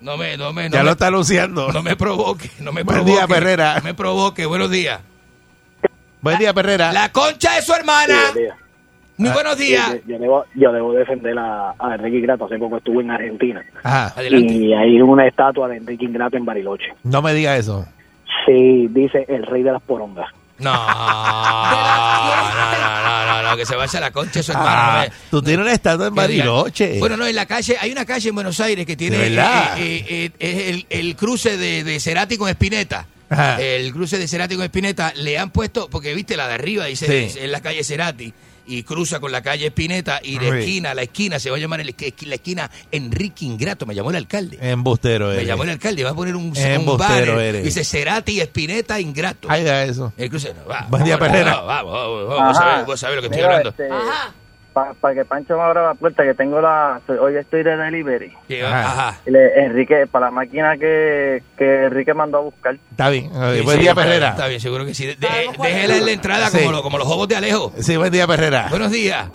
no me, no me, no Ya me- lo está anunciando. No me provoque, no me Buen provoque. día, Perrera. No me provoque, buenos días. Buen día, Perrera. La concha de su hermana. Muy buenos días. Yo, yo debo, yo debo defender a, a Enrique Ingrato. Hace poco estuve en Argentina. Ajá. Adelante. Y hay una estatua de Enrique Ingrato en Bariloche. No me diga eso. Sí, dice el rey de las porongas. No, [LAUGHS] no, no, no, no, no, que se vaya la concha de su hermana. Ah, me- tú tienes una estatua en Bariloche. Bueno, no, en la calle, hay una calle en Buenos Aires que tiene eh, eh, eh, el, el cruce de, de Cerati con Espineta. El cruce de Cerati con Espineta le han puesto, porque viste la de arriba, dice, es la calle Cerati, y cruza con la calle Espineta, y la Sí. esquina, la esquina, se va a llamar el- la esquina Enrique Ingrato, me llamó el alcalde. Embustero Me eres. llamó el alcalde, va a poner un, un Embustero banner, eres. dice Cerati Espineta Ingrato. Ay, da eso. El cruce, no, va, Buen día, vamos, Perrera. Vamos, vamos, vamos, vamos, a vos sabés lo que estoy Mira, hablando. este, Ajá. Para que Pancho me abra la puerta, que tengo la. soy- Hoy estoy de delivery. Ajá. le- Enrique, para la máquina que, que Enrique mandó a buscar. Está bien. Sí, buen sí, día, Perrera. Está bien, seguro que sí. De- déjela en la entrada Sí. como, lo- como los juegos de Alejo. Sí, buen día, Perrera. Buenos días.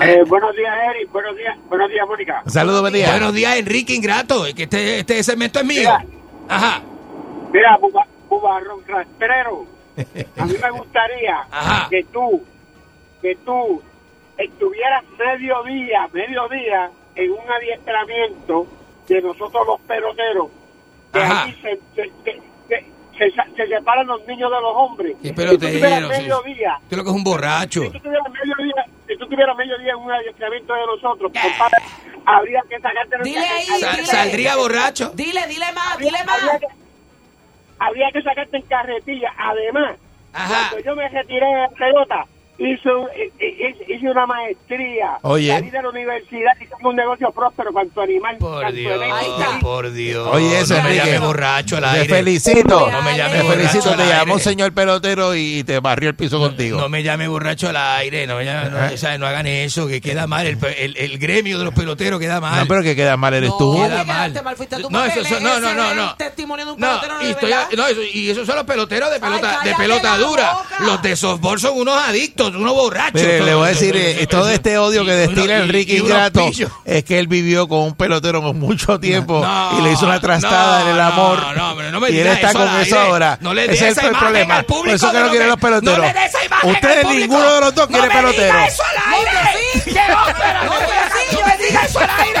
Eh, buenos días, Eric. Buenos días, buenos días, Mónica. Saludos, buen día. Buenos días, Enrique Ingrato. Que este, este segmento es mío. Mira. Ajá. Mira, Buba- Bubarrón Rastrero, a mí me gustaría Ajá. que tú, que tú estuvieras medio día, medio día en un adiestramiento de nosotros los peloteros, que Ajá. allí se, se, se- se- se sa- se separan los niños de los hombres. Qué Si tú pelotero. día, Usted lo que es un borracho. si tú tuvieras medio día, si tú tuvieras medio día en un adiestramiento de nosotros, compadre, habría que sacarte los- Dile ahí, dile. saldría borracho. Dile, dile más, habría, dile más. habría que, habría que sacarte en carretilla. Además, Ajá. cuando yo me retiré de la pelota, hizo, eh, eh, hice una maestría, Oye. salí de la universidad y tengo un negocio próspero con tu animal. Por Dios, por Dios. Oye, eso, no me Enrique. llame borracho al Te aire. felicito. No me llame Te borracho felicito. Te llamó señor pelotero y te barrió el piso contigo. No me llame borracho al aire, no me llame, no, Ajá. o sea, no hagan eso, que queda mal, el, el, el gremio de los peloteros queda mal. No, pero que queda mal eres tú. Queda mal. mal fuiste tú, No, eso, no, no, no, no. testimonio de un No, pelotero y, de estoy- no, eso- y esos son los peloteros de pelota, Ay, de pelota dura. Los de softball son unos adictos, unos borrachos. Mire, le voy a decir, eh, todo este odio que destila y- Enrique Ingrato es que él vivió con un pelotero con mucho tiempo No, y le hizo una trastada no, en el amor. no, no, no me y él está eso con eso aire. ahora. No le Ese es el problema. al público Por eso que no lo quieren los peloteros. no le dé esa imagen al Ustedes ninguno de los dos No quiere me diga pelotero. eso al aire. No me diga eso al aire.